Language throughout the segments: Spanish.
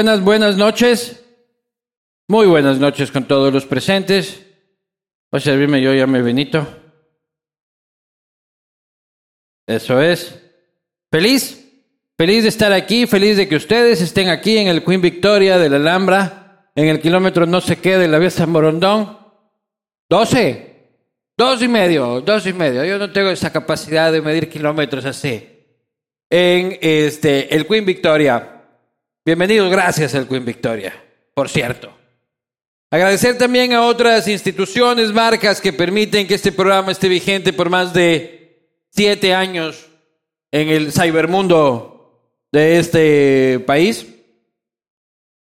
Buenas, buenas, noches. Muy buenas noches con todos los presentes. Voy a servirme yo, llame Benito. Eso es. Feliz, feliz de estar aquí, feliz de que ustedes estén aquí en el Queen Victoria de la Alhambra, en el kilómetro no sé qué de la Vía San Morondón. 12, dos y medio, dos y medio. Yo no tengo esa capacidad de medir kilómetros así. En este, el Queen Victoria. Bienvenidos, gracias al Queen Victoria, por cierto. Agradecer también a otras instituciones, marcas que permiten que este programa esté vigente por más de siete años en el cibermundo de este país.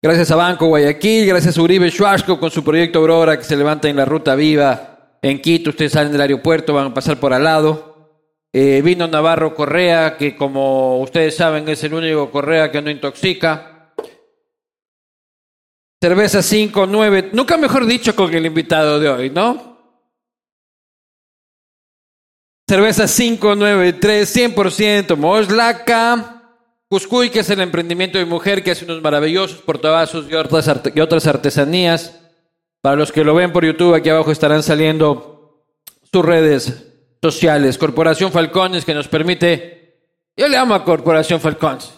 Gracias a Banco Guayaquil, gracias a Uribe Schwarzko con su proyecto Aurora que se levanta en la ruta viva en Quito. Ustedes salen del aeropuerto, van a pasar por al lado. Eh, vino Navarro Correa, que como ustedes saben es el único Correa que no intoxica. Cerveza 5, 9, nunca mejor dicho con el invitado de hoy, ¿no? Cerveza 593, 100%, Moslaca. Cuscuy, que es el emprendimiento de mujer que hace unos maravillosos portavasos y otras, y otras artesanías. Para los que lo ven por YouTube, aquí abajo estarán saliendo sus redes sociales. Corporación Falcones, que nos permite, yo le amo a Corporación Falcones,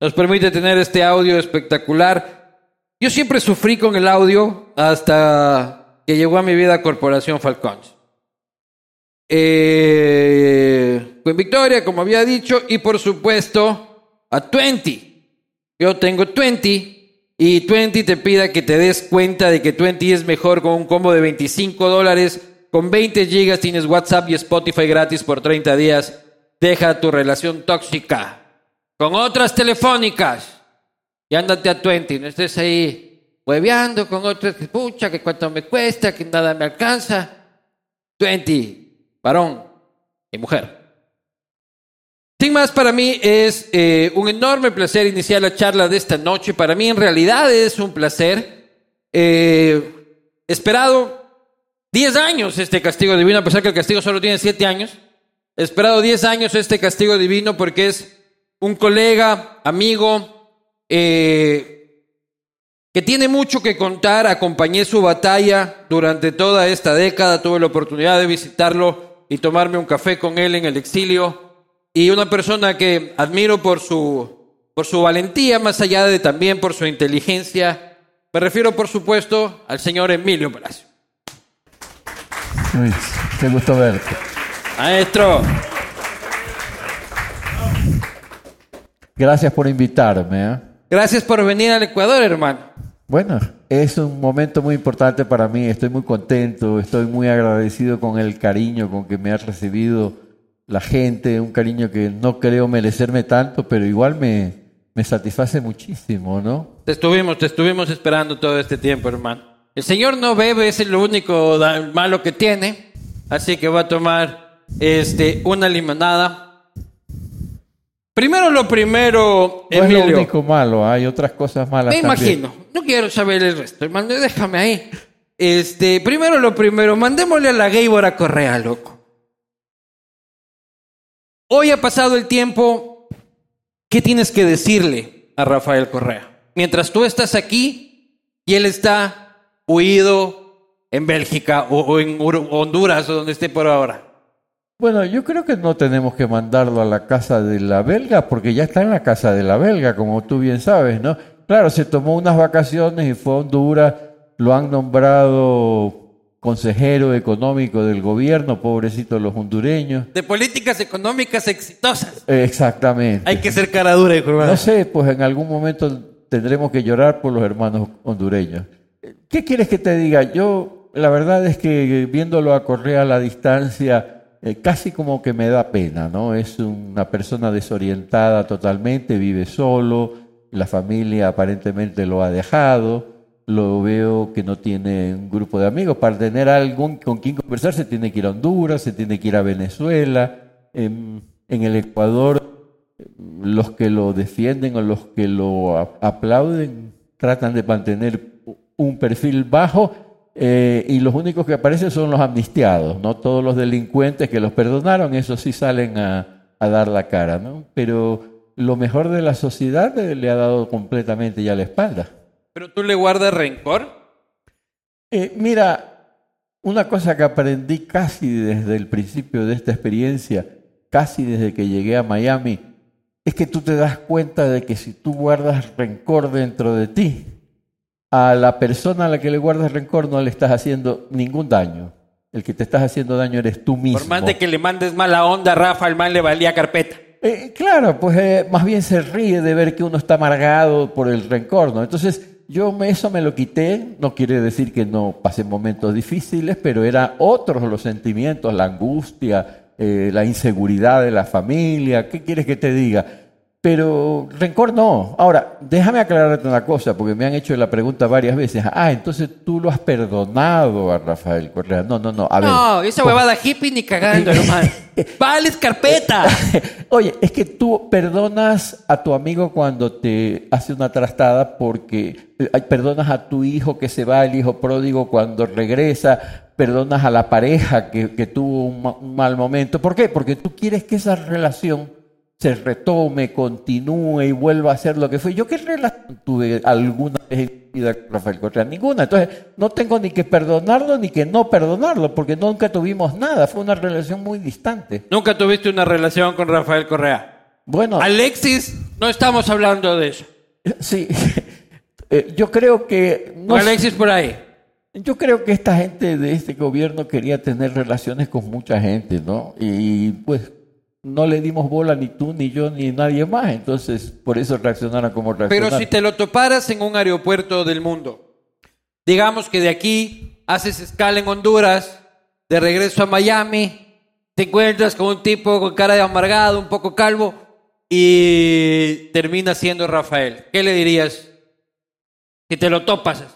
nos permite tener este audio espectacular. Yo siempre sufrí con el audio hasta que llegó a mi vida Corporación Falcones. Eh, Victoria, como había dicho, y por supuesto a 20. Yo tengo 20 y 20 te pida que te des cuenta de que 20 es mejor con un combo de 25 dólares. Con 20 gigas tienes WhatsApp y Spotify gratis por 30 días. Deja tu relación tóxica con otras telefónicas y ándate a 20. No estés ahí hueveando con otras que pucha, que cuánto me cuesta, que nada me alcanza. 20 varón y mujer. Sin más, para mí es eh, un enorme placer iniciar la charla de esta noche. Para mí en realidad es un placer. Eh, esperado 10 años este castigo divino, a pesar que el castigo solo tiene 7 años. Esperado 10 años este castigo divino porque es un colega, amigo, eh, que tiene mucho que contar. Acompañé su batalla durante toda esta década. Tuve la oportunidad de visitarlo y tomarme un café con él en el exilio. Y una persona que admiro por su, por su valentía, más allá de también por su inteligencia. Me refiero, por supuesto, al señor Emilio Palacio. Luis, qué gusto verte. Maestro, Gracias por invitarme. ¿eh? gracias por venir al Ecuador, hermano. Bueno, es un momento muy importante para mí. Estoy muy contento, estoy muy agradecido con el cariño con que me ha recibido la gente, un cariño que no creo merecerme tanto, pero igual me, me satisface muchísimo, ¿no? Te estuvimos, te estuvimos esperando todo este tiempo, hermano. El señor no bebe, es lo único malo que tiene. Así que va a tomar este, una limonada. Primero lo primero, No es lo único malo, hay otras cosas malas Me también. imagino. No quiero saber el resto, hermano. Déjame ahí. Este, primero lo primero, mandémosle a la Gaybora Correa, loco. Hoy ha pasado el tiempo. ¿Qué tienes que decirle a Rafael Correa? Mientras tú estás aquí y él está huido en Bélgica o, o en Ur- Honduras o donde esté por ahora. Bueno, yo creo que no tenemos que mandarlo a la casa de la belga, porque ya está en la casa de la belga, como tú bien sabes, ¿no? Claro, se tomó unas vacaciones y fue a Honduras, lo han nombrado consejero económico del gobierno, pobrecitos los hondureños. De políticas económicas exitosas. Exactamente. Hay que ser cara dura, hermano. No sé, pues en algún momento tendremos que llorar por los hermanos hondureños. ¿Qué quieres que te diga? Yo, la verdad es que viéndolo a Correa a la distancia, eh, casi como que me da pena, ¿no? Es una persona desorientada totalmente, vive solo, la familia aparentemente lo ha dejado, lo veo que no tiene un grupo de amigos. Para tener algún con quien conversar se tiene que ir a Honduras, se tiene que ir a Venezuela, en, en el Ecuador los que lo defienden o los que lo aplauden tratan de mantener un perfil bajo eh, y los únicos que aparecen son los amnistiados, no todos los delincuentes que los perdonaron, esos sí salen a, a dar la cara, ¿no? Pero lo mejor de la sociedad le ha dado completamente ya la espalda. ¿Pero tú le guardas rencor? Eh, mira, una cosa que aprendí casi desde el principio de esta experiencia, casi desde que llegué a Miami, es que tú te das cuenta de que si tú guardas rencor dentro de ti, a la persona a la que le guardas rencor no le estás haciendo ningún daño. El que te estás haciendo daño eres tú mismo. Por más de que le mandes mala onda a Rafa, al man le valía carpeta. Eh, claro, pues eh, más bien se ríe de ver que uno está amargado por el rencor, ¿no? Entonces, yo me- eso me lo quité, no quiere decir que no pasé momentos difíciles, pero eran otros los sentimientos, la angustia, eh, la inseguridad de la familia, ¿qué quieres que te diga? Pero rencor no. Ahora, déjame aclararte una cosa, porque me han hecho la pregunta varias veces. Ah, entonces tú lo has perdonado a Rafael Correa. No, no, no. A ver. No, esa huevada hippie ni cagando, hermano. Vales carpeta. Oye, es que tú perdonas a tu amigo cuando te hace una trastada porque eh, perdonas a tu hijo que se va, el hijo pródigo cuando regresa, perdonas a la pareja que, que tuvo un, un mal momento. ¿Por qué? Porque tú quieres que esa relación se retome, continúe y vuelva a ser lo que fue. ¿Yo qué relación tuve alguna vez en mi vida con Rafael Correa? Ninguna. Entonces, no tengo ni que perdonarlo ni que no perdonarlo, porque nunca tuvimos nada. Fue una relación muy distante. Nunca tuviste una relación con Rafael Correa. Bueno, Alexis, no estamos hablando de eso. Sí, Eh, yo creo que no Alexis por ahí. yo creo que esta gente de este gobierno quería tener relaciones con mucha gente, ¿no? Y pues no le dimos bola ni tú ni yo ni nadie más, entonces por eso reaccionaron como Pero reaccionaron. si te lo toparas en un aeropuerto del mundo, digamos que de aquí haces escala en Honduras, de regreso a Miami, te encuentras con un tipo con cara de amargado, un poco calvo, y termina siendo Rafael. ¿Qué le dirías si te lo topas así?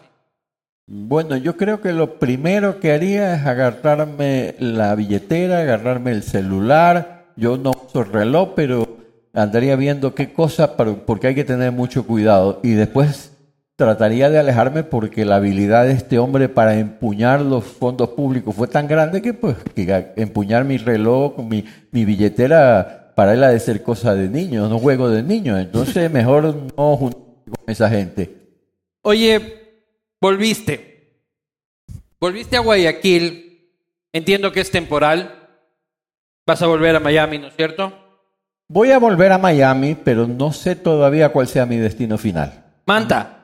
Bueno, yo creo que lo primero que haría es agarrarme la billetera, agarrarme el celular. Yo no uso reloj, pero andaría viendo qué cosa, porque hay que tener mucho cuidado. Y después trataría de alejarme porque la habilidad de este hombre para empuñar los fondos públicos fue tan grande que, pues, que empuñar mi reloj, mi, mi billetera, para él ha de ser cosa de niños, no juego de niños. Entonces, mejor no juntarme con esa gente. Oye, volviste. Volviste a Guayaquil. Entiendo que es temporal. Vas a volver a Miami, ¿no es cierto? Voy a volver a Miami, pero no sé todavía cuál sea mi destino final. Manta.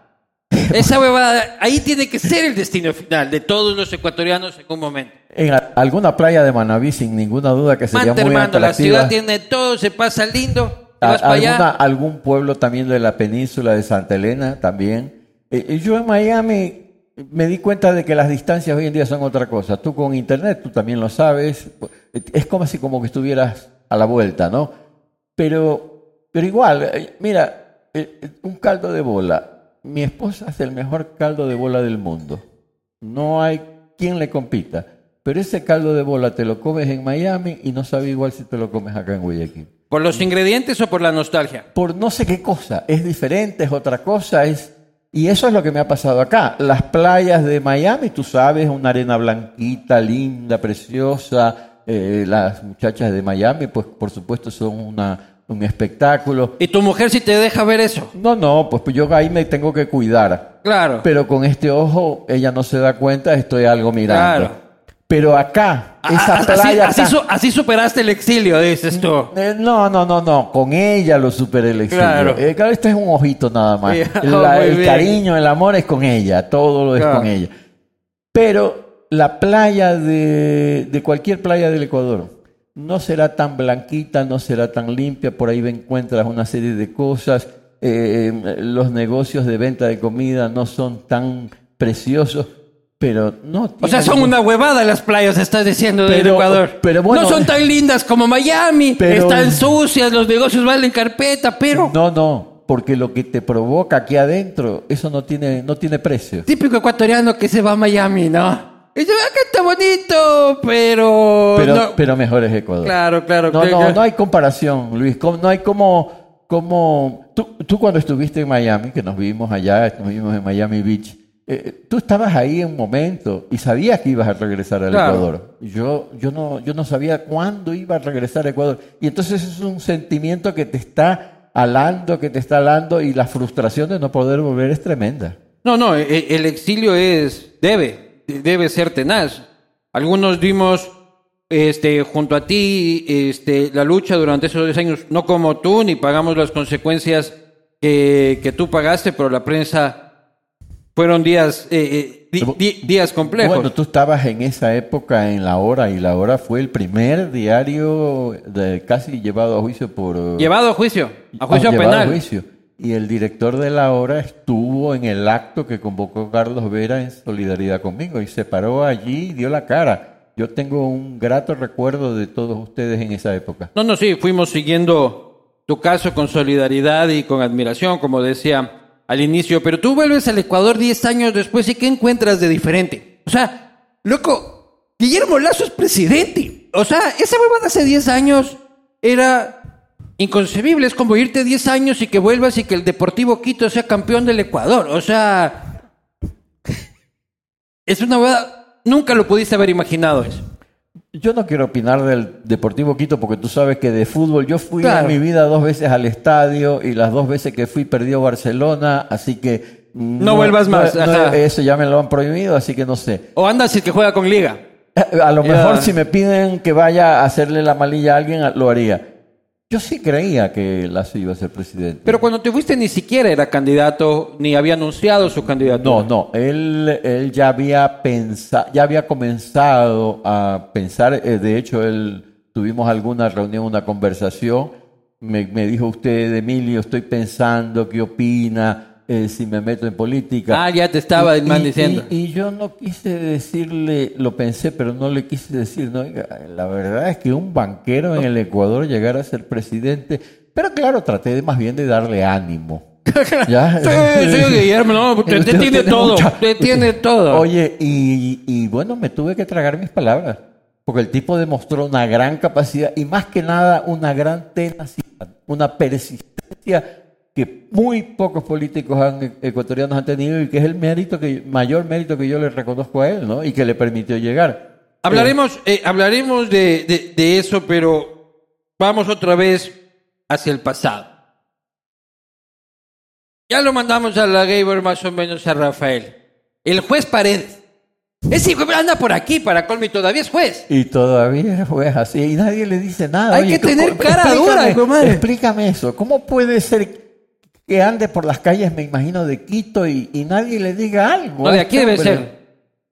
Esa huevada, ahí tiene que ser el destino final de todos los ecuatorianos en un momento. En alguna playa de Manabí, sin ninguna duda que sería Manta, muy hermano, la ciudad tiene todo, se pasa lindo. A- vas alguna- allá. algún pueblo también de la península de Santa Elena también. Eh, eh, yo en Miami me di cuenta de que las distancias hoy en día son otra cosa. Tú con internet, tú también lo sabes. Es como si como que estuvieras a la vuelta, ¿no? Pero, pero igual, eh, mira, eh, eh, un caldo de bola. Mi esposa hace el mejor caldo de bola del mundo. No hay quien le compita. Pero ese caldo de bola te lo comes en Miami y no sabe igual si te lo comes acá en Guayaquil ¿Por los ingredientes o por la nostalgia? por no sé qué cosa. Es diferente, es otra cosa, es... Y eso es lo que me ha pasado acá. Las playas de Miami, tú sabes, una arena blanquita, linda, preciosa. Eh, las muchachas de Miami, pues por supuesto son una, un espectáculo. ¿Y tu mujer si te deja ver eso? No, no, pues yo ahí me tengo que cuidar. Claro. Pero con este ojo ella no se da cuenta, estoy algo mirando. Claro. Pero acá, esa Ah, así, playa... así superaste el exilio, dices tú. Eh, no, no, no, no. Con ella lo superé el exilio. Claro. Eh, claro, este es un ojito nada más. La- el bien. cariño, el amor es con ella. Todo lo es Claro. con ella. Pero la playa de, de cualquier playa del Ecuador no será tan blanquita, no será tan limpia. Por ahí encuentras una serie de cosas. Eh, los negocios de venta de comida no son tan preciosos. Pero no O sea, son una huevada las playas, estás diciendo Pero- Ecuador. pero bueno- no son tan lindas como Miami, Pero- están sucias, los negocios valen carpeta, pero No, no, porque lo que te provoca aquí adentro, eso no tiene, no tiene precio. típico ecuatoriano que se va a Miami, ¿no? Y dice, acá está bonito, pero... Pero, no. pero mejor es Ecuador. Claro, claro. No, que- no, no hay comparación, Luis. No hay como, como tú, tú cuando estuviste en Miami, que nos vimos allá, nos vimos en Miami Beach, eh, tú estabas ahí en un momento y sabías que ibas a regresar al Claro. Ecuador. Yo, yo, no, yo no sabía cuándo iba a regresar a Ecuador. Y entonces es un sentimiento que te está alando que te está alando y la frustración de no poder volver es tremenda. No, no, e- el exilio es, debe, debe ser tenaz. Algunos vimos este, junto a ti este, la lucha durante esos 10 años, no como tú, ni pagamos las consecuencias que, que tú pagaste, pero la prensa fueron días, eh, eh, di- días complejos. Bueno, tú estabas en esa época en La Hora y La Hora fue el primer diario de, casi llevado a juicio por... eh, Llevado a juicio, a juicio llevado penal. a juicio. Y el director de La Hora estuvo en el acto que convocó Carlos Vera en solidaridad conmigo y se paró allí y dio la cara. Yo tengo un grato recuerdo de todos ustedes en esa época. No, no, sí, fuimos siguiendo tu caso con solidaridad y con admiración, como decía al inicio, pero tú vuelves al Ecuador 10 años después y ¿qué encuentras de diferente? O sea, loco, Guillermo Lazo es presidente. O sea, esa huevada hace 10 años era inconcebible. Es como irte 10 años y que vuelvas y que el Deportivo Quito sea campeón del Ecuador. O sea, es una huevada, nunca lo pudiste haber imaginado eso. Yo no quiero opinar del Deportivo Quito porque tú sabes que de fútbol yo fui Claro. en mi vida dos veces al estadio y las dos veces que fui perdió Barcelona, así que... No vuelvas más, no, eso ya me lo han prohibido, así que no sé. O andas si que juega con Liga. A lo mejor si me piden que vaya a hacerle la malilla a alguien, lo haría. Yo sí creía que Lazo iba a ser presidente. Pero cuando te fuiste ni siquiera era candidato, ni había anunciado su candidatura. No, no, él, él ya había pensado, ya había comenzado a pensar, eh, de hecho, él tuvimos alguna reunión, una conversación, me, me dijo usted, Emilio, estoy pensando, ¿qué opina? Eh, si me meto en política. Ah, ya te estaba y, diciendo. y- y yo no quise decirle, lo pensé, pero no le quise decir, no, la verdad es que un banquero en el Ecuador llegar a ser presidente, pero claro, traté de más bien de darle ánimo. ¿Ya? Sí, sí, Guillermo, no, te, te Usted tiene todo, mucha- tiene todo. Oye, y, y bueno, me tuve que tragar mis palabras, porque el tipo demostró una gran capacidad y más que nada una gran tenacidad, una persistencia que muy pocos políticos han- ecuatorianos han tenido y que es el mérito que mayor mérito que yo le reconozco a él, ¿no? Y que le permitió llegar. Hablaremos, eh, hablaremos de, de- de eso, pero vamos otra vez hacia el pasado. Ya lo mandamos a la Gabor más o menos a Rafael. El juez Paredes. Ese hijo anda por aquí para colmo y todavía es juez. Y todavía fue así y nadie le dice nada. Hay que ¿cómo- tener cara dura. Explícame eso. ¿Cómo puede ser que ande por las calles, me imagino, de Quito y, y nadie le diga algo? No, de aquí debe hombre? ser.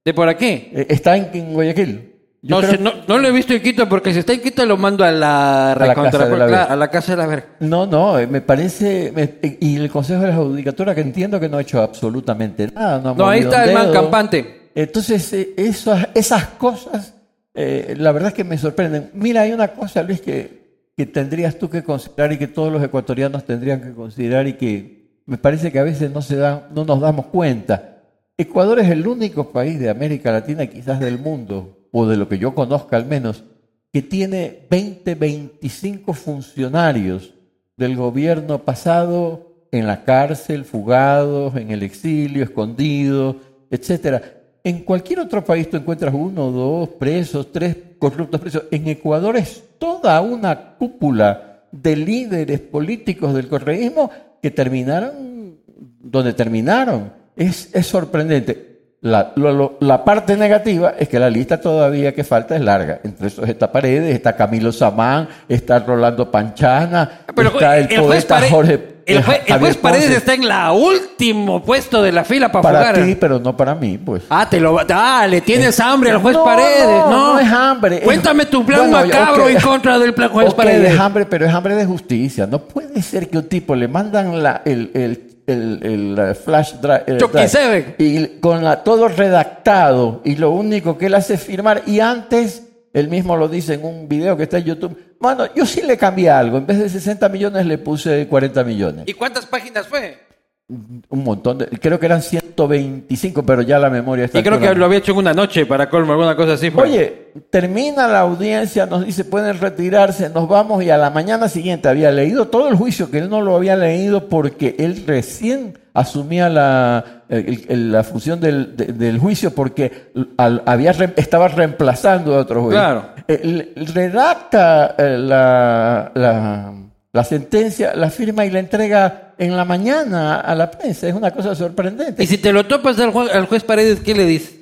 De por aquí. Eh, Está en, en Guayaquil. Yo No, creo- sé, no, no lo he visto en Quito porque si está en Quito lo mando a la, la recontra- casa de la verga. a la casa de la verga. No, no, eh, me parece. me- eh, y el Consejo de la Judicatura, que entiendo que no ha hecho absolutamente nada. No, ha No, ahí movido está un el man dedo. campante. Entonces, eh, esas, esas cosas, eh, la verdad es que me sorprenden. Mira, hay una cosa, Luis, que, que tendrías tú que considerar y que todos los ecuatorianos tendrían que considerar y que me parece que a veces no, se da, no nos damos cuenta. Ecuador es el único país de América Latina, quizás del mundo, o de lo que yo conozca al menos, que tiene 20, 25 funcionarios del gobierno pasado en la cárcel, fugados, en el exilio, escondidos, etcétera. En cualquier otro país tú encuentras uno, dos presos, tres corruptos presos. En Ecuador es toda una cúpula de líderes políticos del correísmo que terminaron donde terminaron. Es, es sorprendente. La, lo- lo- la parte negativa es que la lista todavía que falta es larga. Entre esos está Paredes, está Camilo Samán, está Rolando Panchana, Pero está el, el poeta Jorge el juez Paredes está en la último puesto de la fila para, para jugar. ti, pero no para mí, pues. Ah, te lo ah, le tienes hambre al juez No, Paredes, no, ¿no? no es hambre, Cuéntame tu plan Bueno, macabro ok. en contra del plan juez Ok, Paredes. es hambre, pero es hambre de justicia. No puede ser que un tipo le mandan la, el, el, el, el, eh, flash drive, el drive, y con la, todo redactado y lo único que él hace es firmar y antes él mismo lo dice en un video que está en YouTube. Mano, yo sí le cambié algo. En vez de 60 millones le puse 40 millones. ¿Y cuántas páginas fue? Un montón de, creo que eran 125, pero ya la memoria está Y creo que lo había hecho en una noche para colmo, alguna cosa así fue. Oye, termina la audiencia, nos dice pueden retirarse, nos vamos y a la mañana siguiente había leído todo el juicio que él no lo había leído porque él recién asumía la, el- el- la función del, de- del juicio porque al- había estaba reemplazando a otro juez. Claro. Él redacta eh, la, la, La sentencia la firma y la entrega en la mañana a la prensa. Es una cosa sorprendente. Y si te lo topas al juez, al juez Paredes, ¿qué le dices?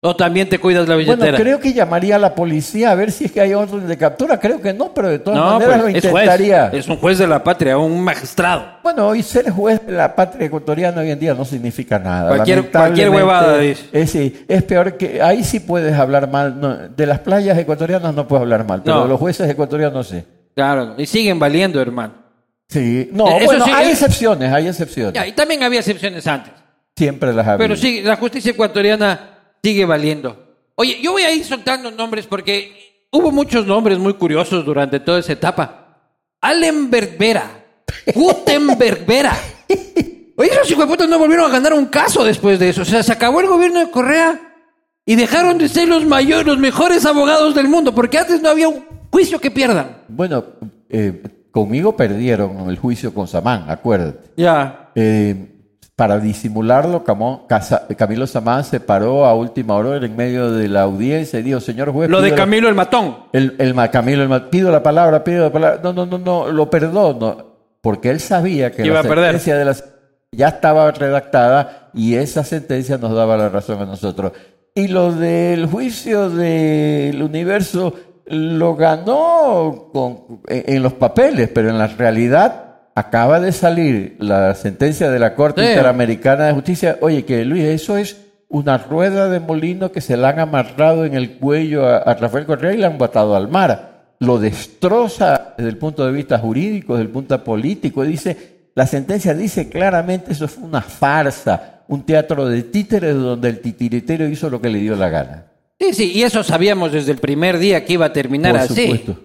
¿O también te cuidas la Bueno, billetera? creo que llamaría a la policía a ver si es que hay orden de captura. Creo que no, pero de todas no, maneras pues, lo es juez. intentaría. Es un juez de la patria, un magistrado. Bueno, hoy ser juez de la patria ecuatoriana hoy en día no significa nada. Cualquier- huevada, dice. Es, es peor que. Ahí sí puedes hablar mal. no, de las playas ecuatorianas no puedes hablar mal, pero No. de los jueces ecuatorianos sí. Claro, y siguen valiendo, hermano. Sí. No, Eso bueno, sí, hay eh. excepciones, hay excepciones. Ya, y también había excepciones antes. Siempre las ha Pero sí, la justicia ecuatoriana sigue valiendo. Oye, yo voy a ir soltando nombres porque hubo muchos nombres muy curiosos durante toda esa etapa. Allen Berbera, Gutenberg Vera. Oye, esos hijueputas no volvieron a ganar un caso después de eso. O sea, se acabó el gobierno de Correa y dejaron de ser los mayores, los mejores abogados del mundo, porque antes no había un juicio que pierdan. Bueno, eh, conmigo perdieron el juicio con Samán, acuérdate. Ya. Eh, para disimularlo, Camilo Samán se paró a última hora en medio de la audiencia y dijo, señor juez... Lo de la- Camilo el Matón. El, el Camilo, el ma- pido la palabra, pido la palabra. No, no, no, no, lo perdono. Porque él sabía que Iba la a sentencia de las ya estaba redactada y esa sentencia nos daba la razón a nosotros. Y lo del juicio del universo lo ganó con- en, los papeles, pero en la realidad acaba de salir la sentencia de la Corte Sí. Interamericana de Justicia. Oye, que Luis, eso es una rueda de molino que se la han amarrado en el cuello a, a Rafael Correa y la han botado al mar. Lo destroza desde el punto de vista jurídico, desde el punto político. Dice, la sentencia dice claramente eso fue una farsa, un teatro de títeres donde el titiritero hizo lo que le dio la gana. Sí, sí, y eso sabíamos desde el primer día que iba a terminar Por así. supuesto.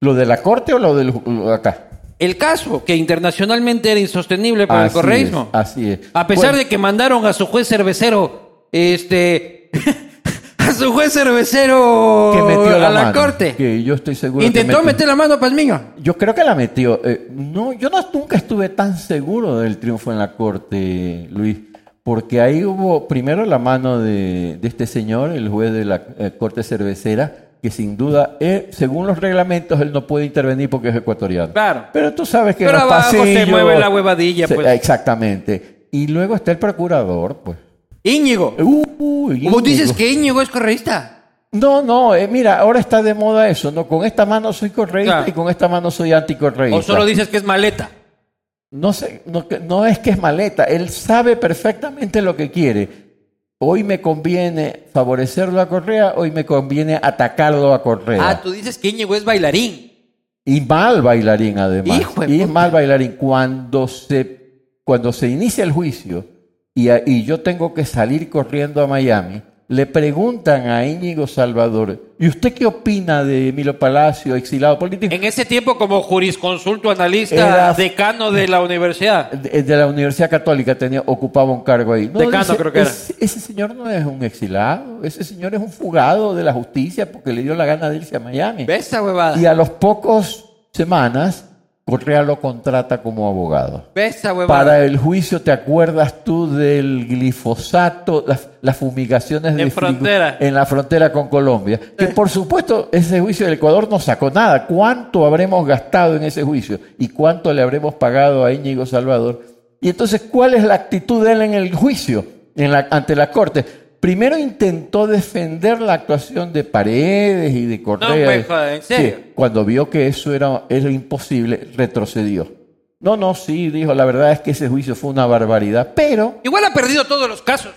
¿Lo de la corte o lo del acá? El caso, que internacionalmente era insostenible para el correísmo. es, así es. A pesar Bueno, de que mandaron a su juez cervecero, este, a su juez cervecero que metió la a la mano, corte. Que yo estoy seguro que Intentó metió. meter la mano Palmiño. Yo creo que la metió. Eh, no, yo no, nunca estuve tan seguro del triunfo en la corte, Luis, porque ahí hubo primero la mano de, de este señor, el juez de la eh, corte cervecera, que sin duda, eh, según los reglamentos, él no puede intervenir porque es ecuatoriano. Claro. Pero tú sabes que en Pero los abajo se mueve la huevadilla, se- pues. Exactamente. Y luego está el procurador, pues. Íñigo. Uy, Como dices Íñigo. que Íñigo es correísta. No, no, eh, mira, ahora está de moda eso, ¿no? Con esta mano soy correísta Claro. y con esta mano soy anticorreísta. O solo dices que es maleta. No, sé, no, que- no es que es maleta, él sabe perfectamente lo que quiere. Hoy me conviene favorecerlo a Correa, hoy me conviene atacarlo a Correa. Ah, tú dices que Íñigo es bailarín. Y mal bailarín además. Hijo y puta. mal bailarín. Cuando se, cuando se inicia el juicio y, y yo tengo que salir corriendo a Miami, le preguntan a Íñigo Salvador, ¿y usted qué opina de Emilio Palacio, exilado político? En ese tiempo como jurisconsulto, analista, Era- decano de la universidad. de, de la Universidad Católica tenía, ocupaba un cargo ahí. Decano, creo que era. "Ese- Ese señor no es un exilado, ese señor es un fugado de la justicia porque le dio la gana de irse a Miami. ¿Ves esa huevada? Y a los pocos semanas, Correa lo contrata como abogado. Para el juicio, ¿te acuerdas tú del glifosato, las, las fumigaciones de En frontera. en la frontera con Colombia? Que por supuesto ese juicio del Ecuador no sacó nada. ¿Cuánto habremos gastado en ese juicio? ¿Y cuánto le habremos pagado a Íñigo Salvador? Y entonces, ¿cuál es la actitud de él en el juicio, en la- ante la corte? Primero intentó defender la actuación de Paredes y de Correa. me jodas, ¿en serio? Sí, cuando vio que eso era, era imposible, retrocedió. No, no, sí, dijo, la verdad es que ese juicio fue una barbaridad, pero Igual ha perdido todos los casos.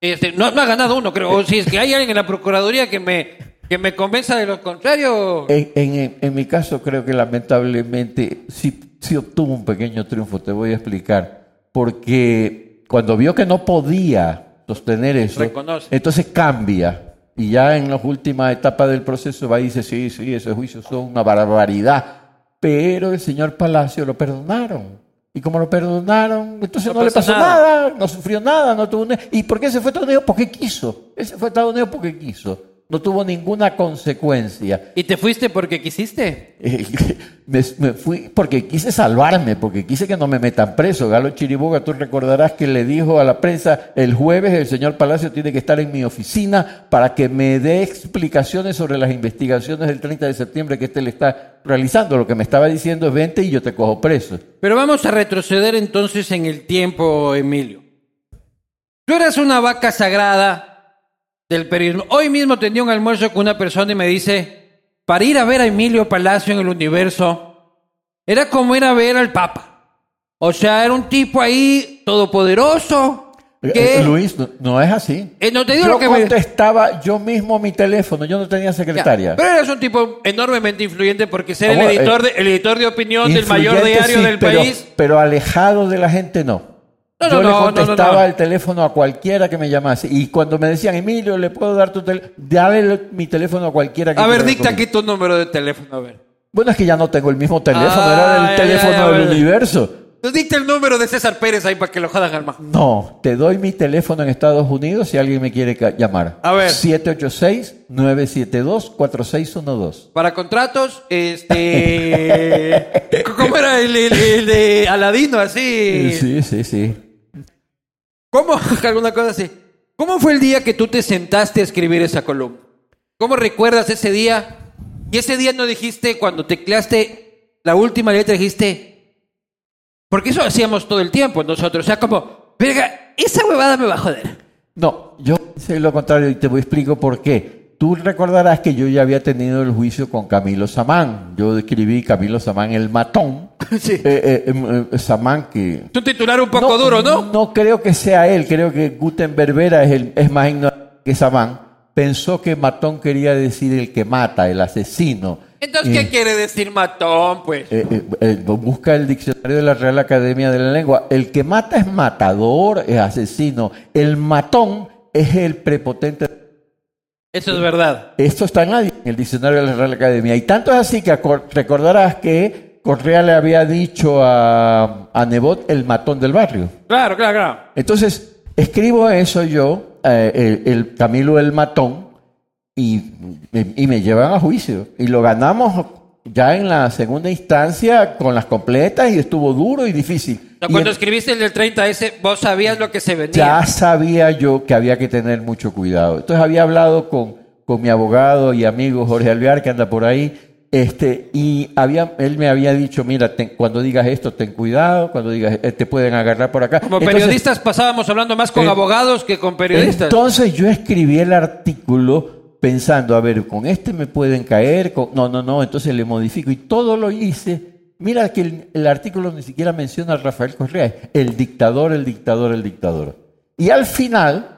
Este, no, no ha ganado uno, creo. O si es que hay alguien en la Procuraduría que me, que me convenza de lo contrario. en, en- en mi caso creo que lamentablemente sí, sí obtuvo un pequeño triunfo, te voy a explicar, porque cuando vio que no podía sostener eso, Reconoce. entonces cambia. Y ya en las últimas etapas del proceso va y dice, sí, sí, esos juicios son una barbaridad. Pero el señor Palacio lo perdonaron. Y como lo perdonaron, entonces No no, le pasó nada. nada. no sufrió nada, no tuvo... ¿Y por qué se fue a Estados Unidos? Porque quiso. Él se fue a Estados Unidos porque quiso. No tuvo ninguna consecuencia. ¿Y te fuiste porque quisiste? Me, me fui porque quise salvarme, porque quise que no me metan preso. Galo Chiriboga, tú recordarás que le dijo a la prensa el jueves el señor Palacio tiene que estar en mi oficina para que me dé explicaciones sobre las investigaciones del 30 de septiembre que este le está realizando. Lo que me estaba diciendo es vente y yo te cojo preso. Pero vamos a retroceder entonces en el tiempo, Emilio. Tú eras una vaca sagrada del periodismo. Hoy mismo tenía un almuerzo con una persona y me dice, para ir a ver a Emilio Palacio en el universo, era como ir a ver al Papa. O sea, era un tipo ahí todopoderoso. Eh, Que, eh, Luis, no, no es así. Eh, no te digo yo lo que me- contestaba yo mismo mi teléfono, yo no tenía Ya, secretaria. Pero eres un tipo enormemente influyente porque ser el editor, eh, de, el editor de opinión del mayor diario sí, del pero, país. Pero alejado de la gente no. No, Yo no, le contestaba no. el teléfono a cualquiera que me llamase. Y cuando me decían, Emilio, ¿le puedo dar tu teléfono? Dale el- mi teléfono a cualquiera que A ver, dicta aquí tu número de teléfono, a ver. Bueno, es que ya no tengo el mismo teléfono, Ah, era ya, teléfono ya, ya, del universo. Nos dicta el número de César Pérez ahí para que lo jodan al majo. No, te doy mi teléfono en Estados Unidos si alguien me quiere llamar. A ver. 786-972-4612. Para contratos, este. ¿Cómo era el, el- el de Aladino, así? Sí, sí, sí. ¿Cómo? Alguna cosa así. ¿Cómo fue el día que tú te sentaste a escribir esa columna? ¿Cómo recuerdas ese día? Y ese día no dijiste, cuando tecleaste la última letra, dijiste. Porque eso hacíamos todo el tiempo nosotros. O sea, como, verga, esa huevada me va a joder. No, yo sé lo contrario y te voy a explico por qué. Tú recordarás que yo ya había tenido el juicio con Camilo Samán. Yo escribí Camilo Samán el matón. Sí. Eh, eh, em, eh, Samán que... Es un titular un poco duro, ¿no? No creo que sea él, creo que Gutenberg Vera es, el, es más ignorante que Samán. Pensó que matón quería decir el que mata, el asesino. Entonces, ¿qué quiere decir matón, pues? Eh, eh, eh, busca el diccionario de la Real Academia de la Lengua. El que mata es matador, es asesino. El matón es el prepotente. Eso es verdad. Esto está en, la- en el diccionario de la Real Academia. Y tanto es así que recordarás que Correa le había dicho a, a Nebot el matón del barrio. Claro, claro, claro. Entonces, escribo eso yo, eh, el, el Camilo el matón, y, y me llevan a juicio. Y lo ganamos ya en la segunda instancia con las completas y estuvo duro y difícil. O sea, Y cuando escribiste el del 30S, vos sabías lo que se venía. ya sabía yo que había que tener mucho cuidado. Entonces había hablado con, con mi abogado y amigo Jorge Alvear, que anda por ahí, este, y había, él me había dicho, mira, ten- cuando digas esto, ten cuidado, cuando digas, eh, te pueden agarrar por acá. Como Entonces, periodistas pasábamos hablando más con Eh, abogados que con periodistas. Entonces yo escribí el artículo pensando, a ver, con este me pueden caer, con... no, no, no, entonces le modifico y todo lo hice. Mira que el, el artículo ni siquiera menciona a Rafael Correa, el dictador, el dictador, el dictador. Y al final,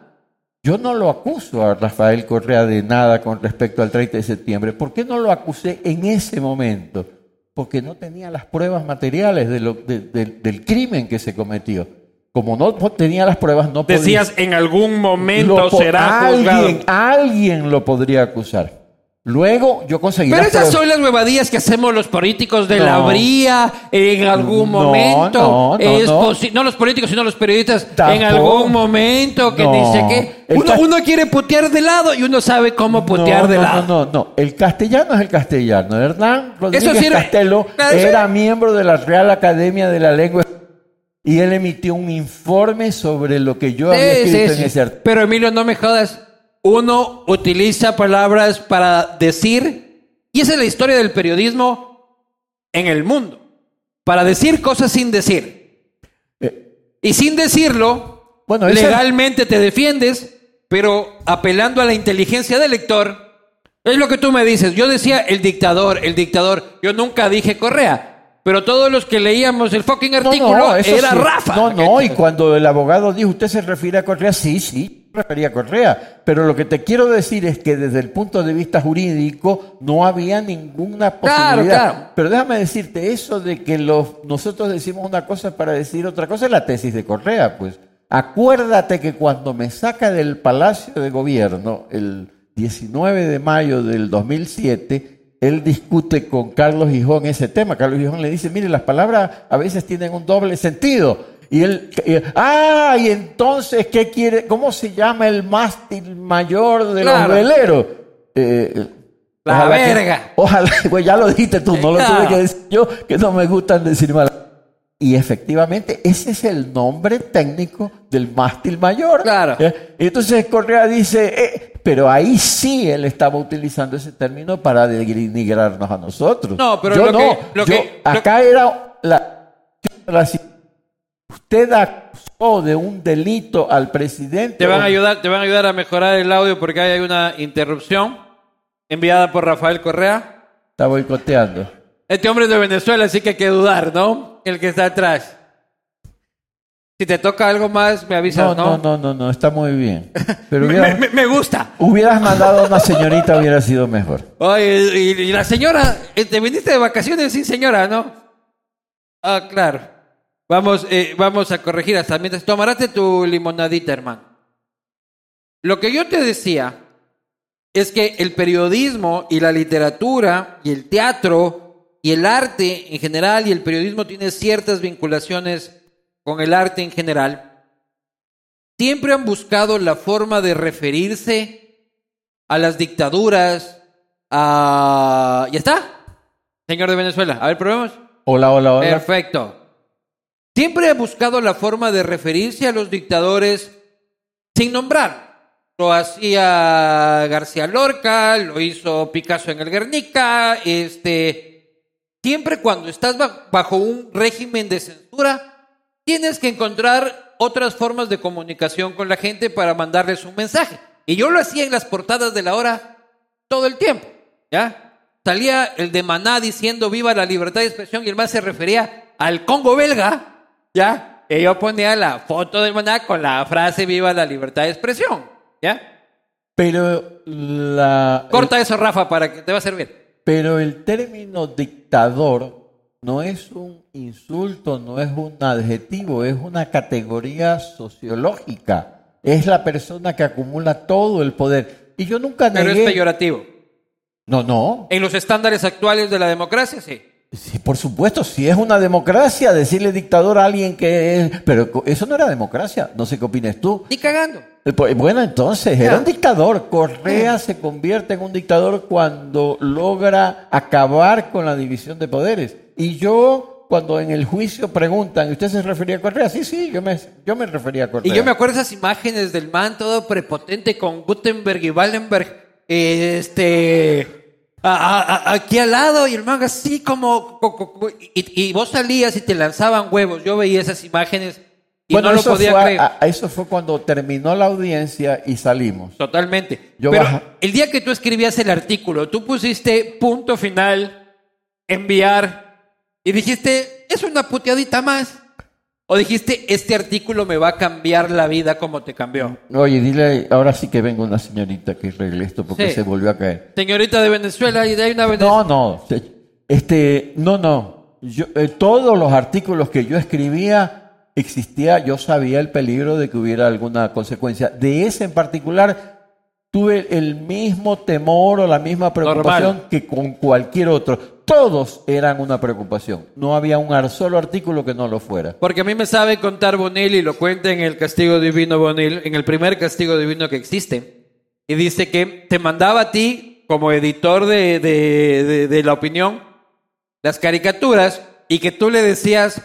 yo no lo acuso a Rafael Correa de nada con respecto al 30 de septiembre. ¿Por qué no lo acusé en ese momento? Porque no tenía las pruebas materiales de lo- de- de- del crimen que se cometió. Como no tenía las pruebas, no podía... Decías, en algún momento será juzgado. alguien, alguien lo podría acusar. Luego yo conseguí Pero esas son las huevadillas que hacemos los políticos de No. la bría en algún No, momento. no, no, Es no. posi- no los políticos, sino los periodistas en Tampoco. algún momento que No. dice que El uno, cas- uno quiere putear de lado y uno sabe cómo putear no, de no, lado. No, no, no. El castellano es el castellano. Hernán Rodríguez sirve- Castelo Claro, era miembro de la Real Academia de la Lengua y él emitió un informe sobre lo que yo había Sí, escrito en sí. ese artículo. Pero Emilio, no me jodas. Uno utiliza palabras para decir, y esa es la historia del periodismo en el mundo, para decir cosas sin decir. Eh, Y sin decirlo, Bueno, legalmente te defiendes, pero apelando a la inteligencia del lector, es lo que tú me dices. Yo decía el dictador, el dictador. Yo nunca dije Correa. Pero todos los que leíamos el fucking artículo eso era sí. Rafa. No, no, y cuando el abogado dijo, ¿usted se refiere a Correa? Sí, sí, me refería a Correa. Pero lo que te quiero decir es que desde el punto de vista jurídico no había ninguna Claro, posibilidad. claro. Pero déjame decirte, eso de que los, nosotros decimos una cosa para decir otra cosa es la tesis de Correa, pues. Acuérdate que cuando me saca del Palacio de Gobierno el 19 de mayo del 2007, él discute con Carlos Gijón ese tema. Carlos Gijón le dice, mire, las palabras a veces tienen un doble sentido. Y él, y- ah, y entonces, ¿qué quiere? ¿Cómo se llama el mástil mayor de Claro. los veleros? eh, La que- verga. ojalá, pues ya lo dijiste tú, no lo tuve que decir yo, que no me gustan decir mal. Y efectivamente, ese es el nombre técnico del mástil mayor. Claro. ¿Eh? Entonces Correa dice, eh, pero ahí sí él estaba utilizando ese término para denigrarnos a nosotros. No, pero yo lo no. que- lo Yo- que- lo- acá era la, la- usted acusó de un delito al presidente. Te van a ayudar, te van a ayudar a mejorar el audio porque hay una interrupción enviada por Rafael Correa. Está boicoteando. Este hombre es de Venezuela, así que hay que dudar, ¿no? El que está atrás. Si te toca algo más, me avisas, No, ¿no? no, no, no, no, está muy bien. Pero Me, hubieras, me- me gusta. hubieras mandado a una señorita, hubiera sido mejor. Oye, y, y la señora, eh, te viniste de vacaciones sin señora, ¿no? Ah, claro. Vamos, eh, vamos a corregir hasta mientras tomarate tu limonadita, hermano. Lo que yo te decía es que el periodismo y la literatura y el teatro y el arte en general y el periodismo tiene ciertas vinculaciones con el arte en general. Siempre han buscado la forma de referirse a las dictaduras, a... ¿Ya está? Señor de Venezuela, a ver, probemos. Hola, hola, hola. Perfecto. Siempre he buscado la forma de referirse a los dictadores sin nombrar. Lo hacía García Lorca, lo hizo Picasso en el Guernica, este siempre cuando estás ba- bajo un régimen de censura, tienes que encontrar otras formas de comunicación con la gente para mandarles un mensaje. Y yo lo hacía en las portadas de la hora todo el tiempo, ¿ya? Salía el de Maná diciendo viva la libertad de expresión y el más se refería al Congo belga, ¿ya? Y yo ponía la foto del Maná con la frase viva la libertad de expresión, ¿ya? Pero la Corta eso, Rafa, para que te va a servir. pero el término dictador no es un insulto, no es un adjetivo, es una categoría sociológica. Es la persona que acumula todo el poder. Y yo nunca Pero es negué. peyorativo. No, no. En los estándares actuales de la democracia, sí. Sí, por supuesto, si es una democracia, decirle dictador a alguien que es... Pero eso no era democracia, no sé qué opinas tú. Ni cagando. Eh, pues, Bueno, entonces, era un dictador. Correa se convierte en un dictador cuando logra acabar con la división de poderes. Y yo, cuando en el juicio preguntan, ¿y ¿usted se refería a Correa? Sí, sí, yo me, yo me refería a Correa. Y yo me acuerdo esas imágenes del man todo prepotente con Gutenberg y Wallenberg, este, a- a- aquí al lado y el man así como, co- co- co- y, y vos salías y te lanzaban huevos. Yo veía esas imágenes y bueno, no lo podía fue, creer. a- a- eso fue cuando terminó la audiencia y salimos. Totalmente. Yo Pero baja- el día que tú escribías el artículo, tú pusiste punto final, enviar, y dijiste, es una puteadita más. O dijiste, este artículo me va a cambiar la vida como te cambió. Oye, dile, ahora sí que venga una señorita que arregle esto porque Sí. se volvió a caer. Señorita de Venezuela, y de ahí una Venezuela. No, no, se- este, no, no. Yo, eh, todos los artículos que yo escribía existía, yo sabía el peligro de que hubiera alguna consecuencia. De ese en particular tuve el mismo temor o la misma preocupación Normal. que con cualquier otro. Todos eran una preocupación. No había un solo artículo que no lo fuera. Porque a mí me sabe contar Bonil y lo cuenta en el castigo divino Bonil, en el primer castigo divino que existe. Y dice que te mandaba a ti, como editor de, de- de- de la opinión, las caricaturas y que tú le decías,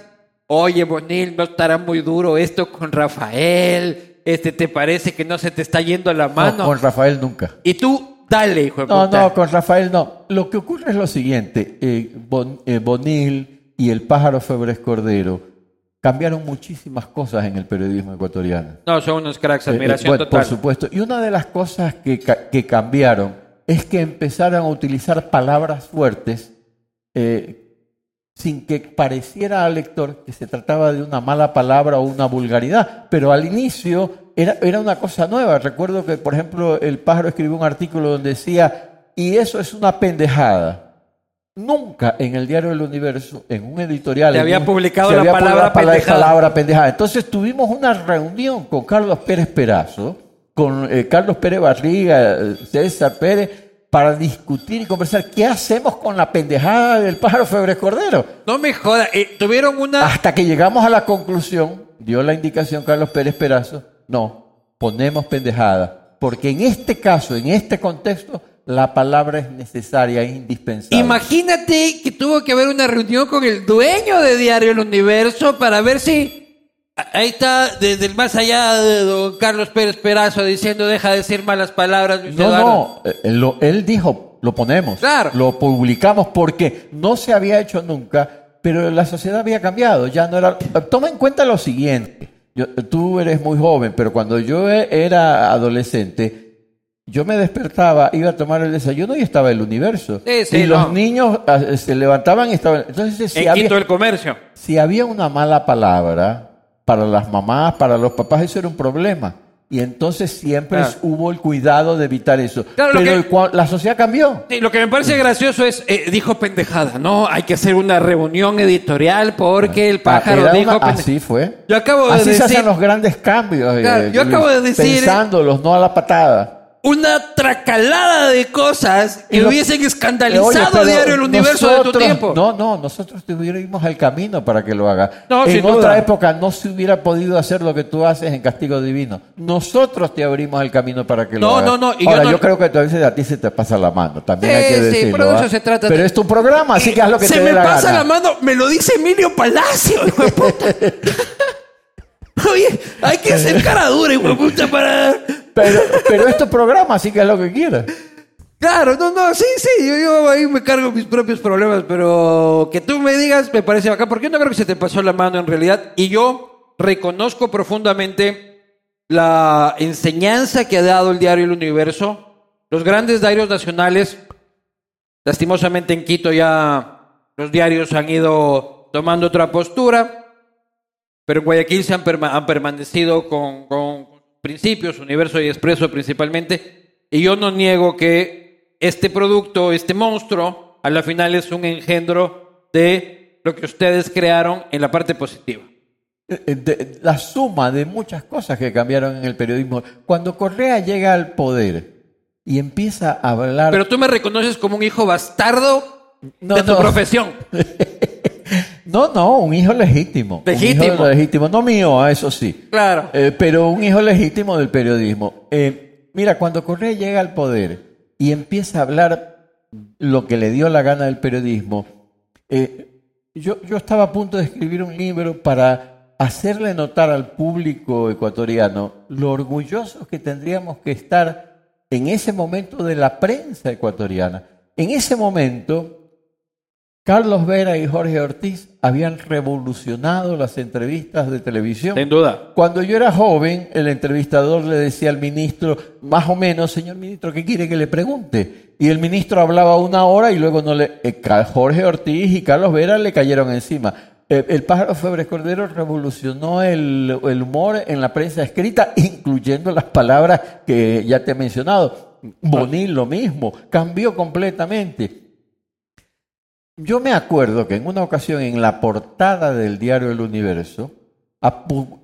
oye Bonil, no estará muy duro esto con Rafael, este, ¿te parece que no se te está yendo la No, mano? con Rafael nunca. Y tú, dale, hijo de No, puta. no, con Rafael no. Lo que ocurre es lo siguiente. eh, Bon- eh, Bonil y el pájaro Febres Cordero cambiaron muchísimas cosas en el periodismo ecuatoriano. No, son unos cracks, Eh, eh, admiración bueno, total. Por supuesto. Y una de las cosas que, que cambiaron es que empezaron a utilizar palabras fuertes eh, sin que pareciera al lector que se trataba de una mala palabra o una vulgaridad. Pero al inicio era, era una cosa nueva. Recuerdo que, por ejemplo, el pájaro escribió un artículo donde decía, y eso es una pendejada. Nunca en el diario del Universo, en un editorial, Se había un- publicado se la había palabra pendejada. palabra pendejada. Entonces tuvimos una reunión con Carlos Pérez Perazo, con eh, Carlos Pérez Barriga, eh, César Pérez, para discutir y conversar qué hacemos con la pendejada del pájaro Febres Cordero. No me jodas, eh, tuvieron una... Hasta que llegamos a la conclusión, dio la indicación Carlos Pérez Perazo, no, ponemos pendejada, porque en este caso, en este contexto, la palabra es necesaria, es indispensable. Imagínate que tuvo que haber una reunión con el dueño de Diario El Universo para ver si... Ahí está, desde el más allá de don Carlos Pérez Perazo diciendo deja de decir malas palabras. Luis No, Eduardo". no, eh, él, lo- él dijo, lo ponemos, Claro. lo publicamos porque no se había hecho nunca, pero la sociedad había cambiado, ya no era... Toma en cuenta lo siguiente, yo- tú eres muy joven, pero cuando yo e- era adolescente, yo me despertaba, iba a tomar el desayuno y estaba el universo. Sí, sí, y los niños ah, se levantaban y estaban... Entonces, si En había, Quito del Comercio. si había una mala palabra para las mamás, para los papás, eso era un problema. Y entonces siempre Claro. hubo el cuidado de evitar eso. Claro, Pero que- la sociedad cambió. Sí, lo que me parece gracioso es, eh, dijo pendejada, ¿no? Hay que hacer una reunión editorial porque el pájaro Era dijo una- pendejada. así fue. Yo acabo de así se decir hacen los grandes cambios. eh, Claro, yo Luis, acabo de decir- Pensándolos, no a la patada. Una tracalada de cosas que lo- hubiesen Eh, escandalizado oye, pero diario el universo de tu tiempo. No, no, nosotros te hubiéramos el camino para que lo haga. No, en otra duda. época no se hubiera podido hacer lo que tú haces en Castigo Divino. Nosotros te abrimos el camino para que lo hagas. no, no, y yo Ahora, no- yo creo que a veces a ti se te pasa la mano. También hay que sí, decirlo. pero ¿ah? eso se trata. Pero es tu programa, así que haz lo que Se te me dé la pasa gana. la mano, me lo dice Emilio Palacio, hijo de puta. Oye, hay que ser cara dura, hijo de puta, para... Pero, pero es tu programa, así que haz lo que quieras. Claro, no, no, sí, sí, yo, yo ahí me cargo mis propios problemas, pero que tú me digas me parece bacán, porque yo no creo que se te pasó la mano en realidad, y yo reconozco profundamente la enseñanza que ha dado el diario El Universo, los grandes diarios nacionales, lastimosamente en Quito ya los diarios han ido tomando otra postura, pero en Guayaquil se han, perma- han permanecido con principios, Universo y Expreso principalmente, y yo no niego que este producto, este monstruo, a la final es un engendro de lo que ustedes crearon en la parte positiva. Eh, eh, la suma de muchas cosas que cambiaron en el periodismo. Cuando Correa llega al poder y empieza a hablar... Pero tú me reconoces como un hijo bastardo No, de tu no. profesión. No, no, un hijo legítimo. Legítimo. Un hijo legítimo. No mío, ah, eso sí. Claro. Eh, pero un hijo legítimo del periodismo. Eh, mira, cuando Correa llega al poder y empieza a hablar lo que le dio la gana del periodismo, eh, yo, yo estaba a punto de escribir un libro para hacerle notar al público ecuatoriano lo orgullosos que tendríamos que estar en ese momento de la prensa ecuatoriana. En ese momento, Carlos Vera y Jorge Ortiz habían revolucionado las entrevistas de televisión. Sin duda. Cuando yo era joven, el entrevistador le decía al ministro, más o menos, señor ministro, ¿qué quiere que le pregunte? Y el ministro hablaba una hora y luego no le, eh, Jorge Ortiz y Carlos Vera le cayeron encima. El pájaro Febres Cordero revolucionó el, el humor en la prensa escrita, incluyendo las palabras que ya te he mencionado. Bonil lo mismo, cambió completamente. Yo me acuerdo que en una ocasión en la portada del diario El Universo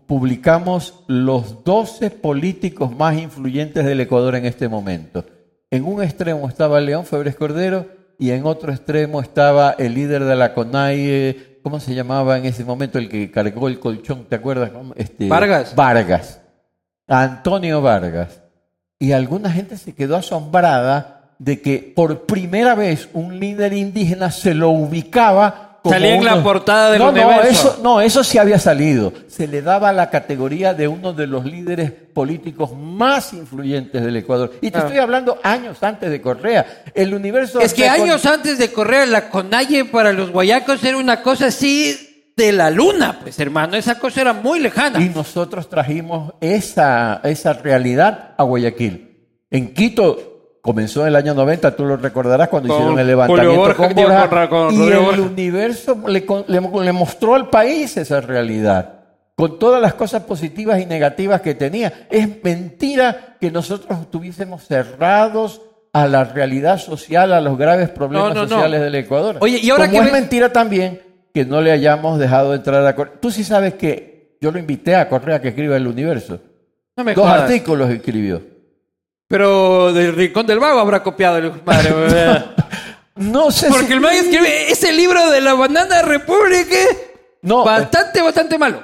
publicamos los 12 políticos más influyentes del Ecuador en este momento. En un extremo estaba León Febres Cordero y en otro extremo estaba el líder de la CONAI, ¿cómo se llamaba en ese momento el que cargó el colchón? ¿Te acuerdas? Este, Vargas. Vargas. Antonio Vargas. Y alguna gente se quedó asombrada de que por primera vez un líder indígena se lo ubicaba como Salía en la portada del no, Universo. No, eso, no, eso sí había salido. Se le daba la categoría de uno de los líderes políticos más influyentes del Ecuador. Y te Ah. estoy hablando años antes de Correa. El universo... Es que con- años antes de correr la Conalle para los guayacos era una cosa así de la luna, pues hermano. Esa cosa era muy lejana. Y nosotros trajimos esa, esa realidad a Guayaquil. En Quito comenzó en el año 90, tú lo recordarás cuando Con hicieron el levantamiento Borja, con Borja, y Rodrigo el Borja. universo le, con- le- le mostró al país esa realidad, con todas las cosas positivas y negativas que tenía. Es mentira que nosotros estuviésemos cerrados a la realidad social, a los graves problemas No, no, no. sociales del Ecuador. Oye, y ahora Como que es mentira también que no le hayamos dejado entrar a Correa. Tú sí sabes que yo lo invité a Correa que escriba el universo. No me Dos jodas. artículos escribió. Pero del Rincón del Vago habrá copiado el. ¿verdad? No sé Porque si... el man escribe ese libro de la banana república No, eh, bastante, bastante malo.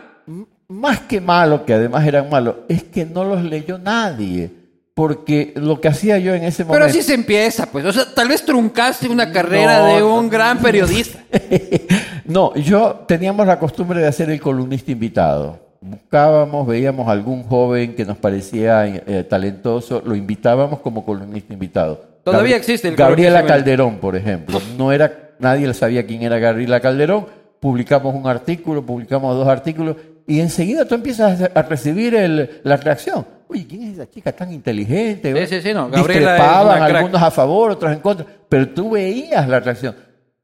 más que malo, que además eran malos, es que no los leyó nadie. porque lo que hacía yo en ese Pero momento... así se empieza, pues. O sea, tal vez truncaste una carrera de No, un gran periodista. no, yo teníamos la costumbre de hacer el columnista invitado. Buscábamos, veíamos algún joven que nos parecía eh, talentoso, lo invitábamos como columnista invitado. Todavía Gabri- existe el Gabriela Calderón, por ejemplo. No era, nadie sabía quién era Gabriela Calderón. Publicamos un artículo, publicamos dos artículos y enseguida tú empiezas a recibir el- la reacción. Oye, ¿quién es esa chica tan inteligente? Sí, sí, sí, no, Gabriela Discrepaban, algunos a favor, otros en contra, pero tú veías la reacción.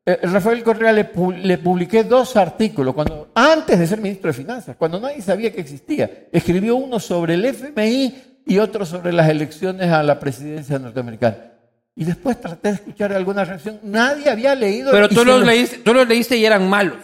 Eh, Rafael Correa le, pu- le publiqué dos artículos cuando, antes de ser ministro de Finanzas, cuando nadie sabía que existía. Escribió uno sobre el FMI y otro sobre las elecciones a la presidencia norteamericana. Y después traté de escuchar alguna reacción. Nadie había leído. Pero tú los, lo- leíste, tú los leíste y eran malos.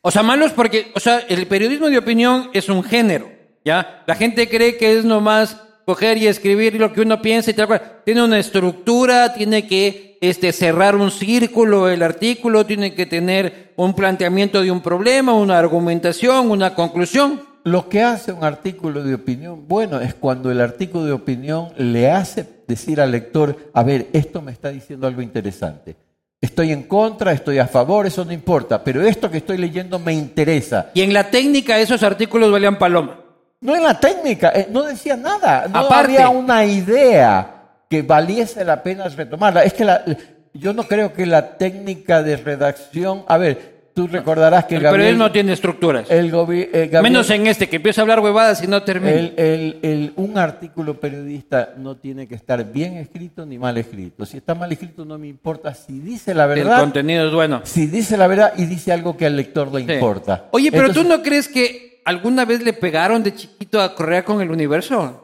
O sea, malos porque, o sea, el periodismo de opinión es un género, ¿ya? La gente cree que es nomás coger y escribir lo que uno piensa y tal cual. Tiene una estructura, tiene que este, cerrar un círculo el artículo, tiene que tener un planteamiento de un problema, una argumentación, una conclusión. Lo que hace un artículo de opinión bueno es cuando el artículo de opinión le hace decir al lector, a ver, esto me está diciendo algo interesante. Estoy en contra, estoy a favor, eso no importa, pero esto que estoy leyendo me interesa. Y en la técnica esos artículos valían paloma. No en la técnica, eh, no decía nada, no Aparte. había una idea que valiese la pena retomarla. Es que la- yo no creo que la técnica de redacción, a ver, tú recordarás que El Gabriel, periodismo no tiene estructuras. el eh, Gabriel- Menos en este, que empieza a hablar huevadas y no termina. El- el- el- un artículo periodista no tiene que estar bien escrito ni mal escrito. Si está mal escrito no me importa si dice la el verdad, contenido es bueno. si dice la verdad y dice algo que al lector le Sí. importa. Oye, pero Entonces, tú no crees que alguna vez le pegaron de chiquito a Correa con el universo?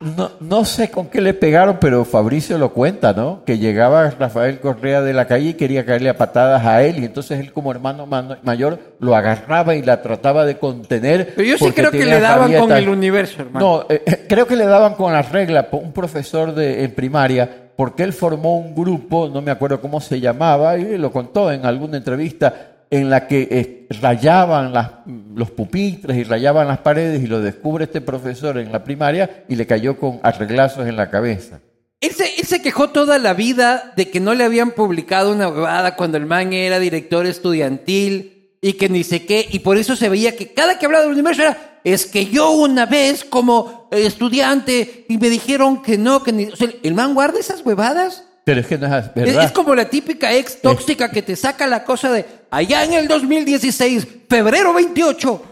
no, no sé con qué le pegaron, pero Fabricio lo cuenta, ¿no? Que llegaba Rafael Correa de la calle y quería caerle a patadas a él y entonces él como hermano mano- mayor lo agarraba y la trataba de contener. Pero yo sí creo que le daban con el universo, hermano. No, eh, eh, creo que le daban con las reglas, po- un profesor de, en primaria, porque él formó un grupo, no me acuerdo cómo se llamaba, y lo contó en alguna entrevista, en la que eh, rayaban las- los pupitres y rayaban las paredes, y lo descubre este profesor en la primaria y le cayó con arreglazos en la cabeza. Él se, quejó toda la vida de que no le habían publicado una huevada cuando el man era director estudiantil y que ni sé qué, y por eso se veía que cada que hablaba del universo era, es que yo una vez como eh, estudiante y me dijeron que no, que ni... O sea, el man guarda esas huevadas. Pero es que no es Es, verdad. es como la típica ex tóxica que te saca la cosa de allá en el 2016, febrero 28.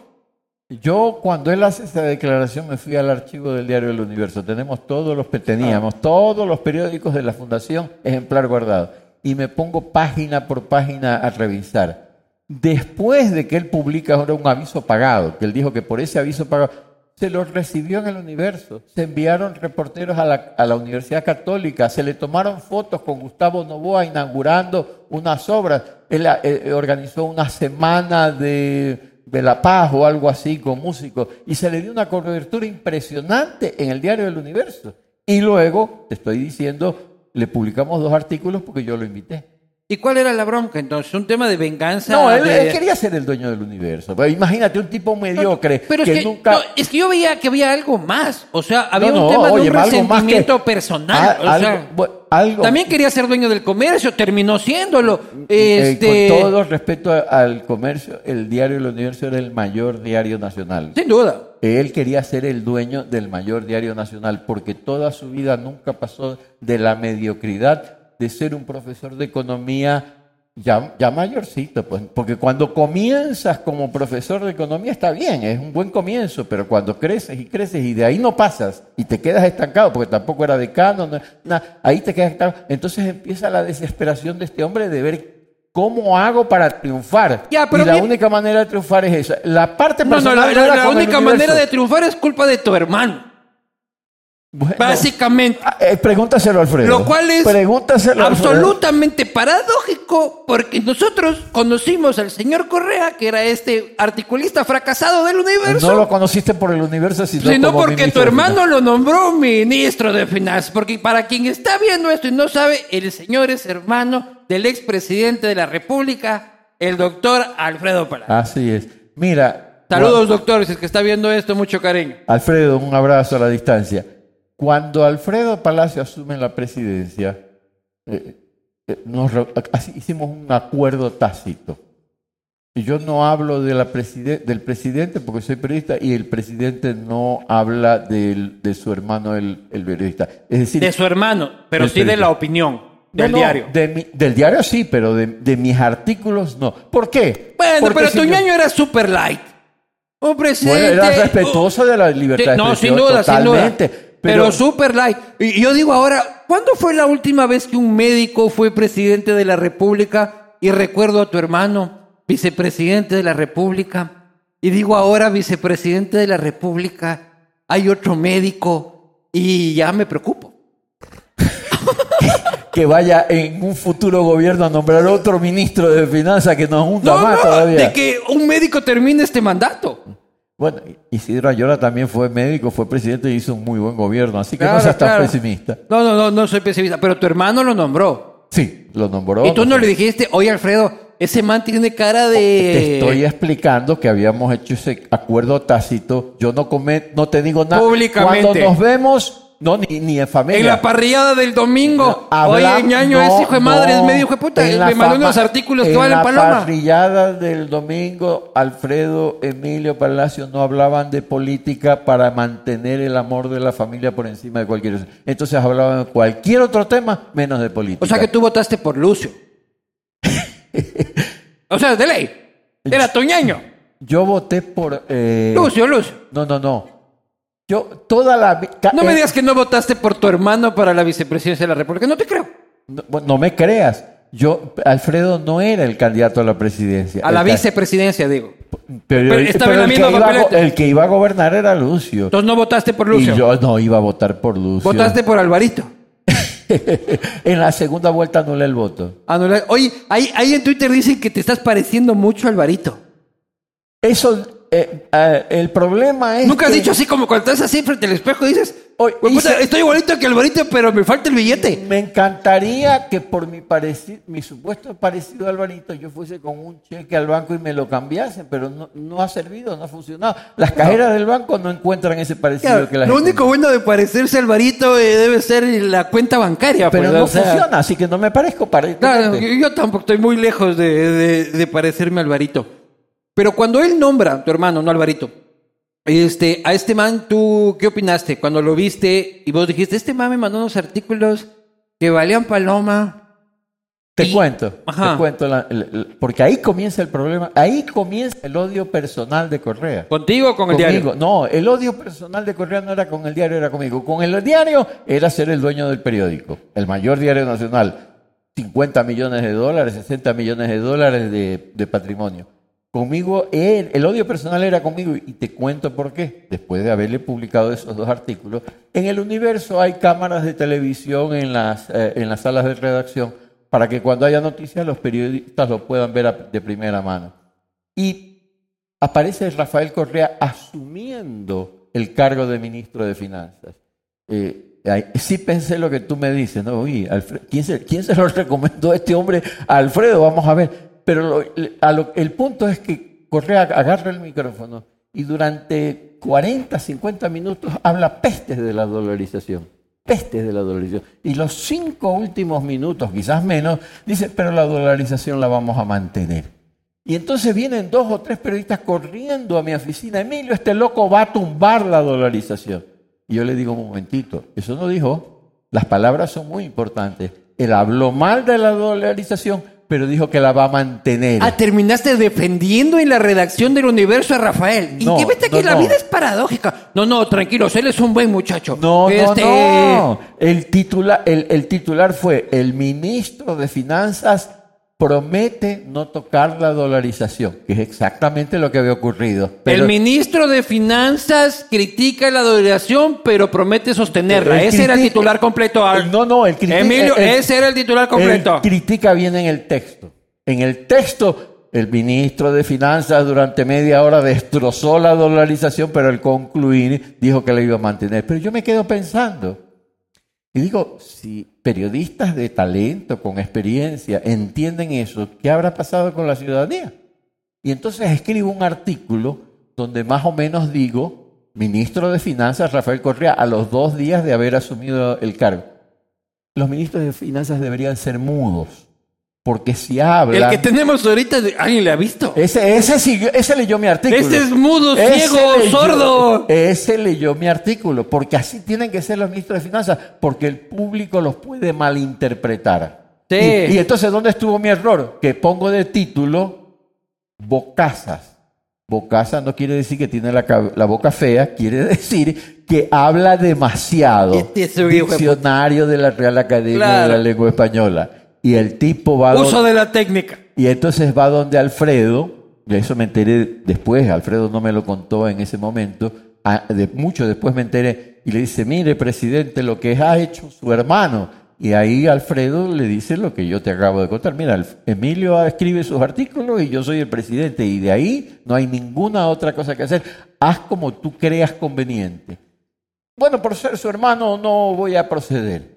Yo cuando él hace esa declaración me fui al archivo del diario del Universo. Tenemos todos los teníamos todos los periódicos de la Fundación ejemplar guardado y me pongo página por página a revisar. Después de que él publica ahora un aviso pagado, que él dijo que por ese aviso pagado se lo recibió en el Universo, se enviaron reporteros a la, a la Universidad Católica, se le tomaron fotos con Gustavo Novoa inaugurando unas obras. Él eh, organizó una semana de de La Paz o algo así con músicos y se le dio una cobertura impresionante en el diario del Universo. Y luego, te estoy diciendo, le publicamos dos artículos porque yo lo invité. ¿Y cuál era la bronca entonces? ¿Un tema de venganza? No, él, de- él quería ser el dueño del universo. Pero imagínate un tipo mediocre Pero es que, que, nunca... no, es que yo veía que había algo más. O sea, había No, un tema de un más que- resentimiento personal. a- o algo- sea, algo- también quería ser dueño del comercio, terminó siéndolo. Eh, Este, con todo respeto al comercio, el diario del universo era el mayor diario nacional. Sin duda. Él quería ser el dueño del mayor diario nacional porque toda su vida nunca pasó de la mediocridad de ser un profesor de economía ya, ya mayorcito. Pues, porque cuando comienzas como profesor de economía está bien, es un buen comienzo, pero cuando creces y creces y de ahí no pasas y te quedas estancado, porque tampoco era decano, no- ahí te quedas estancado, entonces empieza la desesperación de este hombre de ver ¿Cómo hago para triunfar? Ya, pero y la bien- única manera de triunfar es esa. La parte No, no, personal la, la- la el única manera de triunfar es culpa de tu hermano. Bueno, Básicamente. ah, eh, pregúntaselo, Alfredo. Lo cual es Pregúntaselo, Alfredo. absolutamente paradójico porque nosotros conocimos al señor Correa, que era este articulista fracasado del universo. No lo conociste por el universo, sino, sino como porque tu hermano lo nombró ministro de Finanzas. Porque para quien está viendo esto y no sabe, el señor es hermano del expresidente de la República, el doctor Alfredo Palacio. Finanzas. Así es. Mira. Saludos, doctor, si es que está viendo esto, mucho cariño. Alfredo, un abrazo a la distancia. Cuando Alfredo Palacio asume la presidencia, eh, eh, nos re- así hicimos un acuerdo tácito. Y yo no hablo de la preside- del presidente porque soy periodista y el presidente no habla del- de su hermano el, el periodista. Es decir, De su hermano, pero sí de la opinión del no, diario. de mi- del diario sí, pero de, de mis artículos no. ¿Por qué? Bueno, Porque pero si tu yo- ñaño era super light. Un Bueno, era respetuoso de la libertad de No, sin expresión, duda, sin duda. Pero, Pero, super light. Y yo digo ahora, ¿cuándo fue la última vez que un médico fue presidente de la República? Y recuerdo a tu hermano, vicepresidente de la República. Y digo ahora, vicepresidente de la República, hay otro médico y ya me preocupo. que vaya en un futuro gobierno a nombrar otro ministro de finanzas que nos No, más no, todavía. de que un médico termine este mandato. Bueno, Isidro Ayora también fue médico, fue presidente y hizo un muy buen gobierno, así que no Claro, seas tan pesimista. No, no, no, no soy pesimista, pero tu hermano lo nombró. Sí, lo nombró. y tú no le dijiste, oye Alfredo, ese man tiene cara de... Te estoy explicando que habíamos hecho ese acuerdo tácito. Yo no come, no te digo nada. Públicamente. Cuando nos vemos, no, ni, ni en familia. En la parrillada del domingo. Habla- Oye, ñaño, no, es hijo de madre, es medio hijo de puta. En la Me mandó fama- unos artículos que en valen la paloma. parrillada del domingo, Alfredo Emilio Palacio no hablaban de política para mantener el amor de la familia por encima de cualquier cosa. Entonces hablaban de cualquier otro tema menos de política. O sea que tú votaste por Lucio. o sea, de ley. Era tu ñaño. Yo voté por... eh, Lucio, Lucio. No, no, no. Yo toda la... No me eh, digas que no votaste por tu hermano para la vicepresidencia de la República. No te creo. No, me creas. Yo, Alfredo no era el candidato a la presidencia. A la El vicepresidencia, digo. Pero, pero estaba en la el, que misma iba a go- papeleta. el que iba a gobernar era Lucio. Entonces no votaste por Lucio. Y yo no iba a votar por Lucio. Votaste por Alvarito. en la segunda vuelta anulé el voto. No, la- Oye, ahí, ahí en Twitter dicen que te estás pareciendo mucho a Alvarito. Eso, eh, eh, el problema es. Nunca has que- dicho así como cuando estás así frente al espejo y dices, Oye, "Hue puta, hice- estoy igualito que Alvarito, pero me falta el billete. Me encantaría que por mi, pareci- mi supuesto parecido a Alvarito yo fuese con un cheque al banco y me lo cambiasen, pero no, no ha servido, no ha funcionado. Las cajeras del banco no encuentran ese parecido Claro, que la lo gente- único bueno de parecerse a Alvarito eh, debe ser la cuenta bancaria. Pero pues, no o sea, funciona, así que no me parezco para Claro, yo, yo tampoco estoy muy lejos de, de- de parecerme a Alvarito. Pero cuando él nombra, tu hermano, no Alvarito, este, a este man, ¿tú qué opinaste? Cuando lo viste y vos dijiste, este man me mandó unos artículos que valían paloma. Te Y- cuento, Ajá. te cuento, la- porque ahí comienza el problema, ahí comienza el odio personal de Correa. ¿Contigo o con el Conmigo. diario? No, el odio personal de Correa no era con el diario, era conmigo. Con el diario era ser el dueño del periódico, el mayor diario nacional. 50 millones de dólares, 60 millones de dólares de, de patrimonio. Conmigo, él, el odio personal era conmigo y te cuento por qué. Después de haberle publicado esos dos artículos, en el universo hay cámaras de televisión en las, eh, en las salas de redacción para que cuando haya noticias los periodistas lo puedan ver de primera mano. Y aparece Rafael Correa asumiendo el cargo de ministro de Finanzas. Eh, sí pensé lo que tú me dices, ¿no? Uy, Alfre- ¿quién, se, quién se lo recomendó a este hombre? Alfredo, vamos a ver. Pero el punto es que Correa agarra el micrófono y durante 40, 50 minutos habla pestes de la dolarización. Pestes de la dolarización. Y los cinco últimos minutos, quizás menos, dice, pero la dolarización la vamos a mantener. Y entonces vienen dos o tres periodistas corriendo a mi oficina. Emilio, este loco va a tumbar la dolarización. Y yo le digo, un momentito, eso no dijo. Las palabras son muy importantes. Él habló mal de la dolarización, pero dijo que la va a mantener. Ah, terminaste defendiendo en la redacción del universo a Rafael. No, y que vete que no, la no. vida es paradójica. No, no, tranquilos, él es un buen muchacho. No, Este, no, no. El titular, el, el titular fue, el ministro de Finanzas promete no tocar la dolarización, que es exactamente lo que había ocurrido. Pero- el ministro de Finanzas critica la dolarización, pero promete sostenerla. Ese era el titular completo. Al- No, no, el critica- Emilio, el- ese era el titular completo. El critica bien en el texto. En el texto, el ministro de Finanzas durante media hora destrozó la dolarización, pero al concluir dijo que la iba a mantener. Pero yo me quedo pensando, y digo, si periodistas de talento, con experiencia, entienden eso, ¿qué habrá pasado con la ciudadanía? Y entonces escribo un artículo donde más o menos digo ministro de Finanzas, Rafael Correa, a los dos días de haber asumido el cargo. Los ministros de Finanzas deberían ser mudos, porque si hablan... El que tenemos ahorita, ¿alguien le ha visto? Ese, ese, siguió- ese leyó mi artículo. Ese es mudo, Ese ciego, leyó- sordo. Ese leyó mi artículo, porque así tienen que ser los ministros de Finanzas, porque el público los puede malinterpretar. Sí. Y, y entonces, ¿dónde estuvo mi error? Que pongo de título bocazas. Bocazas no quiere decir que tiene la, boca fea, quiere decir que habla demasiado. Este es Diccionario de la Real Academia de la Lengua Española. Y el tipo va... Uso donde- de la técnica. y entonces va donde Alfredo, y eso me enteré después, Alfredo no me lo contó en ese momento, a- de, mucho después me enteré, y le dice, mire, presidente, lo que ha hecho su hermano. Y ahí Alfredo le dice lo que yo te acabo de contar. Mira, Emilio escribe sus artículos y yo soy el presidente, y de ahí no hay ninguna otra cosa que hacer. Haz como tú creas conveniente. Bueno, por ser su hermano no voy a proceder.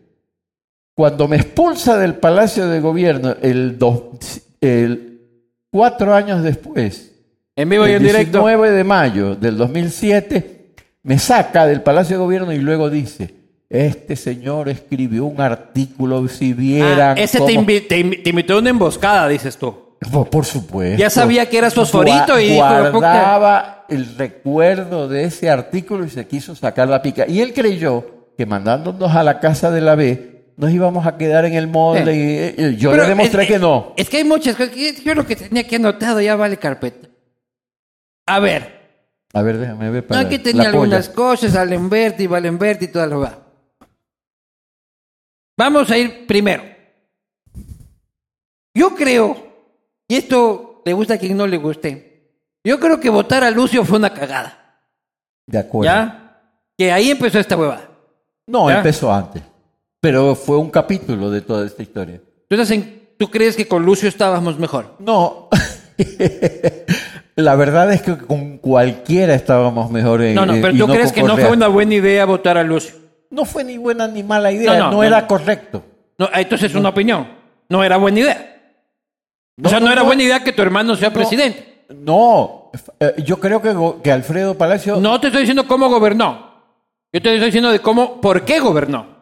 Cuando me expulsa del Palacio de Gobierno el, dos- el cuatro años después, En vivo y el en directo. 19 de mayo del 2007, me saca del Palacio de Gobierno y luego dice, este señor escribió un artículo, si Ah, vieran... ese cómo-". te, invi- te invi- te invitó a una emboscada, dices tú. Por, por supuesto. Ya sabía que eras fosforito Gua- y guardaba el recuerdo de ese artículo y se quiso sacar la pica. Y él creyó que mandándonos a la casa de la B nos íbamos a quedar en el molde y, y yo Pero le demostré es- que no. Es que hay muchas cosas. que Yo lo que tenía que anotado ya vale carpeta. A ver, A ver, déjame ver para no, aquí tenía algunas cosas, Alenberti, Valenberti y toda lo va. Vamos a ir primero. Yo creo, y esto le gusta a quien no le guste, yo creo que votar a Lucio fue una cagada. De acuerdo. ¿Ya? Que ahí empezó esta huevada. No, ¿Ya? empezó antes. Pero fue un capítulo de toda esta historia. Entonces, en- ¿tú crees que con Lucio estábamos mejor? No. la verdad es que con cualquiera estábamos mejor en No, no, pero tú crees con que no fue una buena idea votar a Lucio. No fue ni buena ni mala idea, No, no, no, no, era no. correcto. No, entonces es una opinión. No era buena idea. No, o sea, no, no, era no. buena idea que tu hermano sea No. presidente. No, eh, yo creo que, que Alfredo Palacio... No te estoy diciendo cómo gobernó. Yo te estoy diciendo de cómo, por qué gobernó.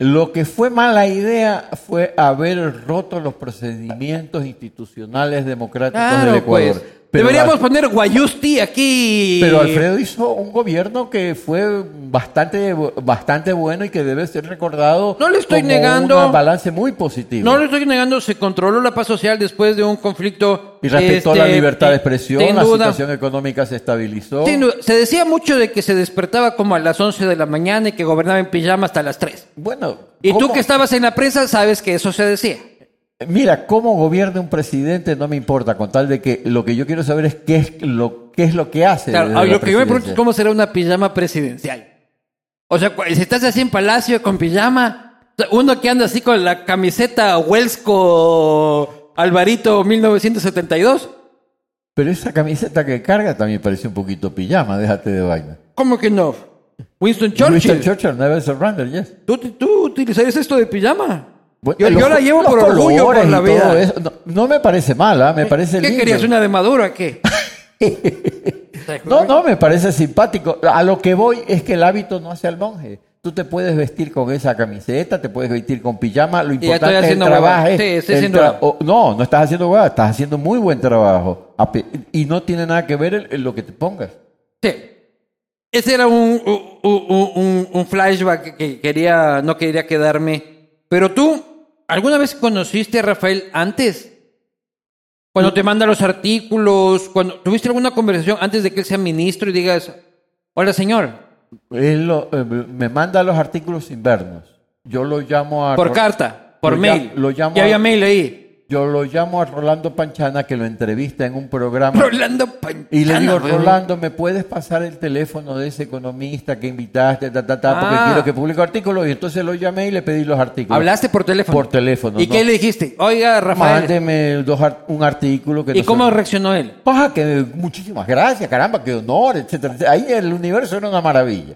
Lo que fue mala idea fue haber roto los procedimientos institucionales democráticos del Claro, Ecuador. pues. Pero Deberíamos Al- poner Guayusti aquí. Pero Alfredo hizo un gobierno que fue bastante, bastante bueno y que debe ser recordado No le estoy como negando- un balance muy positivo. No lo estoy negando, se controló la paz social después de un conflicto. y respetó este, la libertad de eh, expresión, sin la duda. situación económica se estabilizó. Sin duda. Se decía mucho de que se despertaba como a las 11 de la mañana y que gobernaba en pijama hasta las 3. Bueno, Y tú ¿cómo- que estabas en la prensa sabes que eso se decía. Mira, cómo gobierna un presidente no me importa, con tal de que lo que yo quiero saber es qué es lo, qué es lo que hace. Claro, desde la lo que yo me pregunto es cómo será una pijama presidencial. O sea, si estás así en Palacio con pijama, uno que anda así con la camiseta Huelsco Alvarito 1972, Pero esa camiseta que carga también parece un poquito pijama, déjate de vaina. ¿cómo que no? Winston Churchill. Winston Churchill, never surrender, yes. ¿Tú, tú utilizarías esto de pijama? Bueno, yo, la llevo por orgullo por la vida. No, no me parece mala, me parece ¿Qué lindo. querías? ¿Una de Maduro qué? No, no, me parece simpático. A lo que voy es que el hábito no hace al monje. Tú te puedes vestir con esa camiseta, te puedes vestir con pijama. Lo importante es el trabajo. Sí, estoy el haciendo tra- o- No, no estás haciendo hueva, estás haciendo muy buen trabajo. Y no tiene nada que ver el- el lo que te pongas. Sí. Ese era un, un, un- flashback que quería, no quería quedarme. Pero tú, ¿alguna vez conociste a Rafael antes? Cuando te manda los artículos, cuando tuviste alguna conversación antes de que él sea ministro y digas, hola señor, Él lo- eh, me manda los artículos sin vernos. Yo lo llamo a... por carta, por lo mail. llam- lo llamo ya a- había mail ahí. Yo lo llamo a Rolando Panchana que lo entrevista en un programa. Rolando Panchana. Y le digo. Rolando, ¿me puedes pasar el teléfono de ese economista que invitaste, ta, ta, ta, porque Ah. quiero que publique artículos? Y entonces lo llamé y le pedí los artículos. Hablaste por teléfono. Por teléfono, ¿Y no. qué le dijiste? Oiga, Rafael. Mándeme dos ar- un artículo que ¿Y no cómo reaccionó él? Paja, que muchísimas gracias, caramba, qué honor, etcétera. Ahí el universo era una maravilla.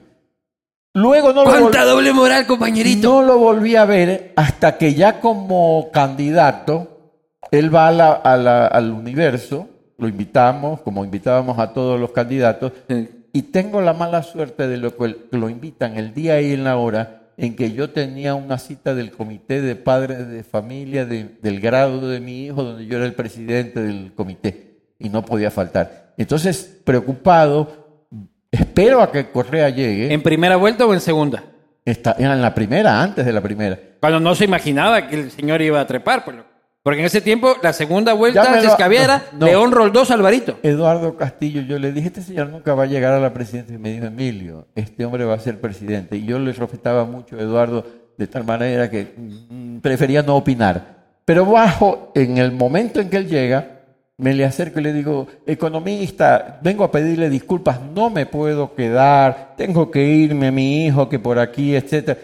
Luego no lo, ¿Cuánta doble moral, compañerito? no lo volví a ver hasta que ya como candidato, él va a la- a la- al universo, lo invitamos, como invitábamos a todos los candidatos. Y tengo la mala suerte de lo que lo invitan el día y en la hora en que yo tenía una cita del comité de padres de familia de- del grado de mi hijo, donde yo era el presidente del comité y no podía faltar. Entonces, preocupado, espero a que Correa llegue. ¿En primera vuelta o en segunda? Está, en la primera, antes de la primera. Cuando no se imaginaba que el señor iba a trepar. pues. Porque en ese tiempo, la segunda vuelta, me si lo- es que había, era no, no. León Roldós Alvarito. Eduardo Castillo, yo le dije, este señor nunca va a llegar a la presidencia. Y me dijo, Emilio, este hombre va a ser presidente. Y yo le respetaba mucho a Eduardo de tal manera que mm, prefería no opinar. Pero bajo, en el momento en que él llega, me le acerco y le digo, economista, vengo a pedirle disculpas, no me puedo quedar, tengo que irme, mi hijo, que por aquí, etcétera.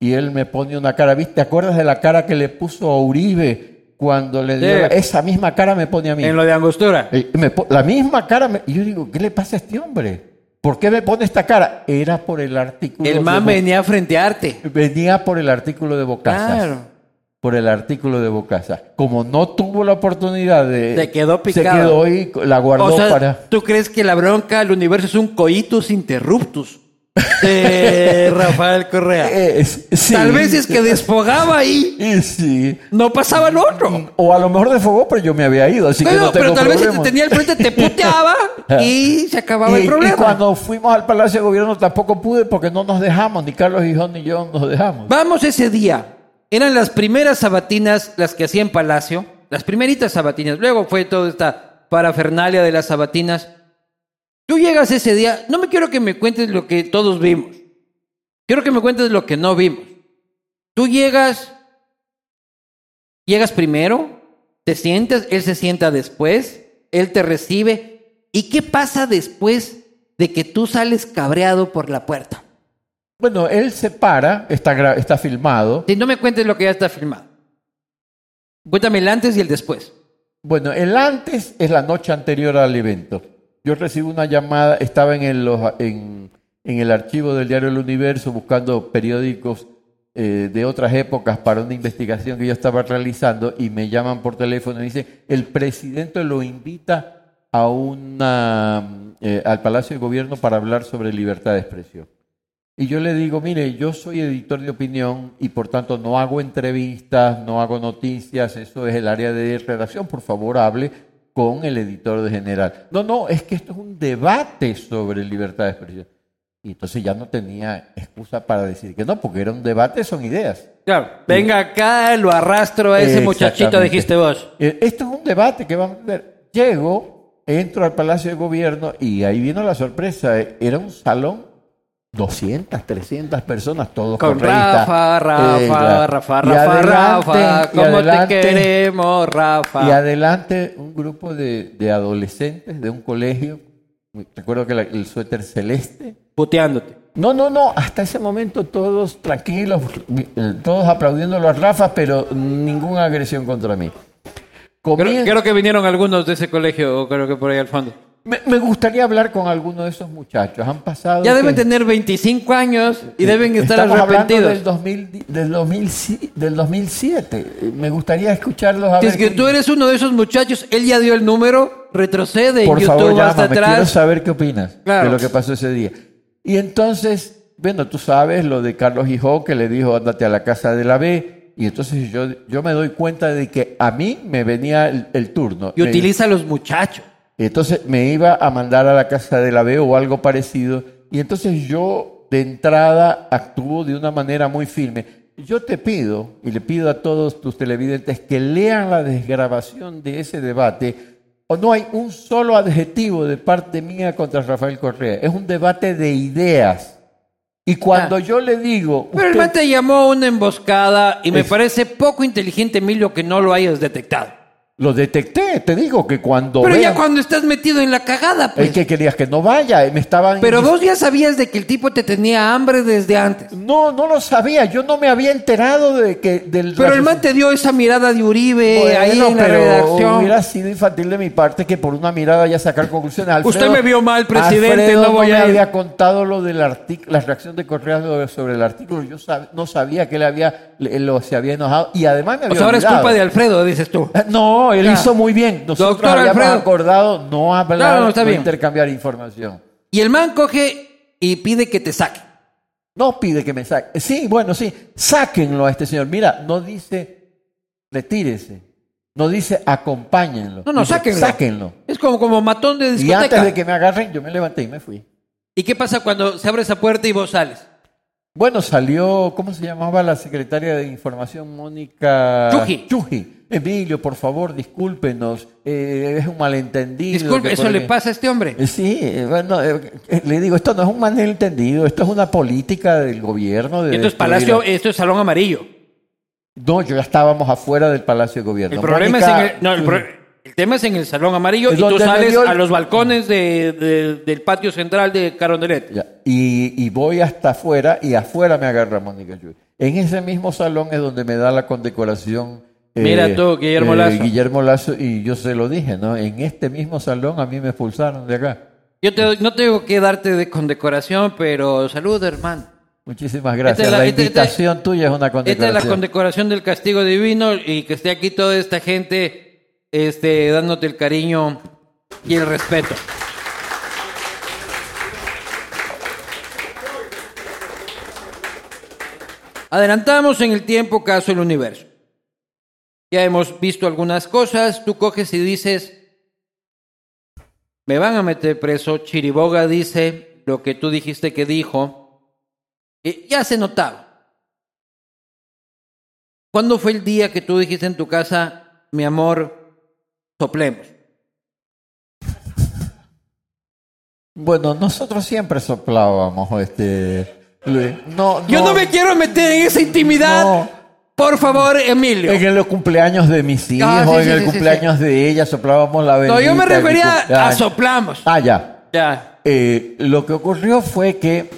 Y él me pone una cara, ¿viste? ¿Te acuerdas de la cara que le puso a Uribe cuando le dio Sí. la- esa misma cara me pone a mí? En lo de Angostura. Me la misma cara, me- y yo digo, ¿qué le pasa a este hombre? ¿Por qué me pone esta cara? Era por el artículo. El man venía a frentearte. venía por el artículo de Bocasas. Claro. Por el artículo de Bocasas. Como no tuvo la oportunidad de. Se quedó Se picado. quedó y la guardó O sea, para. ¿tú crees que la bronca del universo es un coitus interruptus de Rafael Correa? Eh, es- sí. Tal vez es que desfogaba ahí, sí. no pasaba lo otro. O a lo mejor desfogó, pero yo me había ido, así que Pero, no tengo pero tal vez si te tenía al frente te puteaba y se acababa y, el problema. y cuando fuimos al Palacio de Gobierno tampoco pude porque no nos dejamos, ni Carlos Gijón ni yo nos dejamos. Vamos ese día. Eran las primeras sabatinas las que hacía en Palacio, las primeritas sabatinas. Luego fue toda esta parafernalia de las sabatinas. Tú llegas ese día, no me quiero que me cuentes lo que todos vimos. Quiero que me cuentes lo que no vimos. Tú llegas, llegas primero, te sientas, él se sienta después, él te recibe. ¿Y qué pasa después de que tú sales cabreado por la puerta? Bueno, él se para, está, está filmado. Si no me cuentes lo que ya está filmado. Cuéntame el antes y el después. Bueno, el antes es la noche anterior al evento. Yo recibí una llamada, estaba en el, en el archivo del diario El Universo buscando periódicos eh, de otras épocas para una investigación que yo estaba realizando y me llaman por teléfono y dicen, el presidente lo invita a una, eh, al Palacio de Gobierno para hablar sobre libertad de expresión. Y yo le digo, mire, yo soy editor de opinión y por tanto no hago entrevistas, no hago noticias, eso es el área de redacción, por favor hable con el editor de general. No, no, es que esto es un debate sobre libertad de expresión. Y entonces ya no tenía excusa para decir que no, porque era un debate, son ideas. Claro. Venga acá, lo arrastro a ese muchachito, dijiste vos. Eh, Esto es un debate que vamos a ver. Llego, entro al Palacio de Gobierno y ahí vino la sorpresa. Eh, Era un salón, 200, 300 personas, todos Con correístas. Rafa, Rafa, Eh. Rafa, Y Rafa, adelante- Rafa, ¿cómo adelante- te queremos, Rafa? Y adelante un grupo de, de adolescentes de un colegio. Recuerdo que la- el suéter celeste. Puteándote. No, no, no, hasta ese momento todos tranquilos, eh, todos aplaudiendo a Rafa, pero ninguna agresión contra mí. Creo, que vinieron algunos de ese colegio, creo que por ahí al fondo. Me, me gustaría hablar con alguno de esos muchachos. Han pasado. Ya deben ¿qué? tener 25 años y deben estar Estamos hablando arrepentidos. del, 2000 del, 2000 del 2007. Eh, Me gustaría escucharlos a Si ver es que qué- tú eres uno de esos muchachos, él ya dio el número, retrocede Por YouTube favor, hasta llámame. Quiero atrás. saber qué opinas Claro. de lo que pasó ese día. Y entonces, bueno, tú sabes lo de Carlos Gijón que le dijo, ándate a la casa de la B. Y entonces yo, yo me doy cuenta de que a mí me venía el, el turno. Y Me- utiliza a los muchachos. Entonces me iba a mandar a la casa de la B o algo parecido. Y entonces yo de entrada actúo de una manera muy firme. Yo te pido, y le pido a todos tus televidentes, que lean la desgrabación de ese debate. O no hay un solo adjetivo de parte mía contra Rafael Correa. Es un debate de ideas. Y cuando yo le digo... Pero el usted- man te llamó una emboscada y me Es- parece poco inteligente, Emilio, que no lo hayas detectado. Lo detecté, te digo que cuando... Pero ya cuando estás metido en la cagada, pues. Es que querías que no vaya, me estaban... Pero vos ya sabías de que el tipo te tenía hambre desde antes. No, no lo sabía. Yo no me había enterado de que del Pero el man te dio esa mirada de Uribe ahí en la redacción. hubiera sido infantil de mi parte que por una mirada ya sacar conclusiones. Alfredo- Usted me vio mal, presidente, Alfredo no voy me a ir. había contado lo del artículo, la reacción de Correa sobre- el artículo. Yo sab- no sabía que él había, lo, se había enojado y además me O había sea, ahora es culpa de Alfredo, dices tú. Eh, No, él Ya. hizo muy bien. Nosotros Doctor habíamos Alfredo. acordado no hablar, No, no, está bien. intercambiar información. Y el man coge y pide que te saque. No pide que me saque. Sí, bueno, sí. Sáquenlo a este señor. Mira, no dice retírese. No dice acompáñenlo. No, no, Dice, sáquenlo. Sáquenlo. Es como, como matón de Y discoteca. antes de que me agarren, yo me levanté y me fui. ¿Y qué pasa cuando se abre esa puerta y vos sales? Bueno, salió, ¿cómo se llamaba la secretaria de Información? Mónica Chuji. Chuji. Emilio, por favor, discúlpenos. eh, es un malentendido. Disculpe, ¿eso le pasa a este hombre? Eh, Sí, eh, bueno, le digo, esto no es un malentendido, esto es una política del gobierno. De Esto es Palacio, esto es Salón Amarillo. No, yo ya estábamos afuera del Palacio de Gobierno. El problema Mónica- es en el, no, el, el tema es en el Salón Amarillo Es y tú sales el- a los balcones de- de- del patio central de Carondelet. Ya, Y, y voy hasta afuera y afuera me agarra Mónica Chuy. En ese mismo salón es donde me da la condecoración. eh, Mira tú, Guillermo Lazo. Guillermo Lazo, y yo se lo dije, ¿no? En este mismo salón a mí me expulsaron de acá. Yo te no tengo que darte de condecoración, pero salud, hermano. Muchísimas gracias. Esta es la- la esta- esta- invitación tuya es una Esta es condecoración. la condecoración del castigo divino y que esté aquí toda esta gente este, dándote el cariño y el respeto. Adelantamos en el tiempo caso el universo. Ya hemos visto algunas cosas, tú coges y dices, me van a meter preso, Chiriboga dice lo que tú dijiste que dijo, y ya se notaba. ¿Cuándo fue el día que tú dijiste en tu casa, mi amor, soplemos? Bueno, nosotros siempre soplábamos, este. Luis. No, Yo no me quiero meter en esa intimidad. No. Por favor, Emilio. En los cumpleaños de mis hijos, Ah, sí, sí, en el sí, cumpleaños de ella, soplábamos la No, bendita. yo me refería a cumpleaños. soplamos. Ah, ya. Ya. Eh, lo que ocurrió fue que,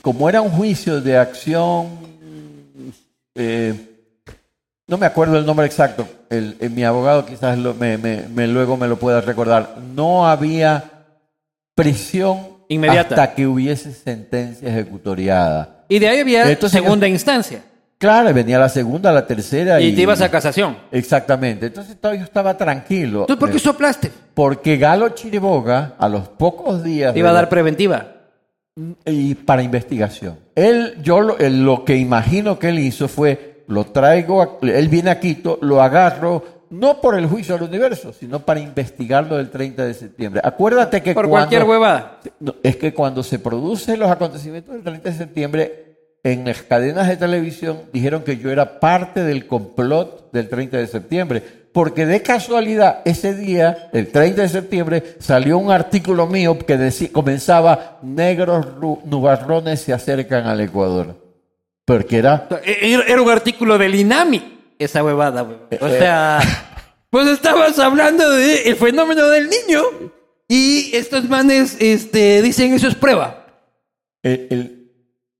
como era un juicio de acción, eh, no me acuerdo el nombre exacto, el, el- mi abogado quizás lo- me, me- me- luego me lo pueda recordar, no había prisión Inmediata. hasta que hubiese sentencia ejecutoriada. Y de ahí había Entonces, segunda instancia. Claro, venía la segunda, la tercera y... Y te ibas a casación. Exactamente. Entonces todo- yo estaba tranquilo. ¿Tú por qué Eh, soplaste? Porque Galo Chiriboga, a los pocos días... Iba a dar la- preventiva. y para investigación. Él, yo lo, él- lo que imagino que él hizo fue, lo traigo, él viene a Quito, lo agarro, no por el juicio del universo, sino para investigarlo del 30 de septiembre. Acuérdate que Por cuando, cualquier huevada. es que cuando se producen los acontecimientos del 30 de septiembre, en las cadenas de televisión dijeron que yo era parte del complot del 30 de septiembre. Porque de casualidad, ese día, el 30 de septiembre, salió un artículo mío que decía, comenzaba, negros nubarrones se acercan al Ecuador. Porque era... Era era un artículo del INAMI, esa huevada, güey. Eh, O sea, pues estabas hablando del fenómeno del niño y estos manes este, dicen eso es prueba. el- el-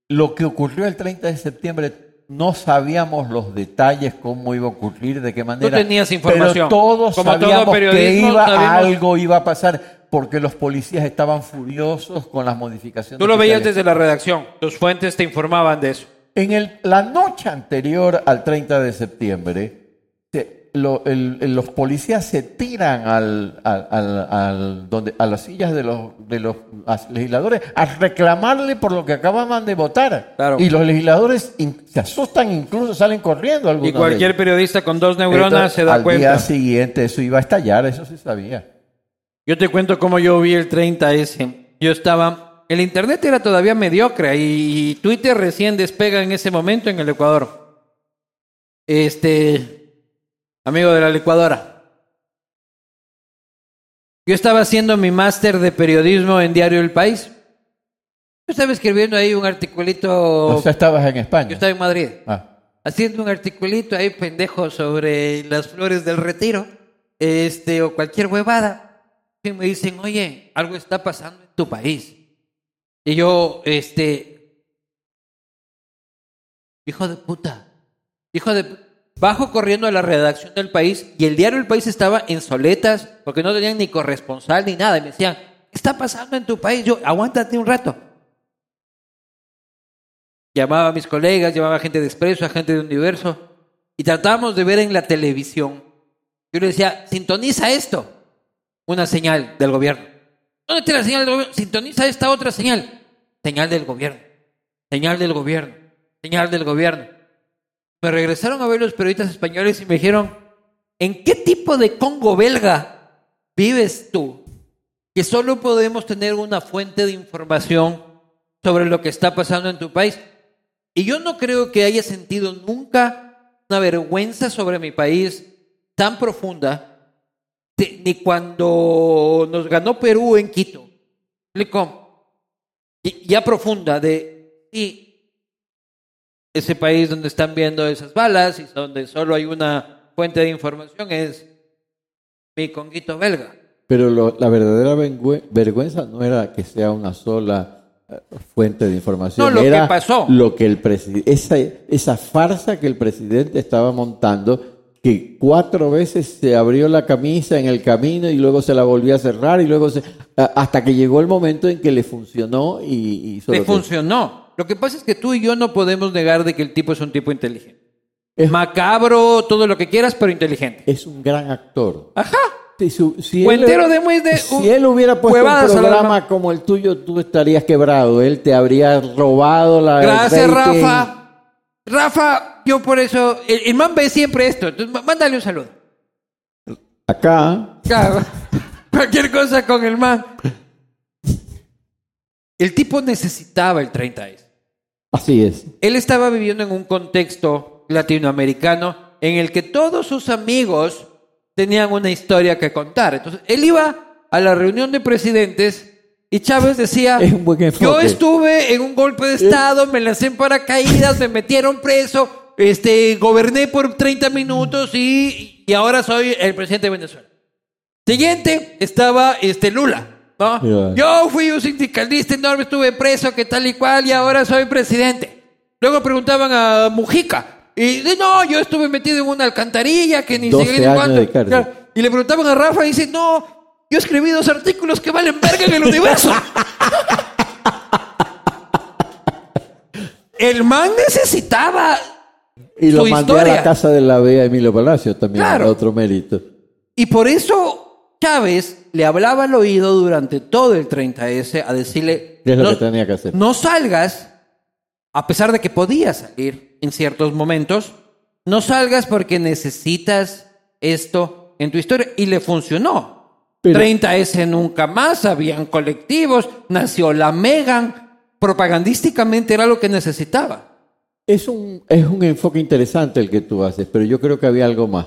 lo que ocurrió el 30 de septiembre, no sabíamos los detalles, cómo iba a ocurrir, de qué manera. tenías información. Pero todos Como todo sabíamos que periodismo, iba, sabemos- algo iba a pasar, porque los policías estaban furiosos con las modificaciones. Tú lo que veías desde la redacción. Tus fuentes te informaban de eso. En el- la noche anterior al 30 de septiembre, se- lo- el- los policías se tiran al, al- al- al- donde, a las sillas de los, de los legisladores a reclamarle por lo que acababan de votar. Claro. Y los legisladores in- se asustan, incluso salen corriendo. Y cualquier periodista con dos neuronas Entonces, se da al cuenta. día siguiente eso iba a estallar, eso se sabía. Yo te cuento cómo yo vi el 30 ese. Yo estaba. El internet era todavía mediocre y, Twitter recién despega en ese momento en el Ecuador. Este. Amigo de la licuadora. Yo estaba haciendo mi máster de periodismo en Diario El País. Yo estaba escribiendo ahí un articulito. O sea, estabas en España. yo estaba en Madrid Ah, haciendo un articulito ahí pendejo sobre las flores del retiro, este, o cualquier huevada, y me dicen, oye, algo está pasando en tu país. Y yo, este, hijo de puta, hijo de bajo corriendo a la redacción del país y el diario El País estaba en soletas porque no tenían ni corresponsal ni nada. Y me decían, ¿qué está pasando en tu país? Yo, aguántate un rato. Llamaba a mis colegas, llamaba a gente de Expreso, a gente de Universo, y tratábamos de ver en la televisión. Yo le decía, sintoniza esto, una señal del gobierno. ¿Dónde está la señal del gobierno? Sintoniza esta otra señal. Señal del gobierno. Señal del gobierno. Señal del gobierno. Me regresaron a ver los periodistas españoles y me dijeron, ¿en qué tipo de Congo belga vives tú? Que solo podemos tener una fuente de información sobre lo que está pasando en tu país. Y yo no creo que haya sentido nunca una vergüenza sobre mi país tan profunda, ni cuando nos ganó Perú en Quito. ¿Explico? Ya profunda de, sí, ese país donde están viendo esas balas y donde solo hay una fuente de información es mi conguito belga. Pero la verdadera vergüenza no era que sea una sola eh, fuente de información. No, lo era que pasó. Lo que el esa, esa farsa que el presidente estaba montando, que cuatro veces se abrió la camisa en el camino y luego se la volvió a cerrar y luego se, hasta que llegó el momento en que le funcionó y, le funcionó. Lo que pasa es que tú y yo no podemos negar de que el tipo es un tipo inteligente. Es macabro, todo lo que quieras, pero inteligente. Es un gran actor. Ajá. Si, si, él, de, si él hubiera puesto un programa como el tuyo, tú estarías quebrado. Él te habría robado la. Gracias, Rafa. Rafa, yo por eso. El, man ve siempre esto. Entonces, mándale un saludo. Acá. cualquier cosa con el man. El tipo necesitaba el 30S. Así es. Él estaba viviendo en un contexto latinoamericano en el que todos sus amigos tenían una historia que contar. Entonces, él iba a la reunión de presidentes y Chávez decía, yo estuve en un golpe de Estado, me lancé en paracaídas, me metieron preso, este, goberné por 30 minutos y, y ahora soy el presidente de Venezuela. Siguiente estaba este Lula. ¿no? Yo fui un sindicalista enorme, estuve preso, que tal y cual, y ahora soy presidente. Luego preguntaban a Mujica, y dice, no, yo estuve metido en una alcantarilla que ni siquiera Y le preguntaban a Rafa y dice, no, yo escribí dos artículos que valen verga en el universo. el man necesitaba y lo mandé a la casa de la Bea Emilio Palacio también, otro mérito. Y por eso Chávez le hablaba al oído durante todo el 30S a decirle... ¿Qué es lo que tenía que hacer? No salgas, a pesar de que podía salir en ciertos momentos, no salgas porque necesitas esto en tu historia. Y le funcionó. 30S nunca más, habían colectivos, nació la Megan, propagandísticamente era lo que necesitaba. Es un, es un enfoque interesante el que tú haces, pero yo creo que había algo más.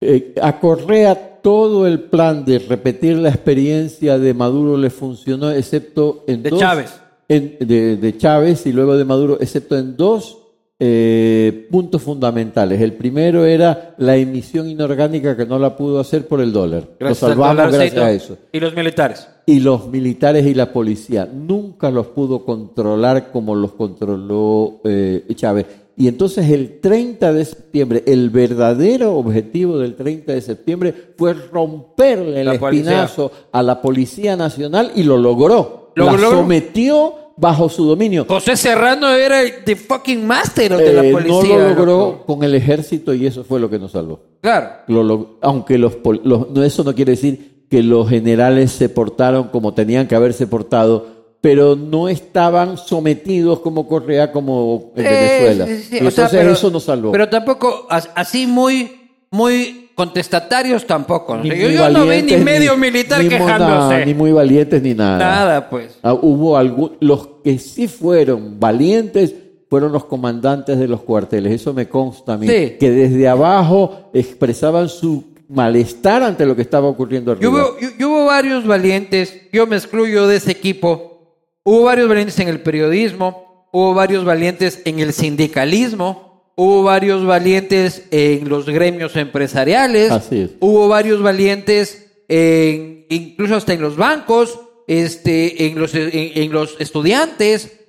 Eh, a Correa todo el plan de repetir la experiencia de Maduro le funcionó, excepto en de dos. Chávez. de, de Chávez y luego de Maduro, excepto en dos eh, puntos fundamentales. El primero era la emisión inorgánica que no la pudo hacer por el dólar. Gracias lo salvamos gracias a eso. Y los militares. Y los militares y la policía. Nunca los pudo controlar como los controló eh, Chávez. Y entonces el 30 de septiembre, el verdadero objetivo del 30 de septiembre fue romperle el espinazo a la Policía Nacional y lo logró. ¿Lo la sometió bajo su dominio. José Serrano era el the fucking master de la policía. No lo logró con el ejército y eso fue lo que nos salvó. Claro. aunque los, no, eso no quiere decir que los generales se portaron como tenían que haberse portado, pero no estaban sometidos como Correa como en Venezuela. entonces eso nos salvó. Pero tampoco así muy, muy contestatarios tampoco. yo, no vi ni medio militar quejándose. ni muy valientes ni nada. Nada, pues. Ah, hubo algún, los que sí fueron valientes fueron los comandantes de los cuarteles. Eso me consta a mí. Que desde abajo expresaban su malestar ante lo que estaba ocurriendo arriba. Yo hubo, varios valientes, yo me excluyo de ese equipo. Hubo varios valientes en el periodismo, hubo varios valientes en el sindicalismo Hubo varios valientes en los gremios empresariales. Hubo varios valientes en, incluso hasta en los bancos, este, en los, en, los estudiantes.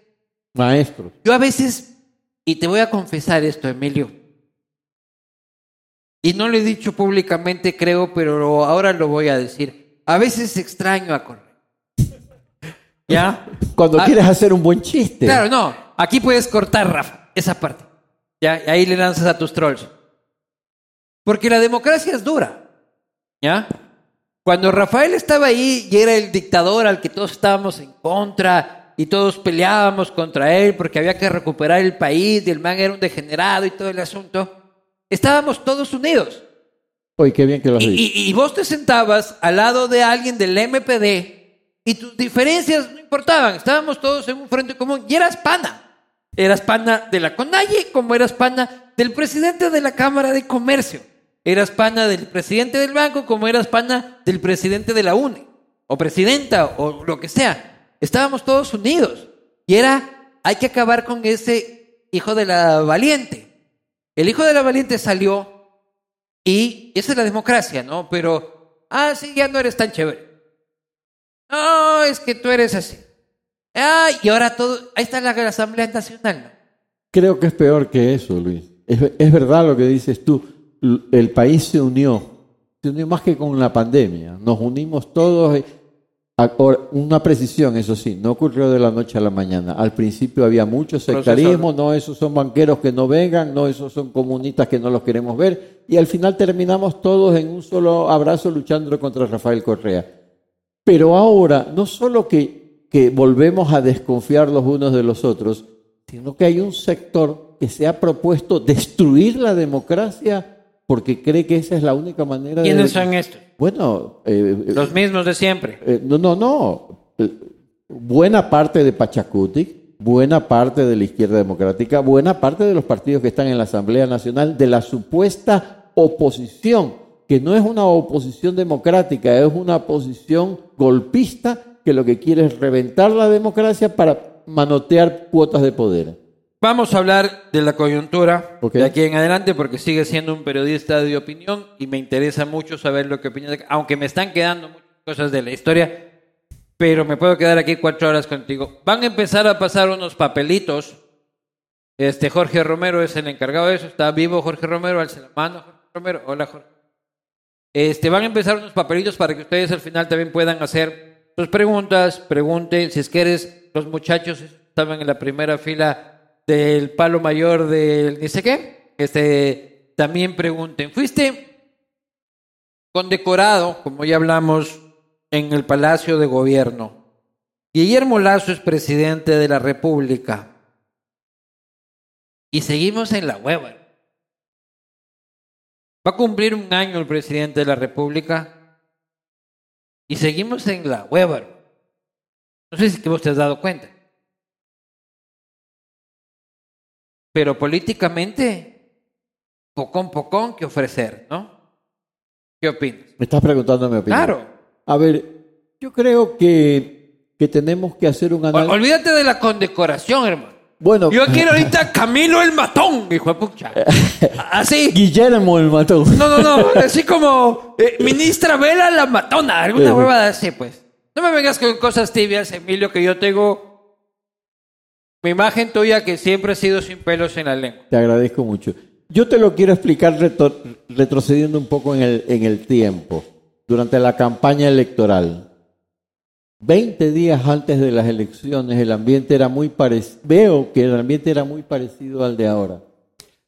Maestros. Yo a veces, y te voy a confesar esto, Emilio, y no lo he dicho públicamente, creo, pero ahora lo voy a decir. A veces extraño a correr. ¿Ya? Cuando ah, quieres hacer un buen chiste. Claro, no. Aquí puedes cortar, Rafa, esa parte. ¿Ya? Y ahí le lanzas a tus trolls. Porque la democracia es dura. ¿Ya? Cuando Rafael estaba ahí y era el dictador al que todos estábamos en contra y todos peleábamos contra él porque había que recuperar el país y el man era un degenerado y todo el asunto, estábamos todos unidos. Oye, qué bien que lo has Y, dicho. y- y vos te sentabas al lado de alguien del MPD y tus diferencias no importaban. Estábamos todos en un frente común y eras pana. Eras pana de la CONAIE como eras pana del presidente de la Cámara de Comercio. Eras pana del presidente del banco como eras pana del presidente de la UNE. O presidenta o lo que sea. Estábamos todos unidos. Y era, hay que acabar con ese hijo de la valiente. El hijo de la valiente salió y esa es la democracia, ¿no? Pero, ah, sí, ya no eres tan chévere. No, es que tú eres así. Ah, y ahora todo, ahí está la, Asamblea Nacional. ¿no? Creo que es peor que eso, Luis. Es, verdad lo que dices tú. El país se unió. Se unió más que con la pandemia. Nos unimos todos. eh, Una precisión, eso sí, no ocurrió de la noche a la mañana. Al principio había mucho sectarismo, no, esos son banqueros que no vengan, no, esos son comunistas que no los queremos ver. Y al final terminamos todos en un solo abrazo luchando contra Rafael Correa. Pero ahora, no solo que, que volvemos a desconfiar los unos de los otros, sino que hay un sector que se ha propuesto destruir la democracia porque cree que esa es la única manera de... ¿Quiénes son estos? Bueno, eh, eh, Los mismos de siempre. eh, no, no, no. Buena parte de Pachacutic, buena parte de la izquierda democrática, buena parte de los partidos que están en la Asamblea Nacional, de la supuesta oposición, que no es una oposición democrática, es una oposición golpista que lo que quiere es reventar la democracia para manotear cuotas de poder. Vamos a hablar de la coyuntura de aquí en adelante porque sigue siendo un periodista de opinión y me interesa mucho saber lo que opina, de- aunque me están quedando muchas cosas de la historia, pero me puedo quedar aquí cuatro horas contigo. Van a empezar a pasar unos papelitos. Este Jorge Romero es el encargado de eso. Está vivo Jorge Romero, alce la mano Jorge Romero. Hola Jorge. Este, van a empezar unos papelitos para que ustedes al final también puedan hacer sus preguntas, pregunten si es que eres los muchachos estaban en la primera fila del palo mayor del ni sé qué, este también pregunten. Fuiste condecorado, como ya hablamos, en el Palacio de Gobierno. Guillermo Lazo es presidente de la República. Y seguimos en la hueva. Va a cumplir un año el presidente de la República y seguimos en la hueva. No sé si vos te has dado cuenta. Pero políticamente, pocón pocón que ofrecer, ¿no? ¿Qué opinas? Me estás preguntando mi opinión. Claro. A ver, yo creo que, que tenemos que hacer un análisis. olvídate de la condecoración, hermano. Bueno, Yo quiero ahorita Camilo el Matón, hijo de pucha. Así. Guillermo el matón. No, no, no. Así como eh, ministra Vela la matona. Alguna huevada así, pues. No me vengas con cosas tibias, Emilio, que yo tengo mi imagen tuya que siempre ha sido sin pelos en la lengua. Te agradezco mucho. Yo te lo quiero explicar retrocediendo un poco en el, en el tiempo, durante la campaña electoral. Veinte días antes de las elecciones, el ambiente era muy parecido. Veo que el ambiente era muy parecido al de ahora.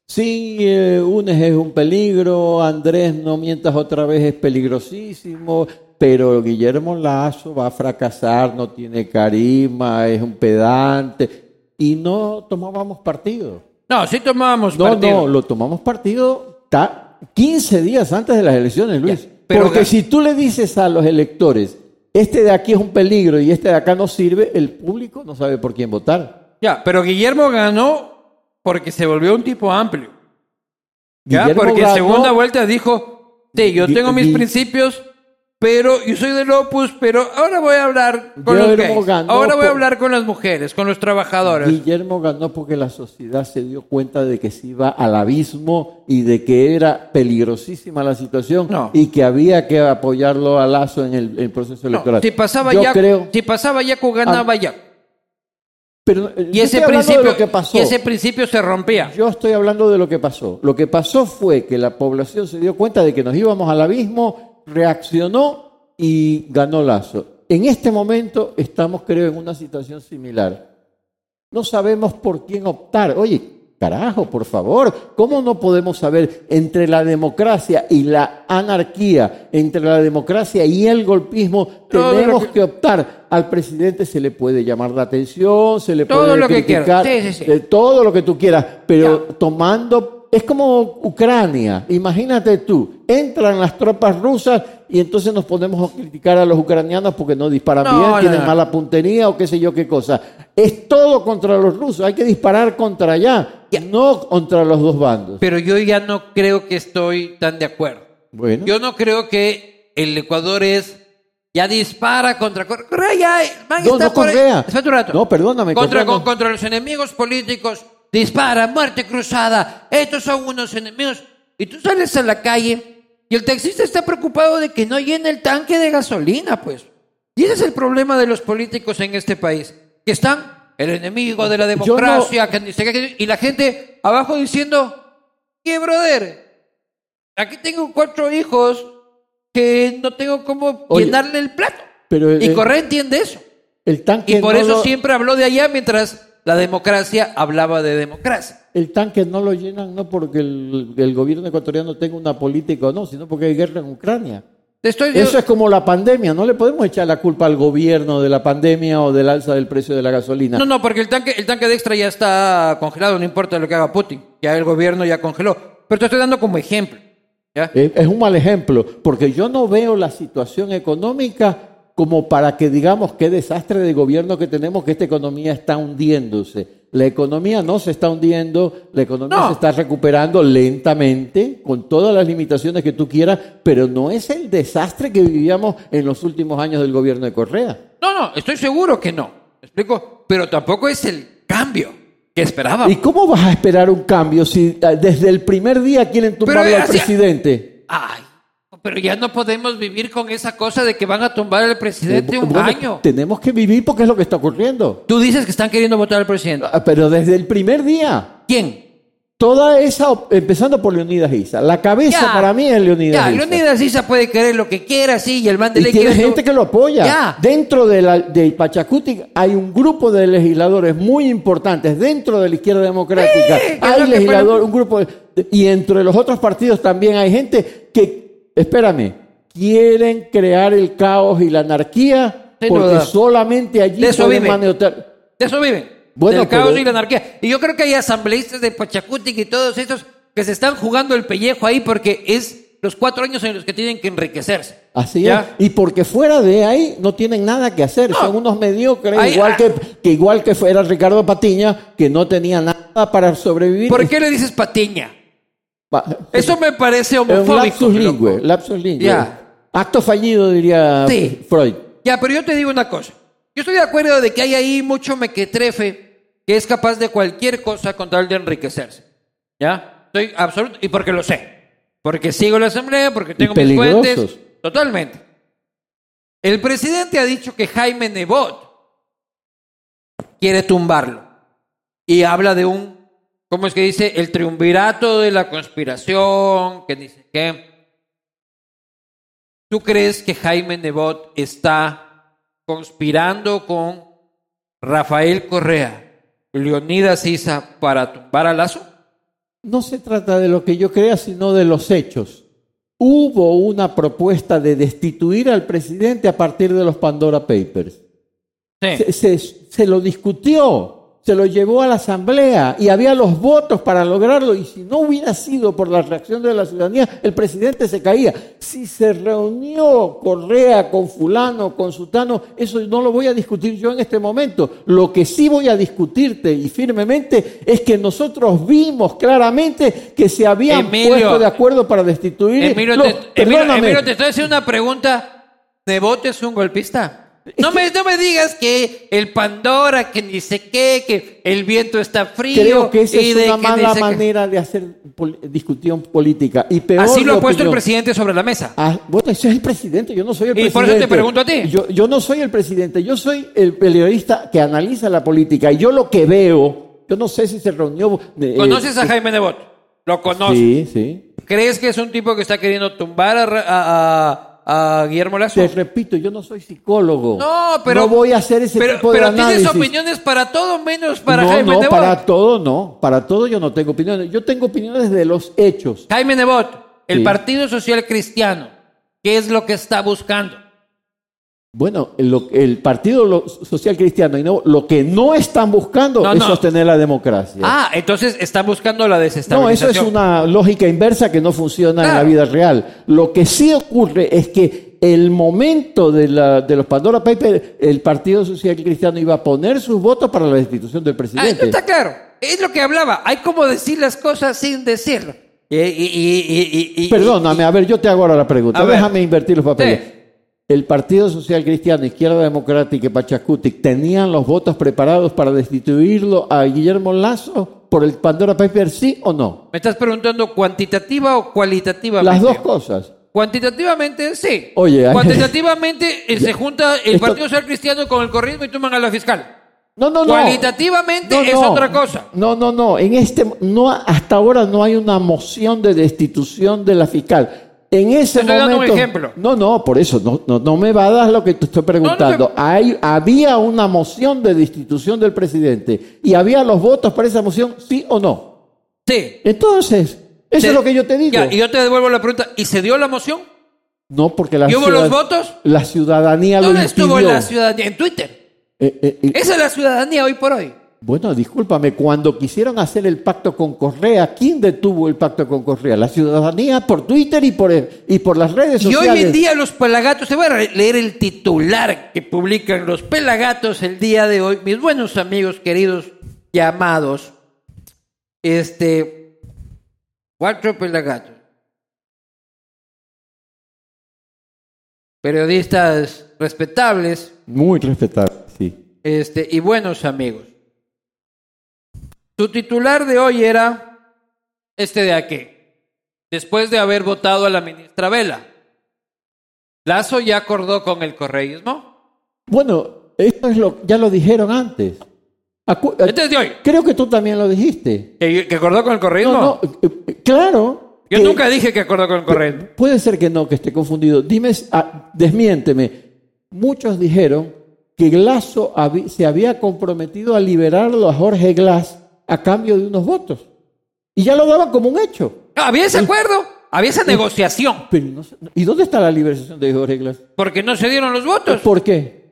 Sí, eh, Unes es un peligro, Andrés, no mientas otra vez, es peligrosísimo, pero Guillermo Lazo va a fracasar, no tiene carisma, es un pedante, y no tomábamos partido. No, sí tomábamos No, partido. no, lo tomamos partido ta- 15 días antes de las elecciones, Luis. Ya, pero Porque si tú le dices a los electores, este de aquí es un peligro y este de acá no sirve, el público no sabe por quién votar. Ya, pero Guillermo ganó porque se volvió un tipo amplio. Ya, Guillermo porque en segunda vuelta dijo, sí, yo tengo mis principios, pero yo soy del Opus, pero ahora voy a hablar con los gays. ganó Ahora voy a hablar con las mujeres, con los trabajadores. Guillermo ganó porque la sociedad se dio cuenta de que se iba al abismo y de que era peligrosísima la situación No. y que había que apoyarlo a Lazo en el, en el proceso No, electoral. si pasaba Yo ya, creo, si pasaba Yacu ganaba ya. pero, eh, Y ese principio, que pasó. y ese principio se rompía. Yo estoy hablando de lo que pasó. Lo que pasó fue que la población se dio cuenta de que nos íbamos al abismo, reaccionó y ganó Lazo. En este momento estamos, creo, en una situación similar. No sabemos por quién optar. Oye, Carajo, por favor, ¿cómo no podemos saber entre la democracia y la anarquía, entre la democracia y el golpismo, tenemos que- que optar? Al presidente se le puede llamar la atención, se le Todo puede lo criticar, quiera. Sí, sí, sí. eh, todo lo que tú quieras, pero tomando es como Ucrania, imagínate tú, entran las tropas rusas y entonces nos ponemos a criticar a los ucranianos porque no disparan No, bien, no, tienen no. mala puntería o qué sé yo qué cosa. Es todo contra los rusos, hay que disparar contra allá, no contra los dos bandos. Pero yo ya no creo que estoy tan de acuerdo. Bueno, Yo no creo que el Ecuador es ya dispara contra Correa. Ya, man No, está no por ahí. Correa. Un rato. No, perdóname, Contra, Correa no. con- contra los enemigos políticos dispara, muerte cruzada. Estos son unos enemigos. Y tú sales a la calle y el taxista está preocupado de que no llene el tanque de gasolina, pues. Y ese es el problema de los políticos en este país. Que están el enemigo de la no- democracia, que y la gente abajo diciendo, ¿qué, brother? Aquí tengo cuatro hijos que no tengo cómo Oye, llenarle el plato. pero y Correa entiende eso. el tanque Y por no eso lo- siempre habló de allá mientras la democracia hablaba de democracia. El tanque no lo llenan no porque el, el gobierno ecuatoriano tenga una política o no, sino porque hay guerra en Ucrania. Estoy Eso es como la pandemia, no le podemos echar la culpa al gobierno de la pandemia o del alza del precio de la gasolina. No, no, porque el tanque, el tanque de extra ya está congelado, no importa lo que haga Putin. Ya el gobierno ya congeló. Pero te estoy dando como ejemplo. ¿ya? Es, es un mal ejemplo, porque yo no veo la situación económica como para que digamos qué desastre de gobierno que tenemos, que esta economía está hundiéndose. La economía no se está hundiendo, la economía No. se está recuperando lentamente, con todas las limitaciones que tú quieras, pero no es el desastre que vivíamos en los últimos años del gobierno de Correa. No, no, estoy seguro que no. ¿Me explico? Pero tampoco es el cambio que esperábamos. ¿Y cómo vas a esperar un cambio si eh, desde el primer día quieren tumbarlo Pero, al presidente? Ay, pero ya no podemos vivir con esa cosa de que van a tumbar al presidente Eh, un bueno, año. Tenemos que vivir porque es lo que está ocurriendo. Tú dices que están queriendo votar al presidente. Ah, Pero desde el primer día, ¿Quién? toda esa, empezando por Leonidas Isa, la cabeza Ya. para mí es Leonidas Ya, Isa. Leonidas Issa puede querer lo que quiera, sí, y el man de Y tiene gente que lo apoya. Ya. Dentro de, la, de Pachacuti hay un grupo de legisladores muy importantes. Dentro de la izquierda democrática Sí, hay legisladores, un grupo. de- y entre los otros partidos también hay gente que, espérame, quieren crear el caos y la anarquía Sin porque duda. solamente allí De eso pueden viven. maniobrar. De eso viven. Bueno, del caos pero- y la anarquía. Y yo creo que hay asambleístas de Pachacutic y todos estos que se están jugando el pellejo ahí porque es los cuatro años en los que tienen que enriquecerse. Así ¿Ya? es. Y porque fuera de ahí no tienen nada que hacer. No. Son unos mediocres, Ahí- igual, ah. que, que igual que fuera Ricardo Patiña, que no tenía nada para sobrevivir. ¿Por qué le dices patiña? Eso me parece es un homofóbico. lapsus lingüe, lapsus lingüe. Ya. Acto fallido, diría Sí. Freud. Ya, pero yo te digo una cosa. Yo estoy de acuerdo de que hay ahí mucho mequetrefe que es capaz de cualquier cosa con tal de enriquecerse. ¿Ya? Estoy absoluto. Y porque lo sé. Porque sigo la asamblea, porque tengo mis fuentes. Totalmente. El presidente ha dicho que Jaime Nebot quiere tumbarlo. Y habla de un, ¿cómo es que dice? El triunvirato de la conspiración, que dice que... ¿Tú crees que Jaime Nebot está conspirando con Rafael Correa, Leonidas Isa para tumbar a Lazo? No se trata de lo que yo crea, sino de los hechos. Hubo una propuesta de destituir al presidente a partir de los Pandora Papers. Sí. se, se- se lo discutió, se lo llevó a la asamblea y había los votos para lograrlo y si no hubiera sido por la reacción de la ciudadanía, el presidente se caía. Si se reunió Correa con fulano, con sutano, eso no lo voy a discutir yo en este momento. Lo que sí voy a discutirte y firmemente es que nosotros vimos claramente que se habían Emilio, puesto de acuerdo para destituir. Emilio, No, te, Emilio. Emilio, te estoy haciendo una pregunta. ¿Nebot es un golpista? No me, no me digas que el Pandora, que ni sé qué, que el viento está frío. Creo que esa y es de una que mala manera de hacer pol- discusión política. Y peor Así lo ha puesto el presidente sobre la mesa. Ah, bueno, ese es el presidente, yo no soy el Y presidente. por eso te pregunto a ti. Yo, yo no soy el presidente, yo soy el periodista que analiza la política. Y yo lo que veo, yo no sé si se reunió. eh, ¿Conoces a eh, Jaime Nebot? Lo conoces. Sí, sí. ¿Crees que es un tipo que está queriendo tumbar a, Ra- a- a a Guillermo Lazo. Te repito, yo no soy psicólogo. No, pero. No voy a hacer ese pero, tipo de pero análisis. tienes opiniones para todo menos para no, Jaime no, Nebot. para todo no. Para todo yo no tengo opiniones. Yo tengo opiniones de los hechos. Jaime Nebot, el Sí. Partido Social Cristiano, ¿qué es lo que está buscando? Bueno, lo- el Partido Social Cristiano y no, lo que no están buscando No, es no. sostener la democracia. Ah, entonces están buscando la no, desestabilización. eso es una lógica inversa que no funciona en la vida real. Lo que sí ocurre es que el momento de, la- de los Pandora Papers, el Partido Social Cristiano iba a poner sus votos para la destitución del Ah, presidente. no está claro. Es lo que hablaba. Hay como decir las cosas sin decirlo. Y, y- y- Perdóname, a ver, yo te hago ahora la pregunta. Ver. Déjame invertir los papeles. Sí. El Partido Social Cristiano, Izquierda Democrática y Pachacuti tenían los votos preparados para destituirlo a Guillermo Lazo por el Pandora Paper, sí o no? ¿Me estás preguntando cuantitativa o cualitativamente? Las dos cosas. Cuantitativamente, sí. Oye, Cuantitativamente eh, se junta el Esto- Partido Social Cristiano con el correísmo y toman a la fiscal. No, no, no. Cualitativamente No, es otra cosa. No, no, no. En este, no, hasta ahora no hay una moción de destitución de la fiscal. En ese dando un momento. ejemplo. No, no, por eso no, no, no me va a dar lo que te estoy preguntando. No, Hay, había una moción de destitución del presidente y había los votos para esa moción, sí o no. Sí. Entonces, eso Se- es lo que yo te digo. Ya, y yo te devuelvo la pregunta. ¿Y se dio la moción? No, porque la, ¿Y hubo los ciudad- votos? la ciudadanía lo ¿Dónde estuvo impidió. la ciudadanía? En Twitter. Eh, eh, eh, Esa es la ciudadanía hoy por hoy. Bueno, discúlpame, cuando quisieron hacer el pacto con Correa, ¿quién detuvo el pacto con Correa? La ciudadanía por Twitter y por, y por las redes Y sociales. hoy en día los pelagatos, te voy a leer el titular que publican los pelagatos el día de hoy, mis buenos amigos queridos llamados, este, cuatro pelagatos, periodistas respetables, Muy respetable, sí. este, y buenos amigos. Su titular de hoy era este de aquí, después de haber votado a la ministra Vela. Lazo ya acordó con el correísmo. Bueno, esto es lo, ya lo dijeron antes. Acu- eh, Este es de hoy. Creo que tú también lo dijiste. ¿Que, que acordó con el correísmo? No, no, eh, eh, claro. Yo que- nunca dije que acordó con el correísmo. Puede ser que no, que esté confundido. Dime, ah, desmiénteme. Muchos dijeron que Glasso habi- se había comprometido a liberarlo a Jorge Glass a cambio de unos votos. Y ya lo daban como un hecho. Había ese acuerdo, había esa negociación, Pero no sé- ¿Y dónde está la liberación de Jorge Glass? porque no se dieron los votos. ¿Por qué?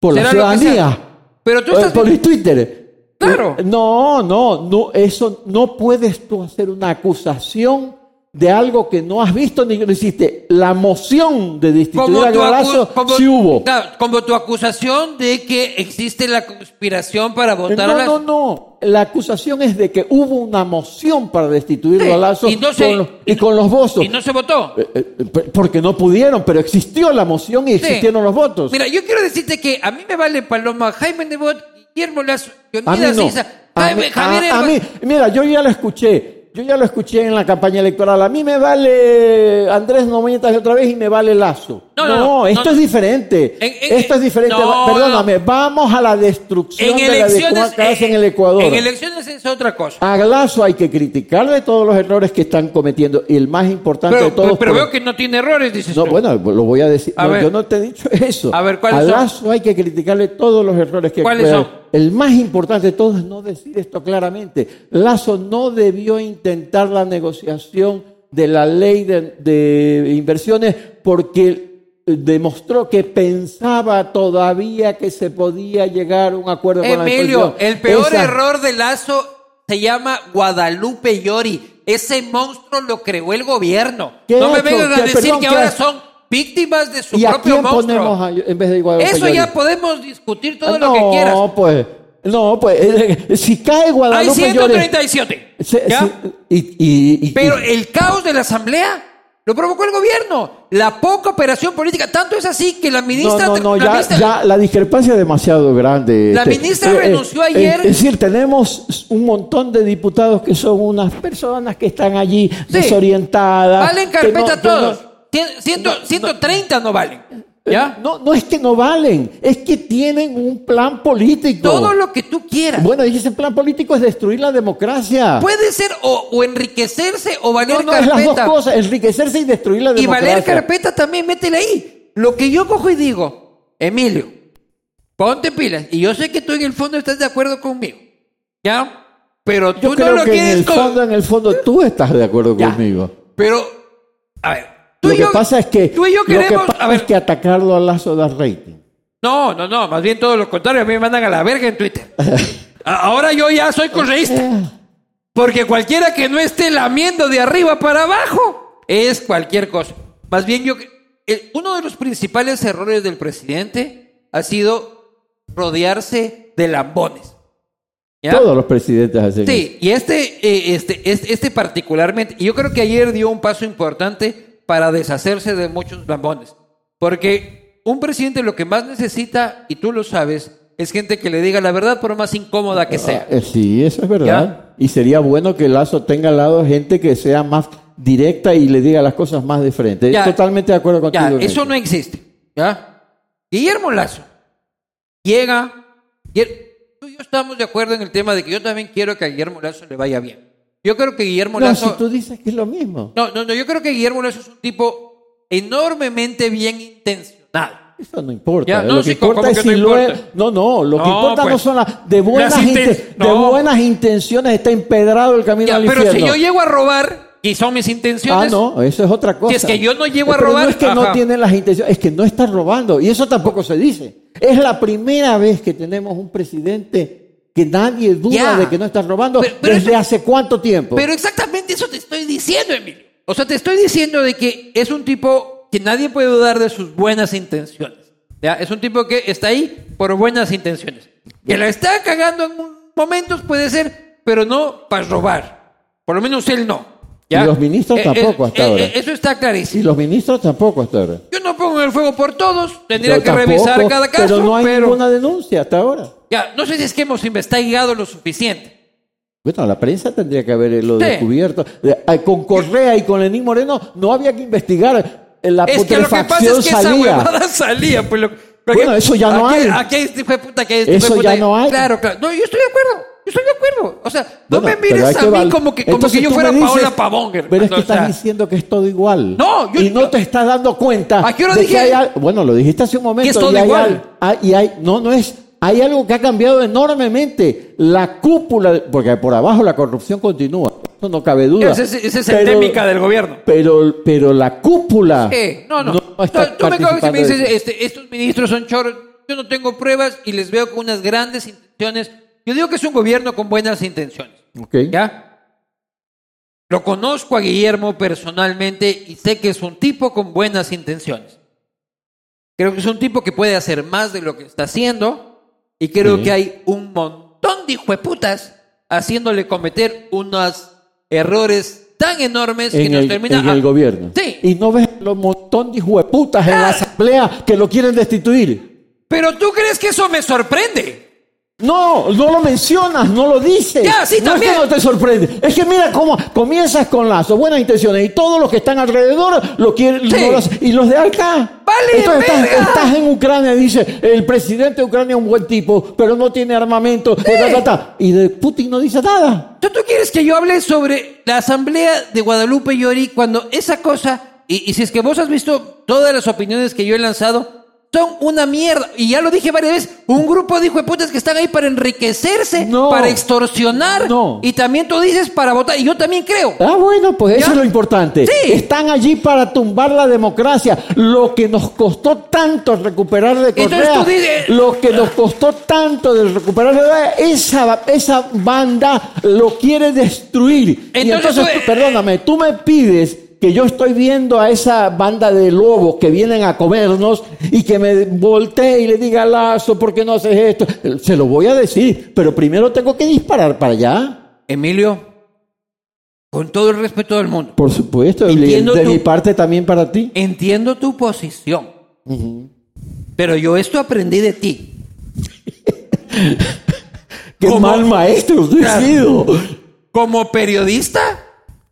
Por la Será lo que ciudadanía. Pero tú Eh, estás... Por el Twitter. Claro. Eh, No, no, no, eso no puedes tú hacer una acusación de algo que no has visto ni que no hiciste. La moción de destituir a como- sí hubo. como tu acusación de que existe la conspiración para votar a No, Lazo. no, no. La acusación es de que hubo una moción para destituir Sí, a Lazo y no se- con los- y, con los votos. Y no se votó. Eh, eh, porque no pudieron, pero existió la moción y Sí. existieron los votos. Mira, yo quiero decirte que a mí me vale Paloma, Jaime Nebot, Guillermo Lazo, A Leonidas no. A Javier a- a mí- mira, yo ya lo escuché. Yo ya lo escuché en la campaña electoral. A mí me vale Andrés Nometas otra vez y me vale Lazo. No, no, no, esto no, es no. diferente. En- en- esto es diferente. no, Perdóname, vamos a la destrucción En de elecciones, en eh, el Ecuador. En elecciones es otra cosa. A Lazo hay que criticarle todos los errores que están cometiendo. Y el más importante Pero, de todos. pero por- veo que no tiene errores, dices No, tú. bueno, lo voy a decir. A No, ver. yo no te he dicho eso. A ver, ¿cuáles a son? Lazo hay que criticarle todos los errores que ¿Cuáles son? El más importante de todos es no decir esto claramente. Lazo no debió intentar la negociación de la ley de, de inversiones porque demostró que pensaba todavía que se podía llegar a un acuerdo con la Emilio, el peor Esa- error de Lazo se llama Guadalupe Llori. Ese monstruo lo creó el gobierno. ¿Qué No me vengan a ¿Qué- decir perdón, que ahora son víctimas de su ¿Y a propio quién monstruo. ponemos a- en vez de Guadalupe Eso ya Llori? podemos discutir todo Ah, lo que quieras. No, pues, no, pues, eh, si cae Hay Guadalupe Llori- 137. Se- ¿ya? se- y, y- y- Pero el caos de la asamblea lo provocó el gobierno. La poca operación política. Tanto es así que la ministra. no, no, la ya, ministra- ya la discrepancia es demasiado grande. La Este, ministra renunció ayer. Es decir, tenemos un montón de diputados que son unas personas que están allí desorientadas. Valen no- carpeta no- todos. Cien- ciento- 130 no valen. ¿Ya? No, no es que no valen, es que tienen un plan político. Todo lo que tú quieras. Bueno, y ese plan político es destruir la democracia. Puede ser o, o enriquecerse o no, valer no, es las dos carpeta. cosas, enriquecerse y destruir la y democracia. valer carpeta también, métele ahí. Lo que yo cojo y digo, Emilio, ponte pilas. Y yo sé que tú en el fondo estás de acuerdo conmigo. ¿Ya? Pero tú Yo no creo lo que en quieres el con- fondo, en el fondo, tú estás de acuerdo Ya. conmigo. Pero, a ver. Tú Lo y que yo- pasa es que, Tú y yo lo que queremos. pasa a ver, es que atacarlo a Lazo da rating. No, no, no, más bien todo lo contrario, a mí me mandan a la verga en Twitter. Ahora yo ya soy correísta. Porque cualquiera que no esté lamiendo de arriba para abajo es cualquier cosa. Más bien yo... el- uno de los principales errores del presidente ha sido rodearse de lambones. ¿Ya? Todos los presidentes hacen eso. Sí, y este, eh, este, este, este particularmente, y yo creo que ayer dio un paso importante para deshacerse de muchos lambones. Porque un presidente lo que más necesita, y tú lo sabes, es gente que le diga la verdad por más incómoda que sea. Eh, sí, eso es verdad. Y sería bueno que Lazo tenga al lado gente que sea más directa y le diga las cosas más de frente. Ya. Totalmente de acuerdo contigo. Ya, eso no existe. ¿Ya? Guillermo Lazo llega. tú y yo estamos de acuerdo en el tema de que yo también quiero que a Guillermo Lazo le vaya bien. Yo creo que Guillermo No, Lazo. si tú dices que es lo mismo. No, no, no, yo creo que Guillermo Lazo es un tipo enormemente bien intencionado. Eso no importa. Ya, no, lo sí, que importa ¿cómo es que si no lo importa? es- No, no, lo que No, importa no pues. son las de buenas, Las inten- inten- de buenas intenciones está empedrado el camino Ya, al pero si infierno. yo llego a robar, y son mis Ah, intenciones. no, eso es otra cosa. es que yo no llego a Pero robar, No es que ajá. no tienen las intenciones, es que no están robando. Y eso tampoco se dice. Es la primera vez que tenemos un presidente que nadie duda Ya. de que no está robando. Pero- pero ¿Desde eso- hace cuánto tiempo? Pero exactamente eso te estoy diciendo, Emilio. O sea, te estoy diciendo de que es un tipo que nadie puede dudar de sus buenas intenciones. ¿ya? Es un tipo que está ahí por buenas intenciones. Que la está cagando en momentos puede ser, pero no para robar. Por lo menos él no. ¿Ya? Y los ministros tampoco hasta ahora. Eso está y clarísimo. los ministros tampoco hasta ahora. Yo no pongo el fuego por todos. Tendría Yo que revisar tampoco, cada caso. Pero no hay pero- ninguna denuncia hasta ahora. Ya, no sé si es que hemos investigado lo suficiente. Bueno, la prensa tendría que haberlo Sí. descubierto. Eh, eh, Con Correa y con Lenín Moreno no había que investigar. Eh, La Es que lo que pasa es que esa salía. huevada salía. Pues lo- Bueno, eso ya no aquí, hay. Aquí este puta, que este Eso de ya puta. no hay. Claro, claro. No, yo estoy de acuerdo. Yo estoy de acuerdo. O sea, no Bueno, me mires a mí val- como que, como Entonces que yo fuera dices, Paola Pavón. Pero es hermano, que o sea, estás diciendo que es todo igual. No, yo- y no te estás dando cuenta. ¿A qué hora de dije? que hay al- bueno, lo dijiste hace un momento. Que es todo y igual. al- hay- y hay, no, no es. Hay algo que ha cambiado enormemente. La cúpula, porque por abajo la corrupción continúa. Eso no cabe duda. Ese, es- endémica del gobierno. Pero, pero la cúpula. Sí, no, no. está tú, me coges y me dices, este, estos ministros son choros. Yo no tengo pruebas y les veo con unas grandes intenciones. Yo digo que es un gobierno con buenas intenciones. Ok. ¿Ya? Lo conozco a Guillermo personalmente y sé que es un tipo con buenas intenciones. Creo que es un tipo que puede hacer más de lo que está haciendo y creo Sí. que hay un montón de hijueputas haciéndole cometer unos errores tan enormes que en, nos el, termina en el gobierno. Sí. Y no ves los montón de hijueputas en la asamblea que lo quieren destituir. Pero tú crees que eso me sorprende. No, no lo mencionas, no lo dices. Ya, sí, no también. es que no te sorprende. Es que mira cómo comienzas con Lazo, buenas intenciones, y todos los que están alrededor lo quieren. Sí. no y los de acá. Vale, Entonces estás, en Ucrania y dice, el presidente de Ucrania es un buen tipo, pero no tiene armamento. ta, ta, ta. Y de Putin no dice nada. ¿Tú, tú quieres que yo hable sobre la asamblea de Guadalupe Llori cuando esa cosa, y, y si es que vos has visto todas las opiniones que yo he lanzado, son una mierda. Y ya lo dije varias veces, un grupo de hijueputas que están ahí para enriquecerse, No. para extorsionar, No. y también tú dices para votar, y yo también creo. Ah, bueno, pues eso ¿Ya? es lo importante. Sí. Están allí para tumbar la democracia. Lo que nos costó tanto recuperar de Entonces Correa, tú dices- lo que nos costó tanto de recuperar de Correa, esa, esa banda lo quiere destruir. y Entonces entonces, tú- tú- perdóname, tú me pides que yo estoy viendo a esa banda de lobos que vienen a comernos y que me voltee y le diga Lazo, ¿por qué no haces esto? Se lo voy a decir, pero primero tengo que disparar para allá. Emilio, con todo el respeto del mundo, Por supuesto, Entiendo de tu- mi parte también para ti. entiendo tu posición, pero yo esto aprendí de ti. Qué ¿Cómo? mal maestro has Claro. sido. Como periodista,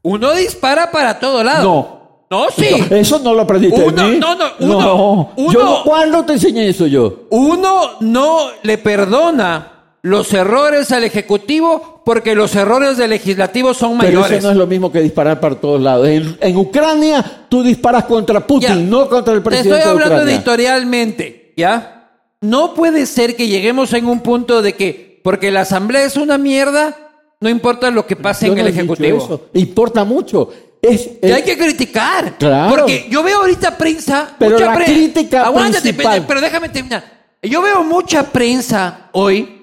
uno dispara para todo lado. No, No, sí. No, eso no lo aprendiste Uno- de mí. no, no, uno- uno- Yo no- ¿Cuándo te enseñé eso yo? Uno no le perdona los errores al Ejecutivo porque los errores del Legislativo son Pero mayores. eso no es lo mismo que disparar para todos lados. En, en Ucrania tú disparas contra Putin, Ya. no contra el Te presidente estoy hablando de editorialmente, ¿ya? No puede ser que lleguemos en un punto de que, porque la Asamblea es una mierda, no importa lo que pase Yo en no el Ejecutivo. eso. Importa mucho. Es, hay que criticar. Claro. Porque yo veo ahorita prensa. Pero mucha la pre- crítica Aguántate, principal- pero, déjame terminar. Yo veo mucha prensa hoy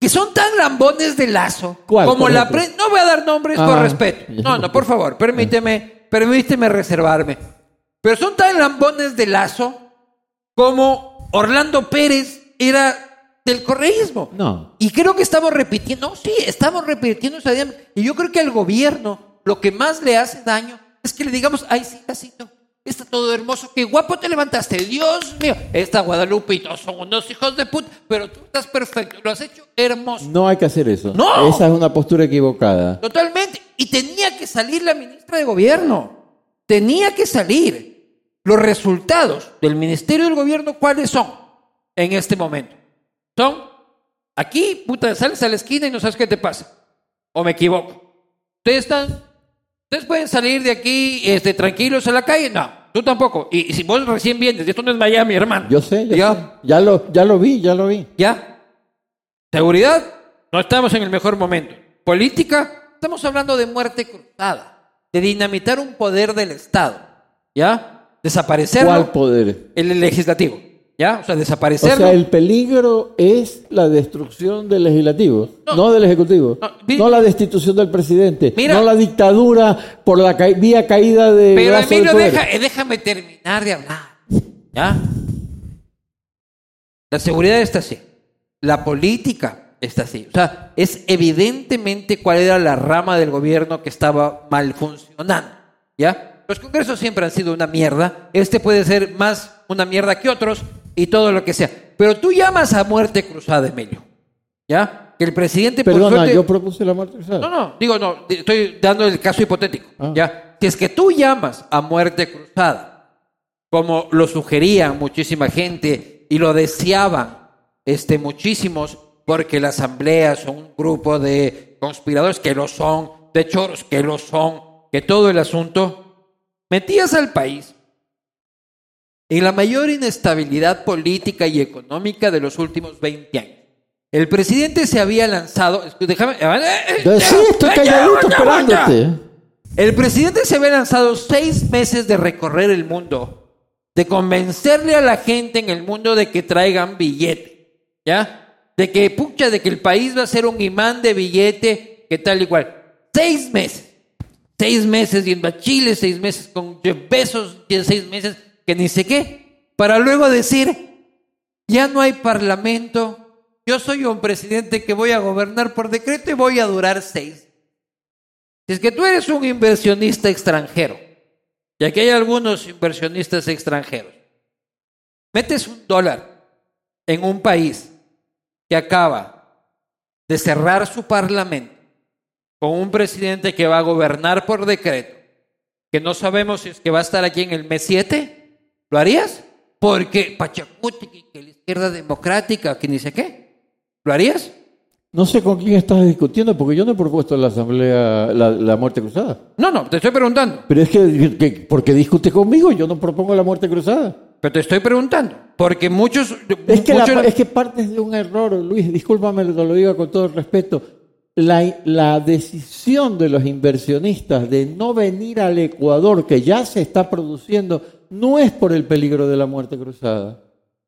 que son tan lambones de lazo ¿Cuál, como la prensa. No voy a dar nombres por Ah, respeto. No, no, por favor, permíteme, permíteme reservarme. Pero son tan lambones de lazo como Orlando Pérez era del correísmo. No. Y creo que estamos repitiendo, no, sí, estamos repitiendo esa dinámica. Y yo creo que al gobierno lo que más le hace daño es que le digamos, ay, sí, Casito, está todo hermoso, qué guapo te levantaste, Dios mío, esta Guadalupe y todos son unos hijos de puta, pero tú estás perfecto, lo has hecho hermoso. No hay que hacer eso. No. Esa es una postura equivocada. Totalmente. Y tenía que salir la ministra de Gobierno. Tenía que salir. Los resultados del Ministerio del Gobierno, ¿cuáles son en este momento? Son, aquí, puta, sales a la esquina y no sabes qué te pasa. ¿O me equivoco? Ustedes están, ustedes pueden salir de aquí este, tranquilos a la calle. No, tú tampoco. Y, y si vos recién vienes, esto no es Miami, hermano. Yo sé, yo Ya. sé. Ya lo, ya lo vi, ya lo vi. ¿Ya? Seguridad, no estamos en el mejor momento. Política, estamos hablando de muerte cruzada, de dinamitar un poder del Estado. ¿Ya? Desaparecerlo. ¿Cuál poder? El legislativo. ¿Ya? O sea, O desaparecerlo. sea, el peligro es la destrucción del legislativo, no, No. del ejecutivo, No, vi- no la destitución del presidente, Mira. no la dictadura por la ca- vía caída de Pero brazo Emilio, poder. deja- déjame terminar de hablar. ¿Ya? La seguridad está así. La política está así. O sea, es evidentemente cuál era la rama del gobierno que estaba mal funcionando. ¿Ya? Los congresos siempre han sido una mierda. Este puede ser más una mierda que otros y todo lo que sea. Pero tú llamas a muerte cruzada, Emilio. ¿Ya? Que el presidente por Perdona, suerte- yo propuse la muerte cruzada. no, no, digo no, estoy dando el caso hipotético. Ah. Ya, si es que tú llamas a muerte cruzada, como lo sugerían muchísima gente y lo deseaban este, muchísimos, porque la asamblea son un grupo de conspiradores que lo son, de choros que lo son, que todo el asunto, metías al país en la mayor inestabilidad política y económica de los últimos 20 años. El presidente se había lanzado. Déjame. Sí, estoy calladito esperándote. El presidente se había lanzado seis meses de recorrer el mundo, de convencerle a la gente en el mundo de que traigan billete, ¿ya? De que, pucha, de que el país va a ser un imán de billete, que tal y cual. Seis meses. Seis meses yendo a Chile, seis meses con Jeff Bezos, seis meses que ni sé qué, para luego decir, ya no hay parlamento, yo soy un presidente que voy a gobernar por decreto y voy a durar seis. Si es que tú eres un inversionista extranjero, y aquí hay algunos inversionistas extranjeros, metes un dólar en un país que acaba de cerrar su parlamento con un presidente que va a gobernar por decreto, que no sabemos si es que va a estar aquí en el mes 7, ¿lo harías? Porque Pachacuti, que- la izquierda democrática, que ni sé qué, ¿lo harías? No sé con quién estás discutiendo, porque yo no he propuesto en la Asamblea la, la muerte cruzada. No, no, te estoy preguntando. Pero es que, que porque discute conmigo, yo no propongo la muerte cruzada. Pero te estoy preguntando. Porque muchos. Es que, la- muchos- es que partes de un error, Luis, discúlpame que lo diga con todo el respeto. La, la decisión de los inversionistas de no venir al Ecuador, que ya se está produciendo, no es por el peligro de la muerte cruzada.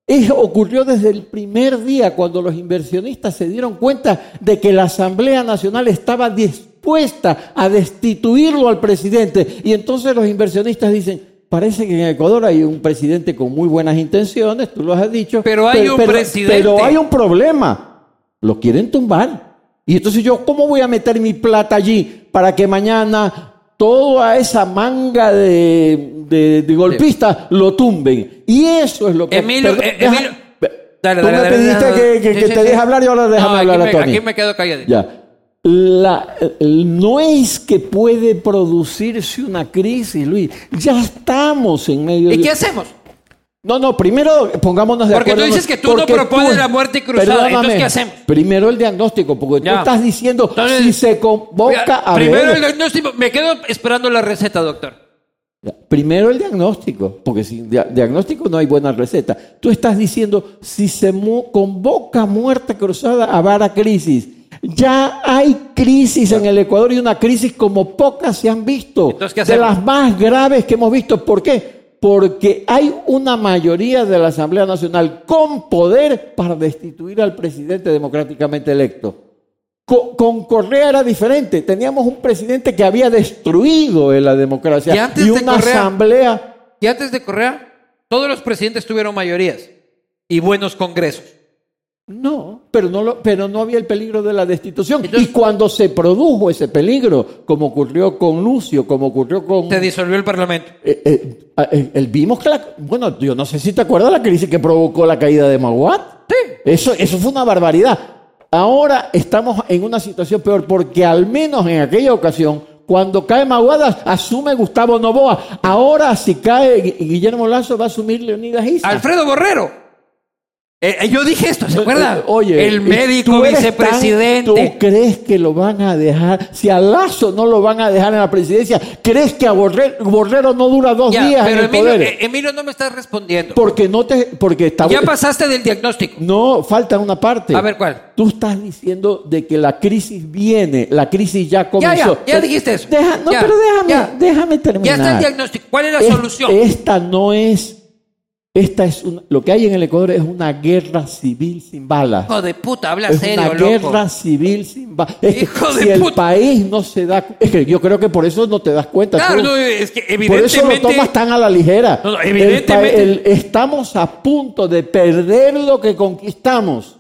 Es, ocurrió desde el primer día cuando los inversionistas se dieron cuenta de que la Asamblea Nacional estaba dispuesta a destituirlo al presidente. Y entonces los inversionistas dicen, parece que en Ecuador hay un presidente con muy buenas intenciones, tú lo has dicho. Pero hay un presidente. Pero hay un problema, lo quieren tumbar. Y entonces yo, ¿cómo voy a meter mi plata allí para que mañana toda esa manga de, de- de golpistas lo tumben? Y eso es lo que... Emilio, Perdón, eh, deja- Emilio. Dale, Tú dale, me dale, pediste que, que- Sí, que sí, te sí. deje hablar y ahora déjame No, hablar aquí a me, Tony. aquí me quedo calladito. Ya. la, no es que puede producirse una crisis, Luis. Ya estamos en medio ¿Y de... qué hacemos? No, no, primero pongámonos de Porque acuerdo. tú dices que tú no porque propones tú- la muerte cruzada, Perdóname, entonces, ¿qué hacemos? Primero el diagnóstico, porque Ya. tú estás diciendo Entonces, si se convoca a primero ver- el diagnóstico. Me quedo esperando la receta, doctor. Ya, Primero el diagnóstico, porque sin dia- diagnóstico no hay buena receta. Tú estás diciendo, si se mu- convoca muerte cruzada, habrá crisis. Ya hay crisis en el Ecuador y una crisis como pocas se han visto. Entonces, ¿qué de las más graves que hemos visto. ¿Por qué? Porque hay una mayoría de la Asamblea Nacional con poder para destituir al presidente democráticamente electo. Co- Con Correa era diferente. Teníamos un presidente que había destruido la democracia Y antes y de una Correa- asamblea. Y antes de Correa, todos los presidentes tuvieron mayorías y buenos congresos. No, pero no, lo- pero no había el peligro de la destitución. Entonces- y cuando se produjo ese peligro, como ocurrió con Lucio, como ocurrió con... Se disolvió el Parlamento. Eh, eh, eh, el- vimos que la... Bueno, yo no sé si te acuerdas la crisis que provocó la caída de Maguat. Sí. Eso, eso fue una barbaridad. Ahora estamos en una situación peor porque al menos en aquella ocasión, cuando cae Maguada, asume Gustavo Novoa. Ahora si cae Gui- Guillermo Lazo, va a asumir Leonidas Issa. Alfredo Borrero. Eh, eh, yo dije esto, ¿se acuerdan? Eh, Oye, el médico vicepresidente. tan- ¿Tú crees que lo van a dejar? Si a Lazo no lo van a dejar en la presidencia, ¿crees que a Borrero, Borrero no dura dos Ya, días en pero el Emilio, poder? Emilio, no me estás respondiendo. porque no te, porque está Ya pasaste del diagnóstico. No, falta una parte. A ver, ¿cuál? Tú estás diciendo de que la crisis viene, la crisis ya comenzó. ya, ya Pero- dijiste eso. Deja- no, Ya, pero déjame, ya. déjame Ya terminar. está el diagnóstico. ¿Cuál es la Es- solución? Esta no es, esta es lo que hay en el Ecuador es una guerra civil sin balas. Hijo de puta, habla Es serio, una loco. guerra civil sin balas. Es que Hijo de si el puta. país no se da, es que yo creo que por eso no te das cuenta. Claro, tú. no, es que Por eso lo tomas tan a la ligera. No, no, El evidentemente- el- estamos a punto de perder lo que conquistamos.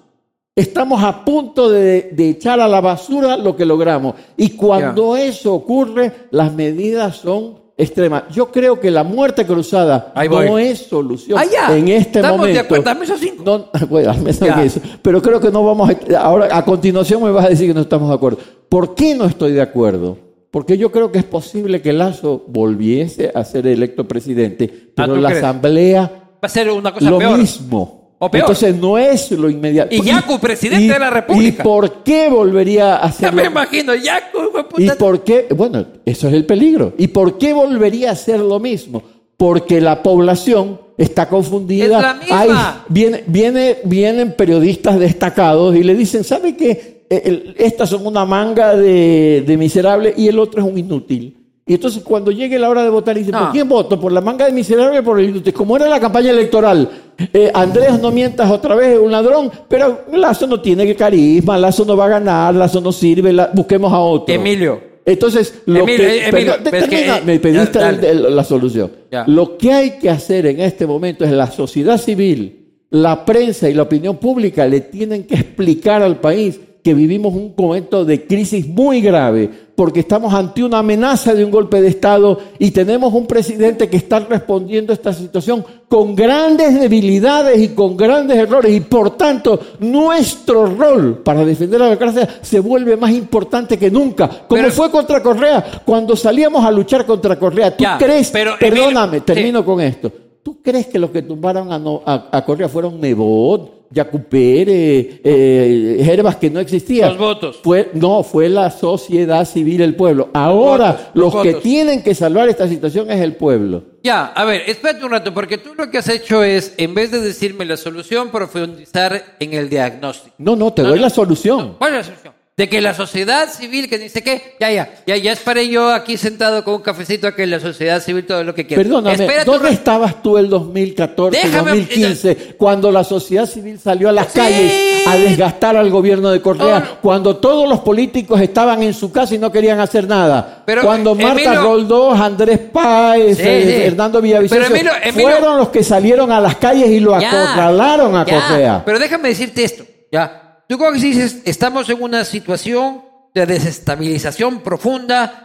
Estamos a punto de, de echar a la basura lo que logramos. Y cuando eso ocurre, las medidas son extremas. Yo creo que la muerte cruzada Ahí voy. no es solución Ah, ya. en este Estamos de momento. acuerdo. Dame esos cinco. No, bueno, eso Ya. que eso. Pero creo que no vamos a... Ahora, a continuación me vas a decir que no estamos de acuerdo. ¿Por qué no estoy de acuerdo? Porque yo creo que es posible que Lazo volviese a ser electo presidente, pero ¿tú la crees? asamblea Va a ser una cosa lo peor. mismo. O peor. Entonces no es lo inmediato. Y Yacu, presidente de la República. ¿Y por qué volvería a Ya hacerlo? me imagino, ya, hijo de puta. ¿Y por qué? Bueno, eso es el peligro. ¿Y por qué volvería a hacer lo mismo? Porque la población está confundida. Es la misma. Hay- viene, viene- vienen periodistas destacados y le dicen, ¿sabe qué? Eh, el- estas son una manga de, de miserables y el otro es un inútil. Y entonces cuando llegue la hora de votar, dicen, No. ¿por quién voto? ¿Por la manga de miserable o por el inútil? Como era la campaña electoral, eh, Andrés no mientas otra vez, es un ladrón, pero Lazo no tiene carisma, Lazo no va a ganar, Lazo no sirve, la- busquemos a otro. Emilio. Entonces, lo Emilio, que, Emilio, perdón, que, eh, me pediste ya, el- dale. el- la solución. Ya. Lo que hay que hacer en este momento es la sociedad civil, la prensa y la opinión pública le tienen que explicar al país que vivimos un momento de crisis muy grave, porque estamos ante una amenaza de un golpe de Estado y tenemos un presidente que está respondiendo a esta situación con grandes debilidades y con grandes errores, y por tanto nuestro rol para defender la democracia se vuelve más importante que nunca, como Pero- fue contra Correa, cuando salíamos a luchar contra Correa. ¿Tú Ya, crees, pero, perdóname, Emilio, termino con esto, ¿tú crees que los que tumbaron a, no- a- a Correa fueron Nebot, Yacu Pérez, eh, Herbas que no existían? Los votos. Fue, no, fue la sociedad civil, el pueblo. Ahora, votos, los los que votos. tienen que salvar esta situación es el pueblo. Ya, a ver, espérate un rato, porque tú lo que has hecho es, en vez de decirme la solución, profundizar en el diagnóstico. No, no, te No, doy no, la solución. ¿Cuál es la solución? De que la sociedad civil que dice que, ya, ya, ya, ya esperé yo aquí sentado con un cafecito a que la sociedad civil todo lo que quiera. Perdóname, ¿dónde estabas tú el 2014, Déjame- 2015, cuando la sociedad civil salió a las Sí. calles a desgastar al gobierno de Correa, No, no. cuando todos los políticos estaban en su casa y no querían hacer nada? Pero, cuando Marta Emilio- Roldós, Andrés Páez, Sí, eh, sí. Hernando Villavicencio, Pero, Emilio- Emilio- fueron los que salieron a las calles y lo Ya, acorralaron a ya, Correa. Pero déjame decirte esto, ya. Tú como que dices, estamos en una situación de desestabilización profunda.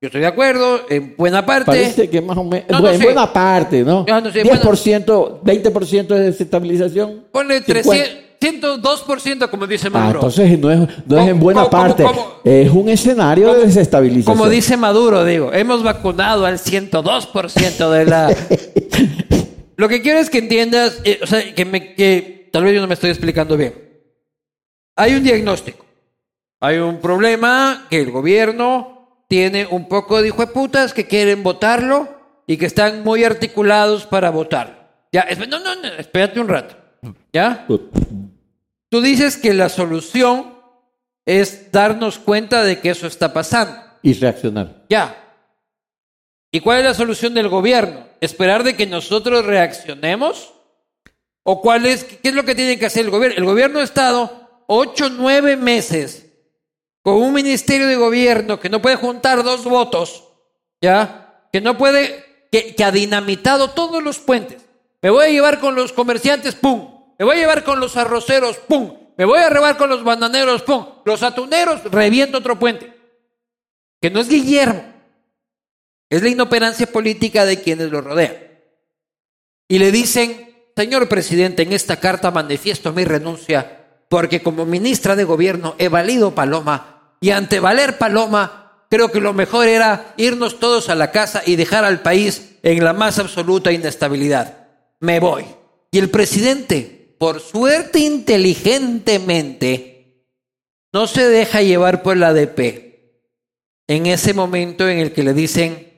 Yo estoy de acuerdo, en buena parte. Parece que más o menos, No, no en sé. buena parte, ¿no? Ya, no sé, 10%, 20% de desestabilización. Ponle 50. 300, 102% como dice Ah, Maduro. entonces no es, no es en ¿Cómo- buena parte. es un escenario de desestabilización. Como dice Maduro, digo, hemos vacunado al 102% de la... Lo que quiero es que entiendas, eh, o sea, que, me, que tal vez yo no me estoy explicando bien. Hay un diagnóstico. Hay un problema que el gobierno tiene un poco de hijueputas que quieren votarlo y que están muy articulados para votarlo. Ya, no, no, no, espérate un rato. ¿Ya? Tú dices que la solución es darnos cuenta de que eso está pasando. Y reaccionar. Ya. ¿Y cuál es la solución del gobierno? ¿Esperar de que nosotros reaccionemos? ¿O cuál es, qué es lo que tiene que hacer el gobierno? El gobierno ha estado ocho, nueve meses con un ministerio de gobierno que no puede juntar dos votos, ¿ya? Que no puede, que, ha dinamitado todos los puentes. Me voy a llevar con los comerciantes, ¡pum! Me voy a llevar con los arroceros, ¡pum! Me voy a llevar con los bananeros, ¡pum! Los atuneros, reviento otro puente. Que no es Guillermo, es la inoperancia política de quienes lo rodean. Y le dicen, señor presidente, en esta carta manifiesto mi renuncia porque como ministra de gobierno he valido Paloma y ante valer Paloma creo que lo mejor era irnos todos a la casa y dejar al país en la más absoluta inestabilidad. Me voy. Y el presidente, por suerte inteligentemente, no se deja llevar por la ADP en ese momento en el que le dicen,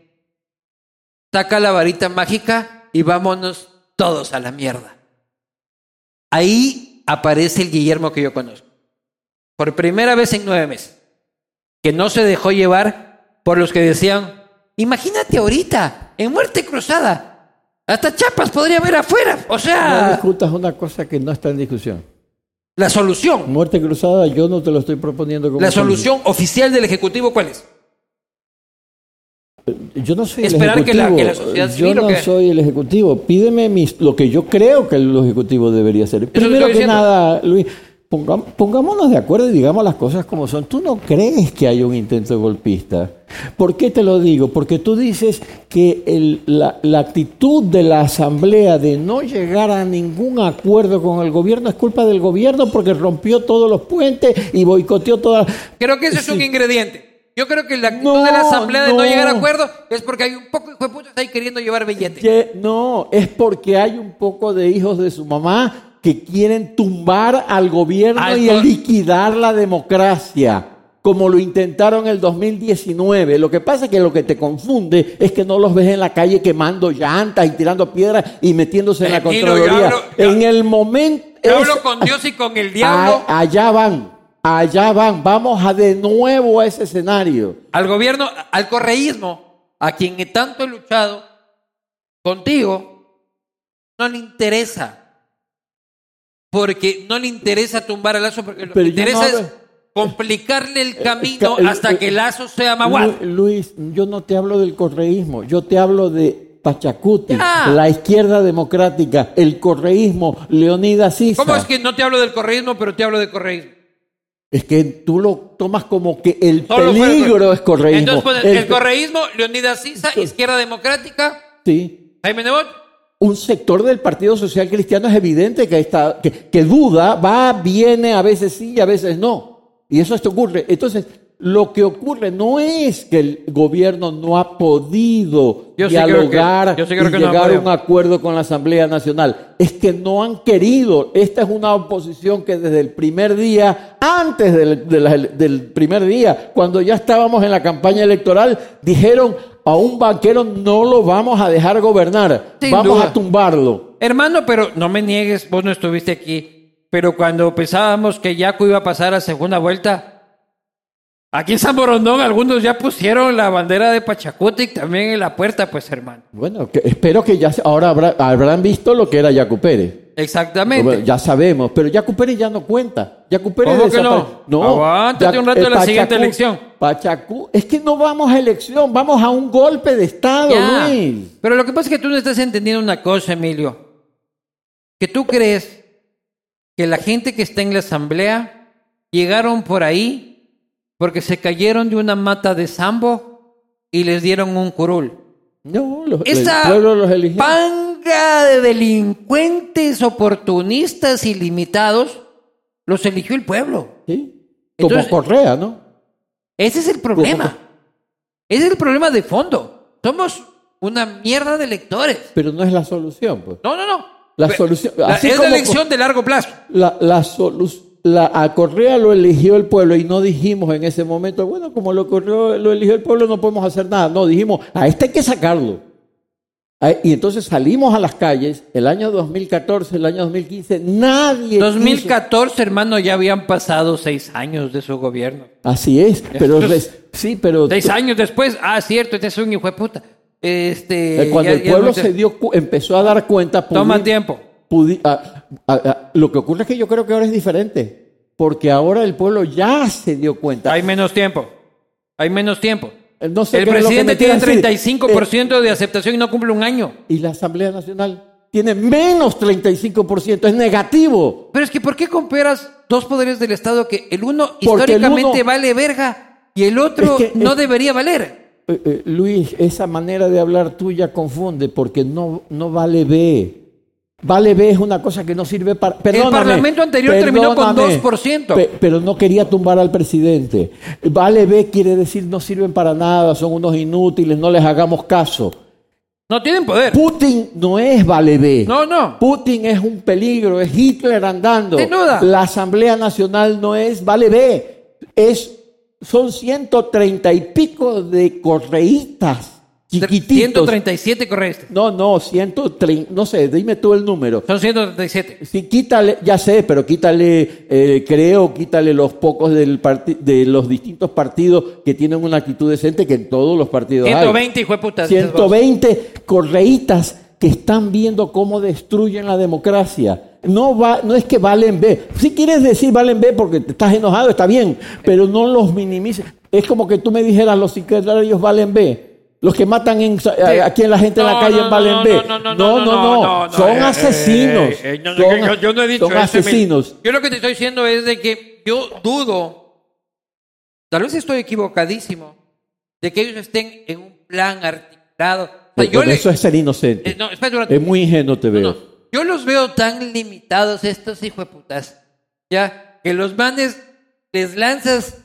saca la varita mágica y vámonos todos a la mierda. Ahí aparece el Guillermo que yo conozco. Por primera vez en nueve meses. Que no se dejó llevar por los que decían, imagínate ahorita, en muerte cruzada. Hasta chapas podría haber afuera. O No sea, discutas una cosa que no está en discusión. la solución. Muerte cruzada, yo no te lo estoy proponiendo como La solución oficial del Ejecutivo, ¿cuál es? Yo no soy Esperar el que la- ejecutivo. que la sociedad yo civil no soy el ejecutivo. Pídeme mis, lo que yo creo que el ejecutivo debería hacer. Primero que diciendo. nada, Luis, pongam- pongámonos de acuerdo y digamos las cosas como son. Tú no crees que hay un intento golpista. ¿Por qué te lo digo? Porque tú dices que el- la, la actitud de la Asamblea de no llegar a ningún acuerdo con el gobierno es culpa del gobierno porque rompió todos los puentes y boicoteó todas. Creo que ese es un ingrediente. Yo creo que la actitud No, de la Asamblea de no no. llegar a acuerdo es porque hay un poco de putas ahí queriendo llevar billete. Que no, es porque hay un poco de hijos de su mamá que quieren tumbar al gobierno Al y liquidar la democracia, como lo intentaron en el 2019. Lo que pasa es que lo que te confunde es que no los ves en la calle quemando llantas y tirando piedras y metiéndose en la yo Contraloría. hablo- yo- en el momento... Yo es- hablo con Dios y con el diablo. a- allá van, allá van. Vamos a de nuevo a ese escenario. Al gobierno, al correísmo, a quien he tanto he luchado contigo, no le interesa. Porque no le interesa tumbar a Lazo, porque lo que interesa no es complicarle el camino ca- el- hasta el- que Lazo sea maguado. Lu- Luis, yo no te hablo del correísmo, yo te hablo de Pachacuti, Ya. la izquierda democrática, el correísmo, Leonidas Sisa. ¿Cómo es que no te hablo del correísmo, pero te hablo de correísmo? Es que tú lo tomas como que el Solo fue el peligro es correísmo. Entonces, pues, El- el, correísmo, Leonidas Sisa, Izquierda Democrática, Sí. Jaime Nebot. Un sector del Partido Social Cristiano es evidente que, está, que, que duda, va, viene, a veces sí y a veces no. Y eso esto ocurre. Entonces, lo que ocurre no es que el gobierno no ha podido Yo sí creo que- dialogar yo sí creo y que no ha llegar a un acuerdo con la Asamblea Nacional. Es que no han querido. Esta es una oposición que desde el primer día, antes del, de la- del primer día, cuando ya estábamos en la campaña electoral, dijeron a un banquero no lo vamos a dejar gobernar, Sin vamos duda. a tumbarlo. Hermano, pero no me niegues, vos no estuviste aquí, pero cuando pensábamos que Yaco iba a pasar a segunda vuelta, aquí en San Borondón algunos ya pusieron la bandera de Pachacutic también en la puerta, pues hermano. Bueno, que- espero que ya ahora habrá- habrán visto lo que era Yacu Pérez. Exactamente. Bueno, ya sabemos, pero Yacu Pérez ya no cuenta. Yacu Pérez ¿Cómo que desapare- no? Aguántate un rato eh, de la siguiente elección. Pachacú, es que no vamos a elección, vamos a un golpe de Estado, Ya. Luis. Pero lo que pasa es que tú no estás entendiendo una cosa, Emilio. Que tú crees que la gente que está en la asamblea llegaron por ahí porque se cayeron de una mata de sambo y les dieron un curul. No, los, Esa el pueblo los eligió. panga de delincuentes oportunistas ilimitados los eligió el pueblo. ¿sí? Como Entonces- Correa, ¿no? Ese es el problema. Ese es el problema de fondo. Somos una mierda de electores. Pero no es la solución, pues. No, no, no. La solución- la- así es la como- elección de largo plazo. La, la solu- la- a Correa lo eligió el pueblo y no dijimos en ese momento, bueno, como lo, corrió, lo eligió el pueblo no podemos hacer nada. No, dijimos, a este hay que sacarlo. Y entonces salimos a las calles, el año 2014, el año 2015, nadie... quiso- 2014, hermano, ya habían pasado seis años de su gobierno. Así es, pero sí, pero Seis años después, ah, cierto, este es un hijo de puta. Este, eh, cuando ya- el pueblo se dio, empezó a dar cuenta, Toma tiempo. Pudi- lo que ocurre es que yo creo que ahora es diferente, porque ahora el pueblo ya se dio cuenta. Hay menos tiempo. Hay menos tiempo. Eh, no sé el presidente tiene quiere decir. 35% de aceptación y no cumple un año. y la Asamblea Nacional tiene menos 35%, es negativo. Pero es que ¿por qué comparas dos poderes del Estado que el uno Porque el históricamente uno- vale verga y el otro Es que- no es- debería valer? Eh, eh, Luis, esa manera de hablar tuya confunde porque no, no vale B. Vale B es una cosa que no sirve para... Perdóname, Parlamento anterior terminó con perdóname, 2%. pe- pero no quería tumbar al presidente. Vale B quiere decir no sirven para nada, son unos inútiles, no les hagamos caso. No tienen poder. Putin no es Vale B. No, no. Putin es un peligro, es Hitler andando. Duda. La Asamblea Nacional no es Vale B, es, son 130 y pico de correístas chiquititos. 137 correctos. No, no, 130, no sé, dime tú el número. Son 137. Si quítale, ya sé, pero quítale, eh, creo, quítale los pocos del de los distintos partidos que tienen una actitud decente que en todos los partidos hay. 120, hijo de puta. 120 correitas que están viendo cómo destruyen la democracia. No, va, no es que valen B. Si quieres decir valen B porque te estás enojado, está bien, pero no los minimices. Es como que tú me dijeras, los secretarios valen B. Los que matan en- eh, aquí en la gente en la calle no, valen no, no, no, no, no, no, no, son eh, asesinos. eh, yo, no he dicho son asesinos. Yo lo que te estoy diciendo es de que yo dudo, tal vez estoy equivocadísimo, de que ellos estén en un plan articulado. Yo eso es ser inocente. es muy ingenuo te No, veo. no. Yo los veo tan limitados estos hijos de putas. Ya, que los manes les lanzas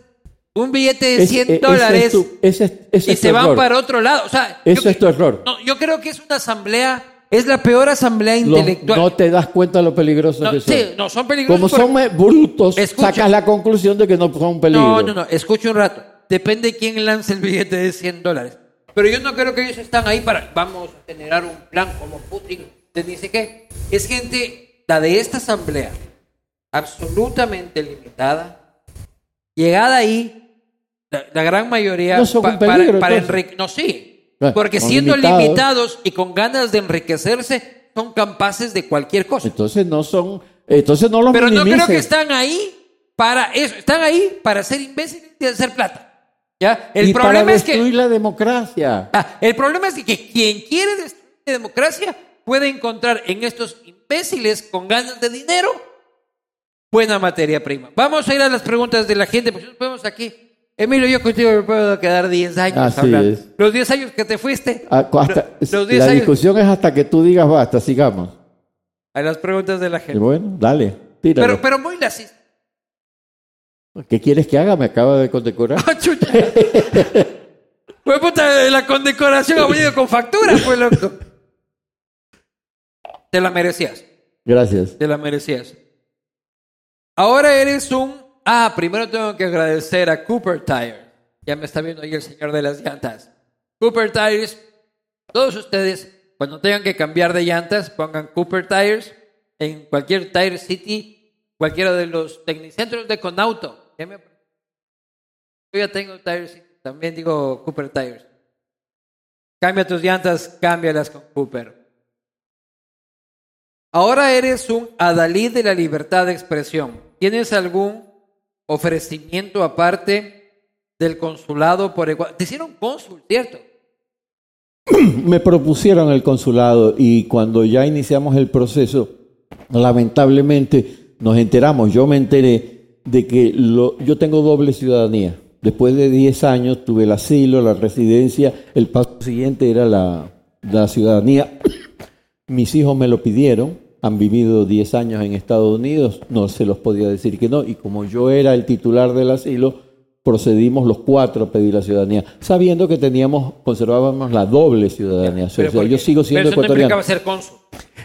un billete de Es- 100 e- ese dólares es tu- ese es- ese y es se van error. para otro lado. O sea, Eso yo, es tu error. no, yo creo que es una asamblea, es la peor asamblea Los- intelectual. no te das cuenta lo peligrosos No, que son. sí, no, son peligrosos Como son eh, brutos, Escucha. sacas la conclusión de que no son un peligro. No, no, no, escucha un rato. Depende de quién lance el billete de 100 dólares. Pero yo no creo que ellos están ahí para, vamos a generar un plan como Putin, de ni sé qué. Es gente, la de esta asamblea, absolutamente limitada, llegada ahí, la, la gran mayoría, No son pa- un peligro, para, para no, sí, porque siendo limitados. limitados y con ganas de enriquecerse, son capaces de cualquier cosa. Entonces no son, entonces no los Pero no creo que están ahí para eso. Están ahí para ser imbéciles y hacer plata. ¿Ya? El y problema para es que. destruir la democracia. Ah, el problema es que quien quiere destruir la democracia puede encontrar en estos imbéciles con ganas de dinero buena materia prima. Vamos a ir a las preguntas de la gente, porque nos podemos aquí. Emilio, yo contigo me puedo quedar 10 años Así hablando. es. Los 10 años que te fuiste. Ah, hasta- los 10 la años. discusión es hasta que tú digas basta, sigamos. A las preguntas de la Y gente. bueno, dale, tíralo. Pero, pero muy las ¿Qué quieres que haga? Me acaba de condecorar. ¡Ah, chucha! Pues puta, la condecoración ha venido con factura, pues loco. Te la merecías, Gracias. te la merecías. Ahora eres un... Ah, primero tengo que agradecer a Cooper Tire. Ya me está viendo ahí el señor de las llantas. Cooper Tires, todos ustedes, cuando tengan que cambiar de llantas, pongan Cooper Tires en cualquier Tire City, cualquiera de los tecnicentros de Conauto. Yo ya tengo Tire City, también digo Cooper Tires. Cambia tus llantas, cámbialas con Cooper. Ahora eres un adalid de la libertad de expresión. ¿Tienes algún ofrecimiento aparte del consulado por Ecuador? Te hicieron cónsul, ¿cierto? Me propusieron el consulado y cuando ya iniciamos el proceso, lamentablemente nos enteramos, yo me enteré de que yo tengo doble ciudadanía. Después de 10 años tuve el asilo, la residencia, el paso siguiente era la, la ciudadanía. Mis hijos me lo pidieron han vivido 10 años en Estados Unidos, no se los podía decir que no. Y como yo era el titular del asilo, procedimos los cuatro a pedir la ciudadanía, sabiendo que teníamos, conservábamos la doble ciudadanía. O sea, Pero yo sigo siendo pero eso no ecuatoriano. implicaba ser cónsul.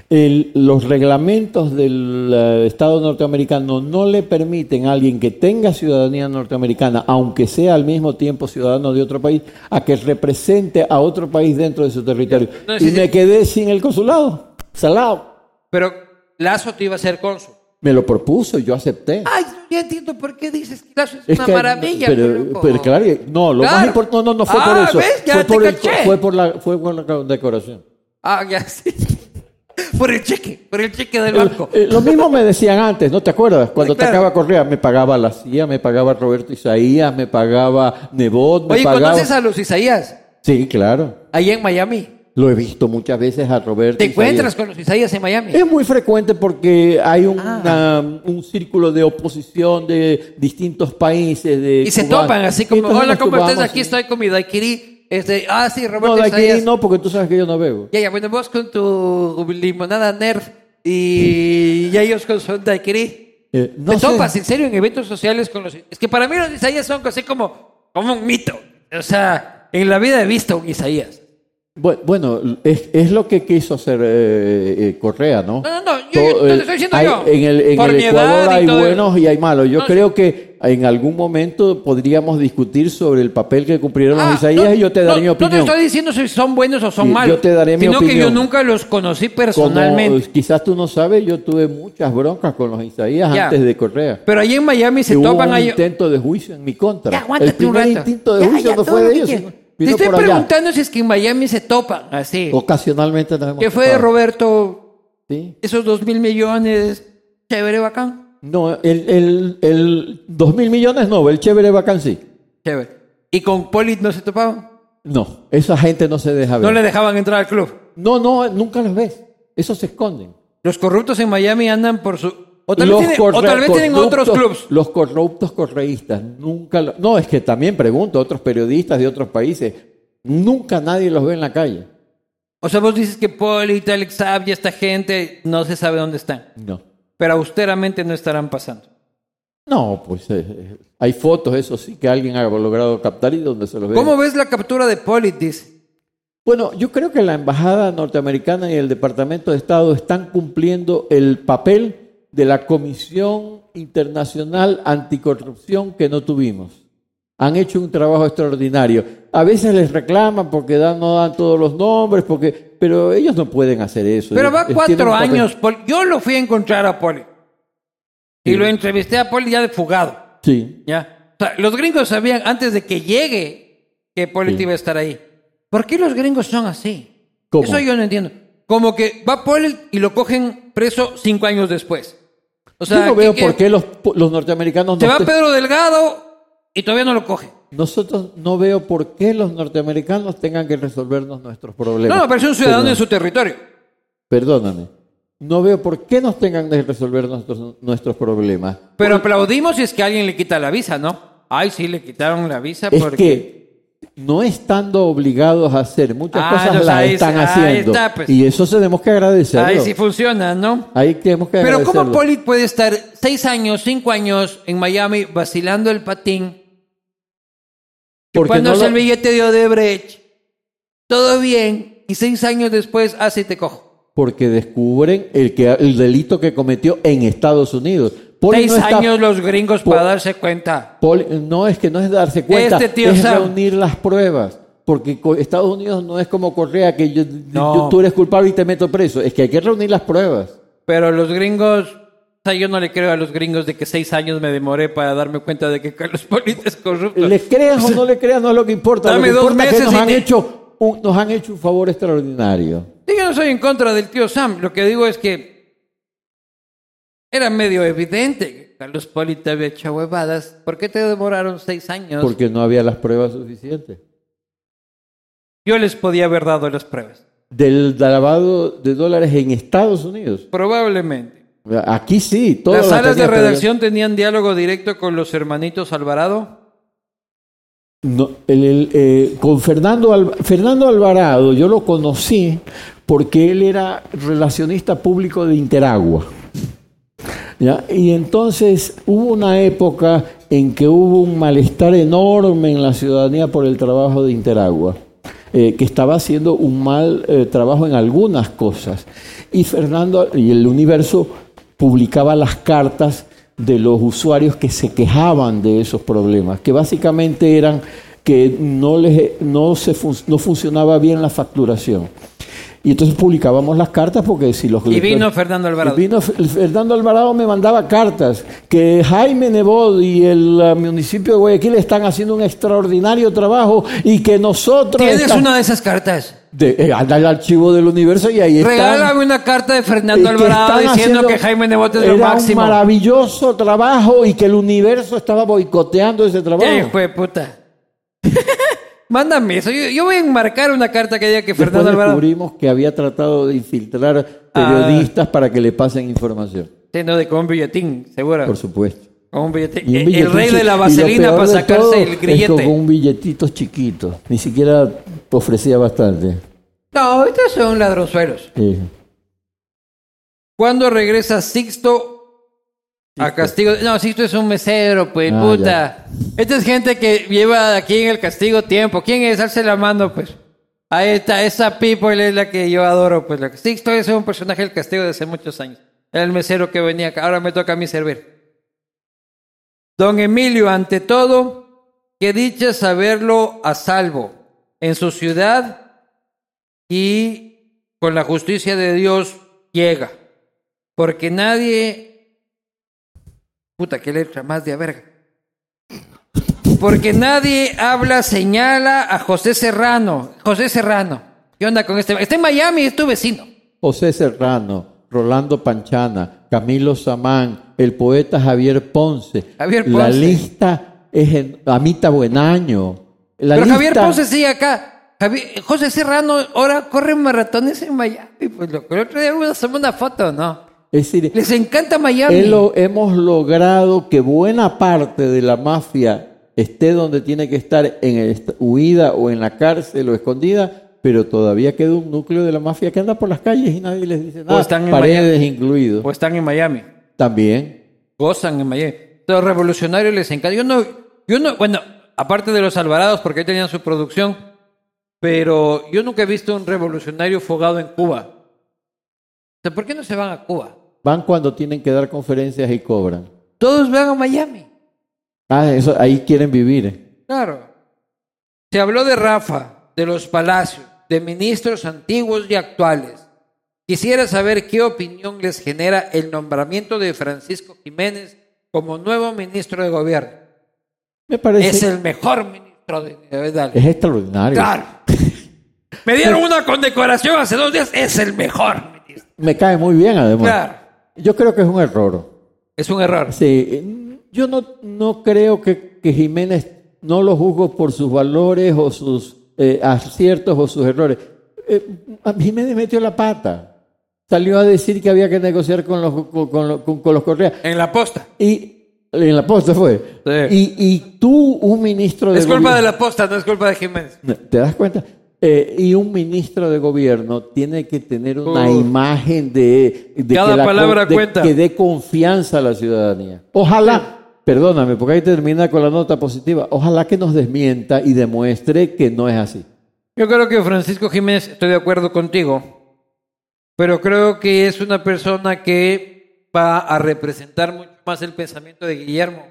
El- los reglamentos del eh, Estado norteamericano no le permiten a alguien que tenga ciudadanía norteamericana, aunque sea al mismo tiempo ciudadano de otro país, a que represente a otro país dentro de su territorio. No, y sí, sí. me quedé sin el consulado, salado. Pero Lazo te iba a ser cónsul. Me lo propuso, yo acepté. Ay, ya entiendo por qué dices que Lazo es, Es una que- maravilla. pero, claro, no, lo Claro. más importante, no, no, no fue Ah, por eso. ¿ves? Ya fue, te por el- caché. fue por la, fue por la decoración. Ah, ya sí. Por el cheque, por el cheque del banco. Eh, lo mismo me decían antes, ¿no te acuerdas? Cuando claro. atacaba Correa, me pagaba la CIA, me pagaba Roberto Isaías, me pagaba Nebot, me Oye, pagaba... ¿conoces a los Isaías? Sí, claro. Ahí en Miami. Lo he visto muchas veces a Roberto ¿Te Isaías. encuentras con los Isaías en Miami? Es muy frecuente porque hay un, Ah. una- un círculo de oposición de distintos países. De Y se cubanos. topan así como, hola, ¿cómo estás? Aquí estoy con mi daiquiri. Este, ah, sí, Roberto No, aquí Isaías. no, porque tú sabes que yo no bebo. Ya, ya, bueno, vos con tu limonada nerd y, y ellos con su daiquiri. Eh, no ¿Te sé. topas en serio en eventos sociales con los... Es que para mí los Isaías son así como, como un mito. O sea, en la vida he visto un Isaías. Bu- Bueno, es, es lo que quiso hacer eh, eh, Correa, ¿no? No, no, no, yo- te el- estoy diciendo hay- yo. En el, en Por el mi Ecuador y hay buenos y hay malos. Yo No, creo que en algún momento podríamos discutir sobre el papel que cumplieron Ah, los Isaías no, y yo te daré mi No te opinión. estoy diciendo si son buenos o son Sí, malos. yo te daré mi sino que yo opinión. nunca los conocí personalmente. eh, quizás tú no sabes, yo tuve muchas broncas con los Isaías Ya. antes de Correa. Pero allí en Miami se hubo topan un ahí. intento de juicio en mi contra. Ya, el un primer rato. intento de Ya, juicio no fue lo de ellos, Te estoy allá. preguntando si es que en Miami se topan así. Ocasionalmente nos hemos Que fue topado. Roberto, Sí. esos dos mil millones, chévere, bacán. No, el, el, el dos mil millones no, el chévere bacán sí. Chévere. ¿Y con Polit no se topaban? No, esa gente no se deja ver. No le dejaban entrar al club. No, no, nunca los ves. Esos se esconden. Los corruptos en Miami andan por su... O tal vez, Los tienen, o corre- tal vez tienen otros clubs. Los corruptos correístas, nunca lo- No, es que también pregunto a otros periodistas de otros países, nunca nadie los ve en la calle. O sea, vos dices que Polit, Alex Saab y esta gente no se sabe dónde están. No. Pero austeramente no estarán pasando. No, pues eh, eh, hay fotos, eso sí, que alguien ha logrado captar y donde se los ve. ¿Cómo ves la captura de Polit? Dice. Bueno, yo creo que la Embajada norteamericana y el Departamento de Estado están cumpliendo el papel de la Comisión Internacional Anticorrupción que no tuvimos. Han hecho un trabajo extraordinario. A veces les reclaman porque dan, no dan todos los nombres, porque, pero ellos no pueden hacer eso. Pero va cuatro años. Yo lo fui a encontrar a Polit. Y Sí. lo entrevisté a Polit ya de fugado. Sí. ¿ya? O sea, los gringos sabían antes de que llegue que Polit Sí. iba a estar ahí. ¿Por qué los gringos son así? ¿Cómo? Eso yo no entiendo. Como que va Polit y lo cogen preso cinco años después. O sea, yo no veo que por qué los, los norteamericanos Se no va te- Pedro Delgado y todavía no lo coge. nosotros no veo por qué los norteamericanos tengan que resolvernos nuestros problemas. No, no, pero es un ciudadano en su territorio. Perdóname. No veo por qué nos tengan que resolver nuestros, nuestros problemas. Pero aplaudimos si es que alguien le quita la visa, ¿no? Ay, sí, le quitaron la visa Es porque... que no estando obligados a hacer muchas Ah, cosas las ahí están ahí haciendo. está, pues. Y eso tenemos que agradecerlo. Ahí sí funciona, ¿no? Ahí tenemos que Pero ¿cómo. Polit puede estar seis años, cinco años en Miami vacilando el patín, Porque cuando no lo- el billete de Odebrecht? Todo bien, y seis años después, hace y te cojo. Porque descubren el, que, el delito que cometió en Estados Unidos. Poli seis no está- años los gringos para darse cuenta. Poli- no es que no es darse cuenta, Este tío es Sam. reunir las pruebas. Porque Estados Unidos no es como Correa, que yo, No. yo- tú eres culpable y te meto preso. Es que hay que reunir las pruebas. Pero los gringos, o sea, yo no le creo a los gringos de que seis años me demoré para darme cuenta de que Carlos Polit es corrupto. Le creas o no le creas, no es lo que importa. Dame lo que dos importa es meses que nos han, te- hecho un, nos han hecho un favor extraordinario. Sí, yo no soy en contra del tío Sam. Lo que digo es que era medio evidente que Carlos Polit había hecho huevadas. ¿Por qué te demoraron seis años? Porque no había las pruebas suficientes. Yo les podía haber dado las pruebas. Del lavado de dólares en Estados Unidos. Probablemente. Aquí sí. todas Las salas de redacción tenían diálogo directo con los hermanitos Alvarado. No, el- el, eh, con Fernando, Al- Fernando Alvarado, yo lo conocí porque él era relacionista público de Interagua. Y entonces hubo una época en que hubo un malestar enorme en la ciudadanía por el trabajo de Interagua, eh, que estaba haciendo un mal eh, trabajo en algunas cosas. Y Fernando y el universo publicaba las cartas de los usuarios que se quejaban de esos problemas, que básicamente eran que no, les, no, se no funcionaba bien la facturación. Y entonces publicábamos las cartas porque si los... Y vino Fernando Alvarado. Vino Fernando Alvarado me mandaba cartas que Jaime Nebot y el uh, municipio de Guayaquil están haciendo un extraordinario trabajo y que nosotros... ¿Tienes una de esas cartas? De, eh, anda al archivo del universo y ahí está. Regálame una carta de Fernando Alvarado diciendo que Jaime Nebot es lo máximo. un maravilloso trabajo y que el universo estaba boicoteando ese trabajo. ¡Qué hijo de puta! Mándame eso. Yo, voy a enmarcar una carta que diga que Fernando Alvarado. descubrimos que había tratado de infiltrar periodistas ah. para que le pasen información. Sí, no, de con un billetín, seguro. Por supuesto. Con un billetín. el rey de la vaselina para sacarse el grillete. con un billetito chiquito. Ni siquiera ofrecía bastante. No, estos son ladronzuelos. Sí. ¿Cuándo regresa Sixto a castigo. No, si tú es un mesero, pues, ah, puta. Esta es gente que lleva aquí en el castigo tiempo. ¿Quién es? Alce la mano, pues. Ahí está, esa people es la que yo adoro, pues. La Sixto es un personaje del castigo de hace muchos años. Era el mesero que venía acá. Ahora me toca a mí servir. Don Emilio, ante todo, que dicha saberlo a salvo en su ciudad y con la justicia de Dios llega. Porque nadie Puta, qué letra más de a verga. Porque nadie habla, señala a José Serrano. José Serrano. ¿Qué onda con este? Está en Miami, es tu vecino. José Serrano, Rolando Panchana, Camilo Samán, el poeta Javier Ponce. Javier Ponce. La lista es en Amita Buenaño. Pero Javier Ponce sigue acá. José Serrano ahora corre maratones en Miami. Pues lo, el otro día hacemos una foto, ¿no? Es decir, les encanta Miami. hemos logrado que buena parte de la mafia esté donde tiene que estar, en huida o en la cárcel o escondida, pero todavía queda un núcleo de la mafia que anda por las calles y nadie les dice nada. O están en paredes Miami. incluidos. O están en Miami. También. Gozan en Miami. Los revolucionarios les encanta. Yo no, yo no, bueno, aparte de los Alvarados, porque ahí tenían su producción, pero yo nunca he visto un revolucionario fogado en Cuba. ¿por qué no se van a Cuba? Van cuando tienen que dar conferencias y cobran. Todos van a Miami. Ah, eso, ahí quieren vivir. Claro. Se habló de Rafa, de los palacios, de ministros antiguos y actuales. Quisiera saber qué opinión les genera el nombramiento de Francisco Jiménez como nuevo ministro de gobierno. Me parece. Es el mejor ministro de gobierno. Es extraordinario. Claro. Me dieron una condecoración hace dos días. Es el mejor ministro. Me cae muy bien, además. Claro. Yo creo que es un error. Es un error. Sí, yo no, no creo que, que Jiménez no lo juzgo por sus valores o sus eh, aciertos o sus errores. Eh, Jiménez metió la pata. Salió a decir que había que negociar con los, con, los Correas. En la posta. Y en la posta fue. Y, y, tú, un ministro de. Es culpa de la posta, no es culpa de Jiménez. ¿Te das cuenta? Eh, y un ministro de gobierno tiene que tener una imagen de, que, palabra cuenta. que dé confianza a la ciudadanía. Ojalá, perdóname, porque ahí termina con la nota positiva, ojalá que nos desmienta y demuestre que no es así. Yo creo que Francisco Jiménez, estoy de acuerdo contigo, pero creo que es una persona que va a representar mucho más el pensamiento de Guillermo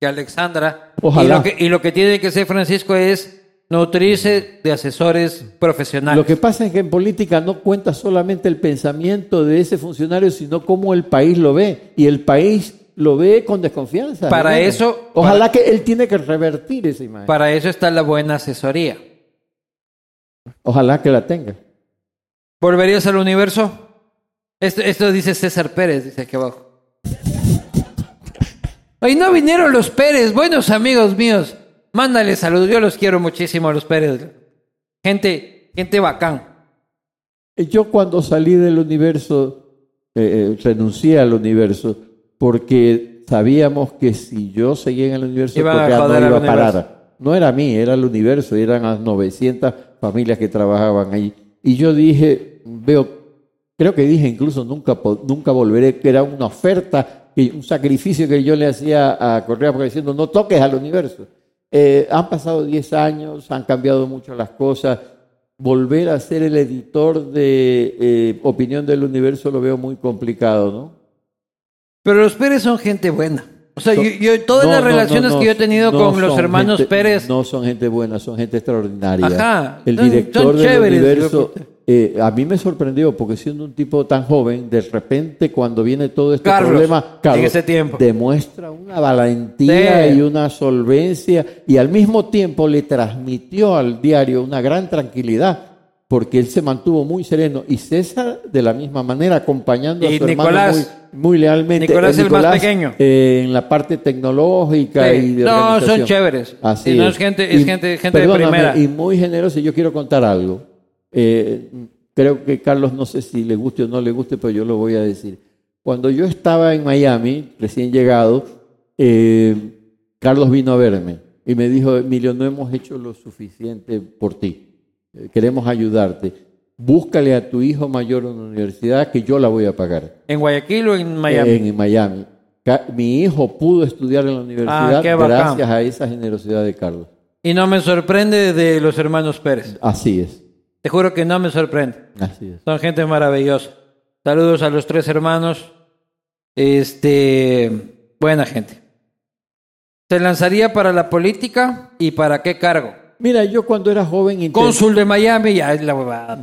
que Alexandra. Ojalá. y lo que tiene que hacer Francisco es nutrirse de asesores profesionales. Lo que pasa es que en política no cuenta solamente el pensamiento de ese funcionario, sino cómo el país lo ve. Y el país lo ve con desconfianza. Para eso... Ojalá que él tiene que revertir esa imagen. Para eso está la buena asesoría. Ojalá que la tenga. ¿Volverías al universo? Esto, esto dice César Pérez, dice aquí abajo. Hoy no vinieron los Pérez, buenos amigos míos. Mándale saludos, yo los quiero muchísimo a los Pérez. Gente, gente bacán. Yo cuando salí del universo, eh, eh, renuncié al universo, porque sabíamos que si yo seguía en el universo, no iba a parar. No era a mí, era el universo, eran las 900 familias que trabajaban ahí. Y yo dije, veo, creo que dije incluso nunca, nunca volveré, que era una oferta, un sacrificio que yo le hacía a Correa, porque diciendo, no toques al universo. Eh, han pasado 10 años, han cambiado mucho las cosas. Volver a ser el editor de eh, Opinión del Universo lo veo muy complicado, ¿no? Pero los Pérez son gente buena. O sea, Son- yo, yo- todas No, las no, relaciones no, que yo he tenido no con los son hermanos gente- Pérez, No son gente buena, son gente extraordinaria. Ajá, El son- director son del chéveres, universo, yo- eh, a mí me sorprendió porque siendo un tipo tan joven, de repente cuando viene todo este Carlos, problema, en ese tiempo. demuestra una valentía Sí. y una solvencia y al mismo tiempo le transmitió al diario una gran tranquilidad. Porque él se mantuvo muy sereno y César de la misma manera acompañando a Y su Nicolás. hermano muy, muy lealmente. Nicolás Eh, el más pequeño. eh, en la parte tecnológica Sí. y de No, son chéveres. Así Y no es. es gente- es gente- gente de primera. Y muy generoso. Y yo quiero contar algo. Eh, creo que Carlos, no sé si le guste o no le guste, pero yo lo voy a decir. Cuando yo estaba en Miami, recién llegado, eh, Carlos vino a verme y me dijo, Emilio, no hemos hecho lo suficiente por ti. Eh, Queremos ayudarte. Búscale a tu hijo mayor una universidad que yo la voy a pagar en Guayaquil o en Miami. en Miami. Ca- Mi hijo pudo estudiar en la universidad Ah, gracias a esa generosidad de Carlos. Y no me sorprende de los hermanos Pérez. Así es, Te juro que no me sorprende. así es. Son gente maravillosa. Saludos a los tres hermanos. Este, buena gente. ¿Se lanzaría para la política y para qué cargo? Mira, yo cuando era joven intent- Cónsul de Miami, ya es la huevada.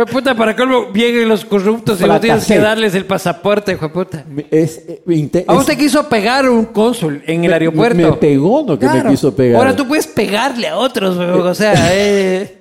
Fue puta, para que vienen los corruptos y no tienes que darles el pasaporte, de puta. es, eh, inte- A es- vos te quiso pegar un cónsul en el me- aeropuerto. Me pegó, no que Claro. me quiso pegar. Ahora tú puedes pegarle a otros, o sea, eh,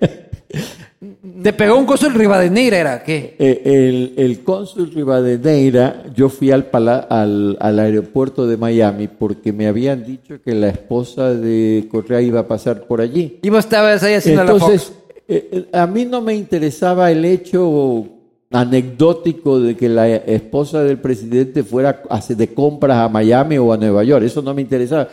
te pegó un cónsul Rivadeneira, ¿era qué? Eh, el, el cónsul Rivadeneira, yo fui al, pala- al, al aeropuerto de Miami porque me habían dicho que la esposa de Correa iba a pasar por allí. Y vos estabas ahí haciendo la Entonces, fox. Eh, eh, a mí no me interesaba el hecho anecdótico de que la esposa del presidente fuera de compras a Miami o a Nueva York. Eso no me interesaba.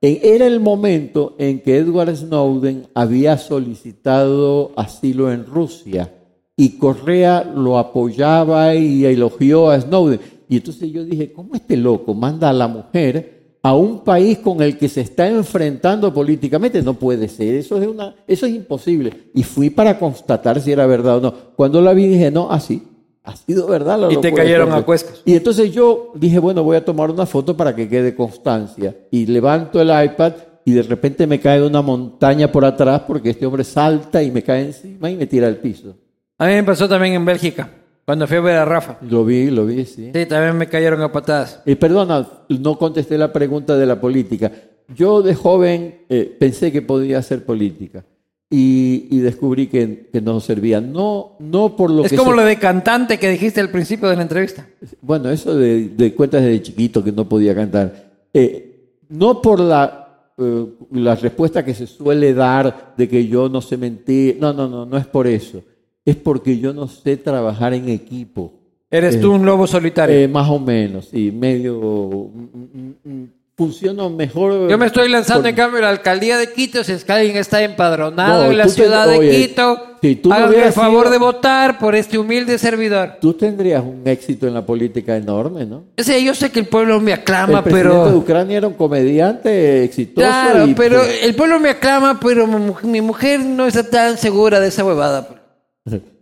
Era el momento en que Edward Snowden había solicitado asilo en Rusia y Correa lo apoyaba y elogió a Snowden. Y entonces yo dije, ¿cómo este loco manda a la mujer a un país con el que se está enfrentando políticamente? No puede ser, eso es, una, eso es imposible. Y fui para constatar si era verdad o no. Cuando la vi dije, no, así, ha sido verdad la Y te cayeron a cuescos. Y entonces yo dije, bueno, voy a tomar una foto para que quede constancia. Y levanto el iPad y de repente me cae una montaña por atrás porque este hombre salta y me cae encima y me tira al piso. A mí me pasó también en Bélgica, cuando fui a ver a Rafa. Lo vi, lo vi, sí. Sí, también me cayeron a patadas. Y perdona, no contesté la pregunta de la política. Yo de joven eh, pensé que podía hacer política y, y descubrí que, que no servía. No, no por lo Es que como se- lo de cantante que dijiste al principio de la entrevista. Bueno, eso de, de cuentas desde chiquito que no podía cantar. Eh, no por la, eh, la respuesta que se suele dar de que yo no sé mentir. No, no, no, no es por eso. Es porque yo no sé trabajar en equipo. Eres tú un lobo solitario. Eh, más o menos, y medio. mm, mm, mm, Funciono mejor. Yo me estoy lanzando en cambio a la alcaldía de Quito. Si es que alguien está empadronado No, en la te- ciudad de oye, Quito, si tú no háganme el favor sido- de votar por este humilde servidor. Tú tendrías un éxito en la política enorme, ¿no? Sea, yo sé que el pueblo me aclama, el presidente pero... de Ucrania era un comediante exitoso. Claro, y- pero el pueblo me aclama, pero mi, mu- mi mujer no está tan segura de esa huevada.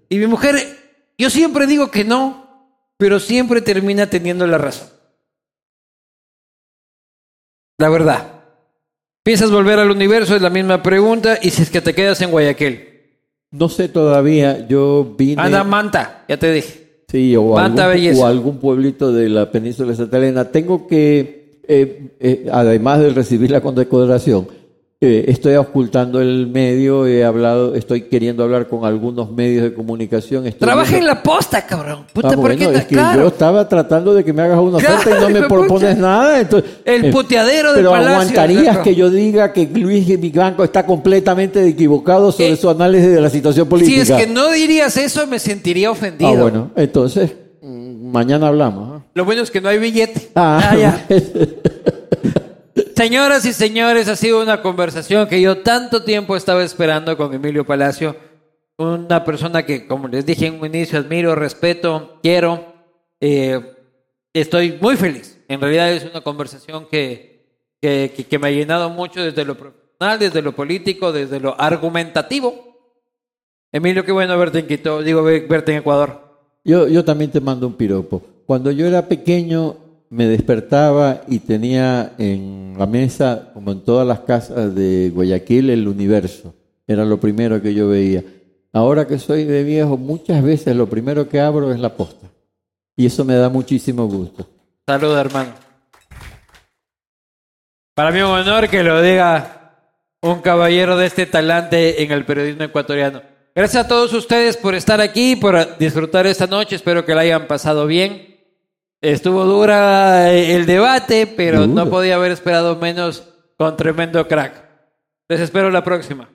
Y mi mujer, yo siempre digo que no, pero siempre termina teniendo la razón. La verdad. ¿Piensas volver al universo? Es la misma pregunta. Y si es que te quedas en Guayaquil. No sé todavía, yo vine. Anda, Manta, ya te dije. Sí, o Manta algún, Belleza. o algún pueblito de la península de Santa Elena. Tengo que, eh, eh, además de recibir la condecoración, eh, estoy ocultando el medio, he hablado, estoy queriendo hablar con algunos medios de comunicación. estoy Trabaja viendo- en la posta, cabrón. Puta, Ah, ¿por bueno, qué es que yo estaba tratando de que me hagas una Claro, oferta y no me propones nada. Entonces, El eh, puteadero del Pero Palacio, aguantarías que yo diga que Luis Vivanco está completamente equivocado sobre Eh, su análisis de la situación Si política. es que no dirías eso, me sentiría ofendido. Ah, bueno, entonces mm, mañana hablamos. ¿ah? Lo bueno es que no hay billete. Ah, Ah, ya. Señoras y señores, ha sido una conversación que yo tanto tiempo estaba esperando con Emilio Palacio. una persona que, como les dije en un inicio, admiro, respeto, quiero. Eh, estoy muy feliz. En realidad es una conversación que, que, que, que me ha llenado mucho desde lo profesional, desde lo político, desde lo argumentativo. Emilio, qué bueno verte en Quito, digo, ve- verte en Ecuador. Yo, yo también te mando un piropo. Cuando yo era pequeño me despertaba y tenía en la mesa, como en todas las casas de Guayaquil, el universo. Era lo primero que yo veía. Ahora que soy de viejo, muchas veces lo primero que abro es la posta. Y eso me da muchísimo gusto. Salud, hermano. Para mí un honor que lo diga un caballero de este talante en el periodismo ecuatoriano. Gracias a todos ustedes por estar aquí, por disfrutar esta noche. Espero que la hayan pasado bien. Estuvo dura el debate, pero Duro. no podía haber esperado menos con tremendo crack. Les espero la próxima.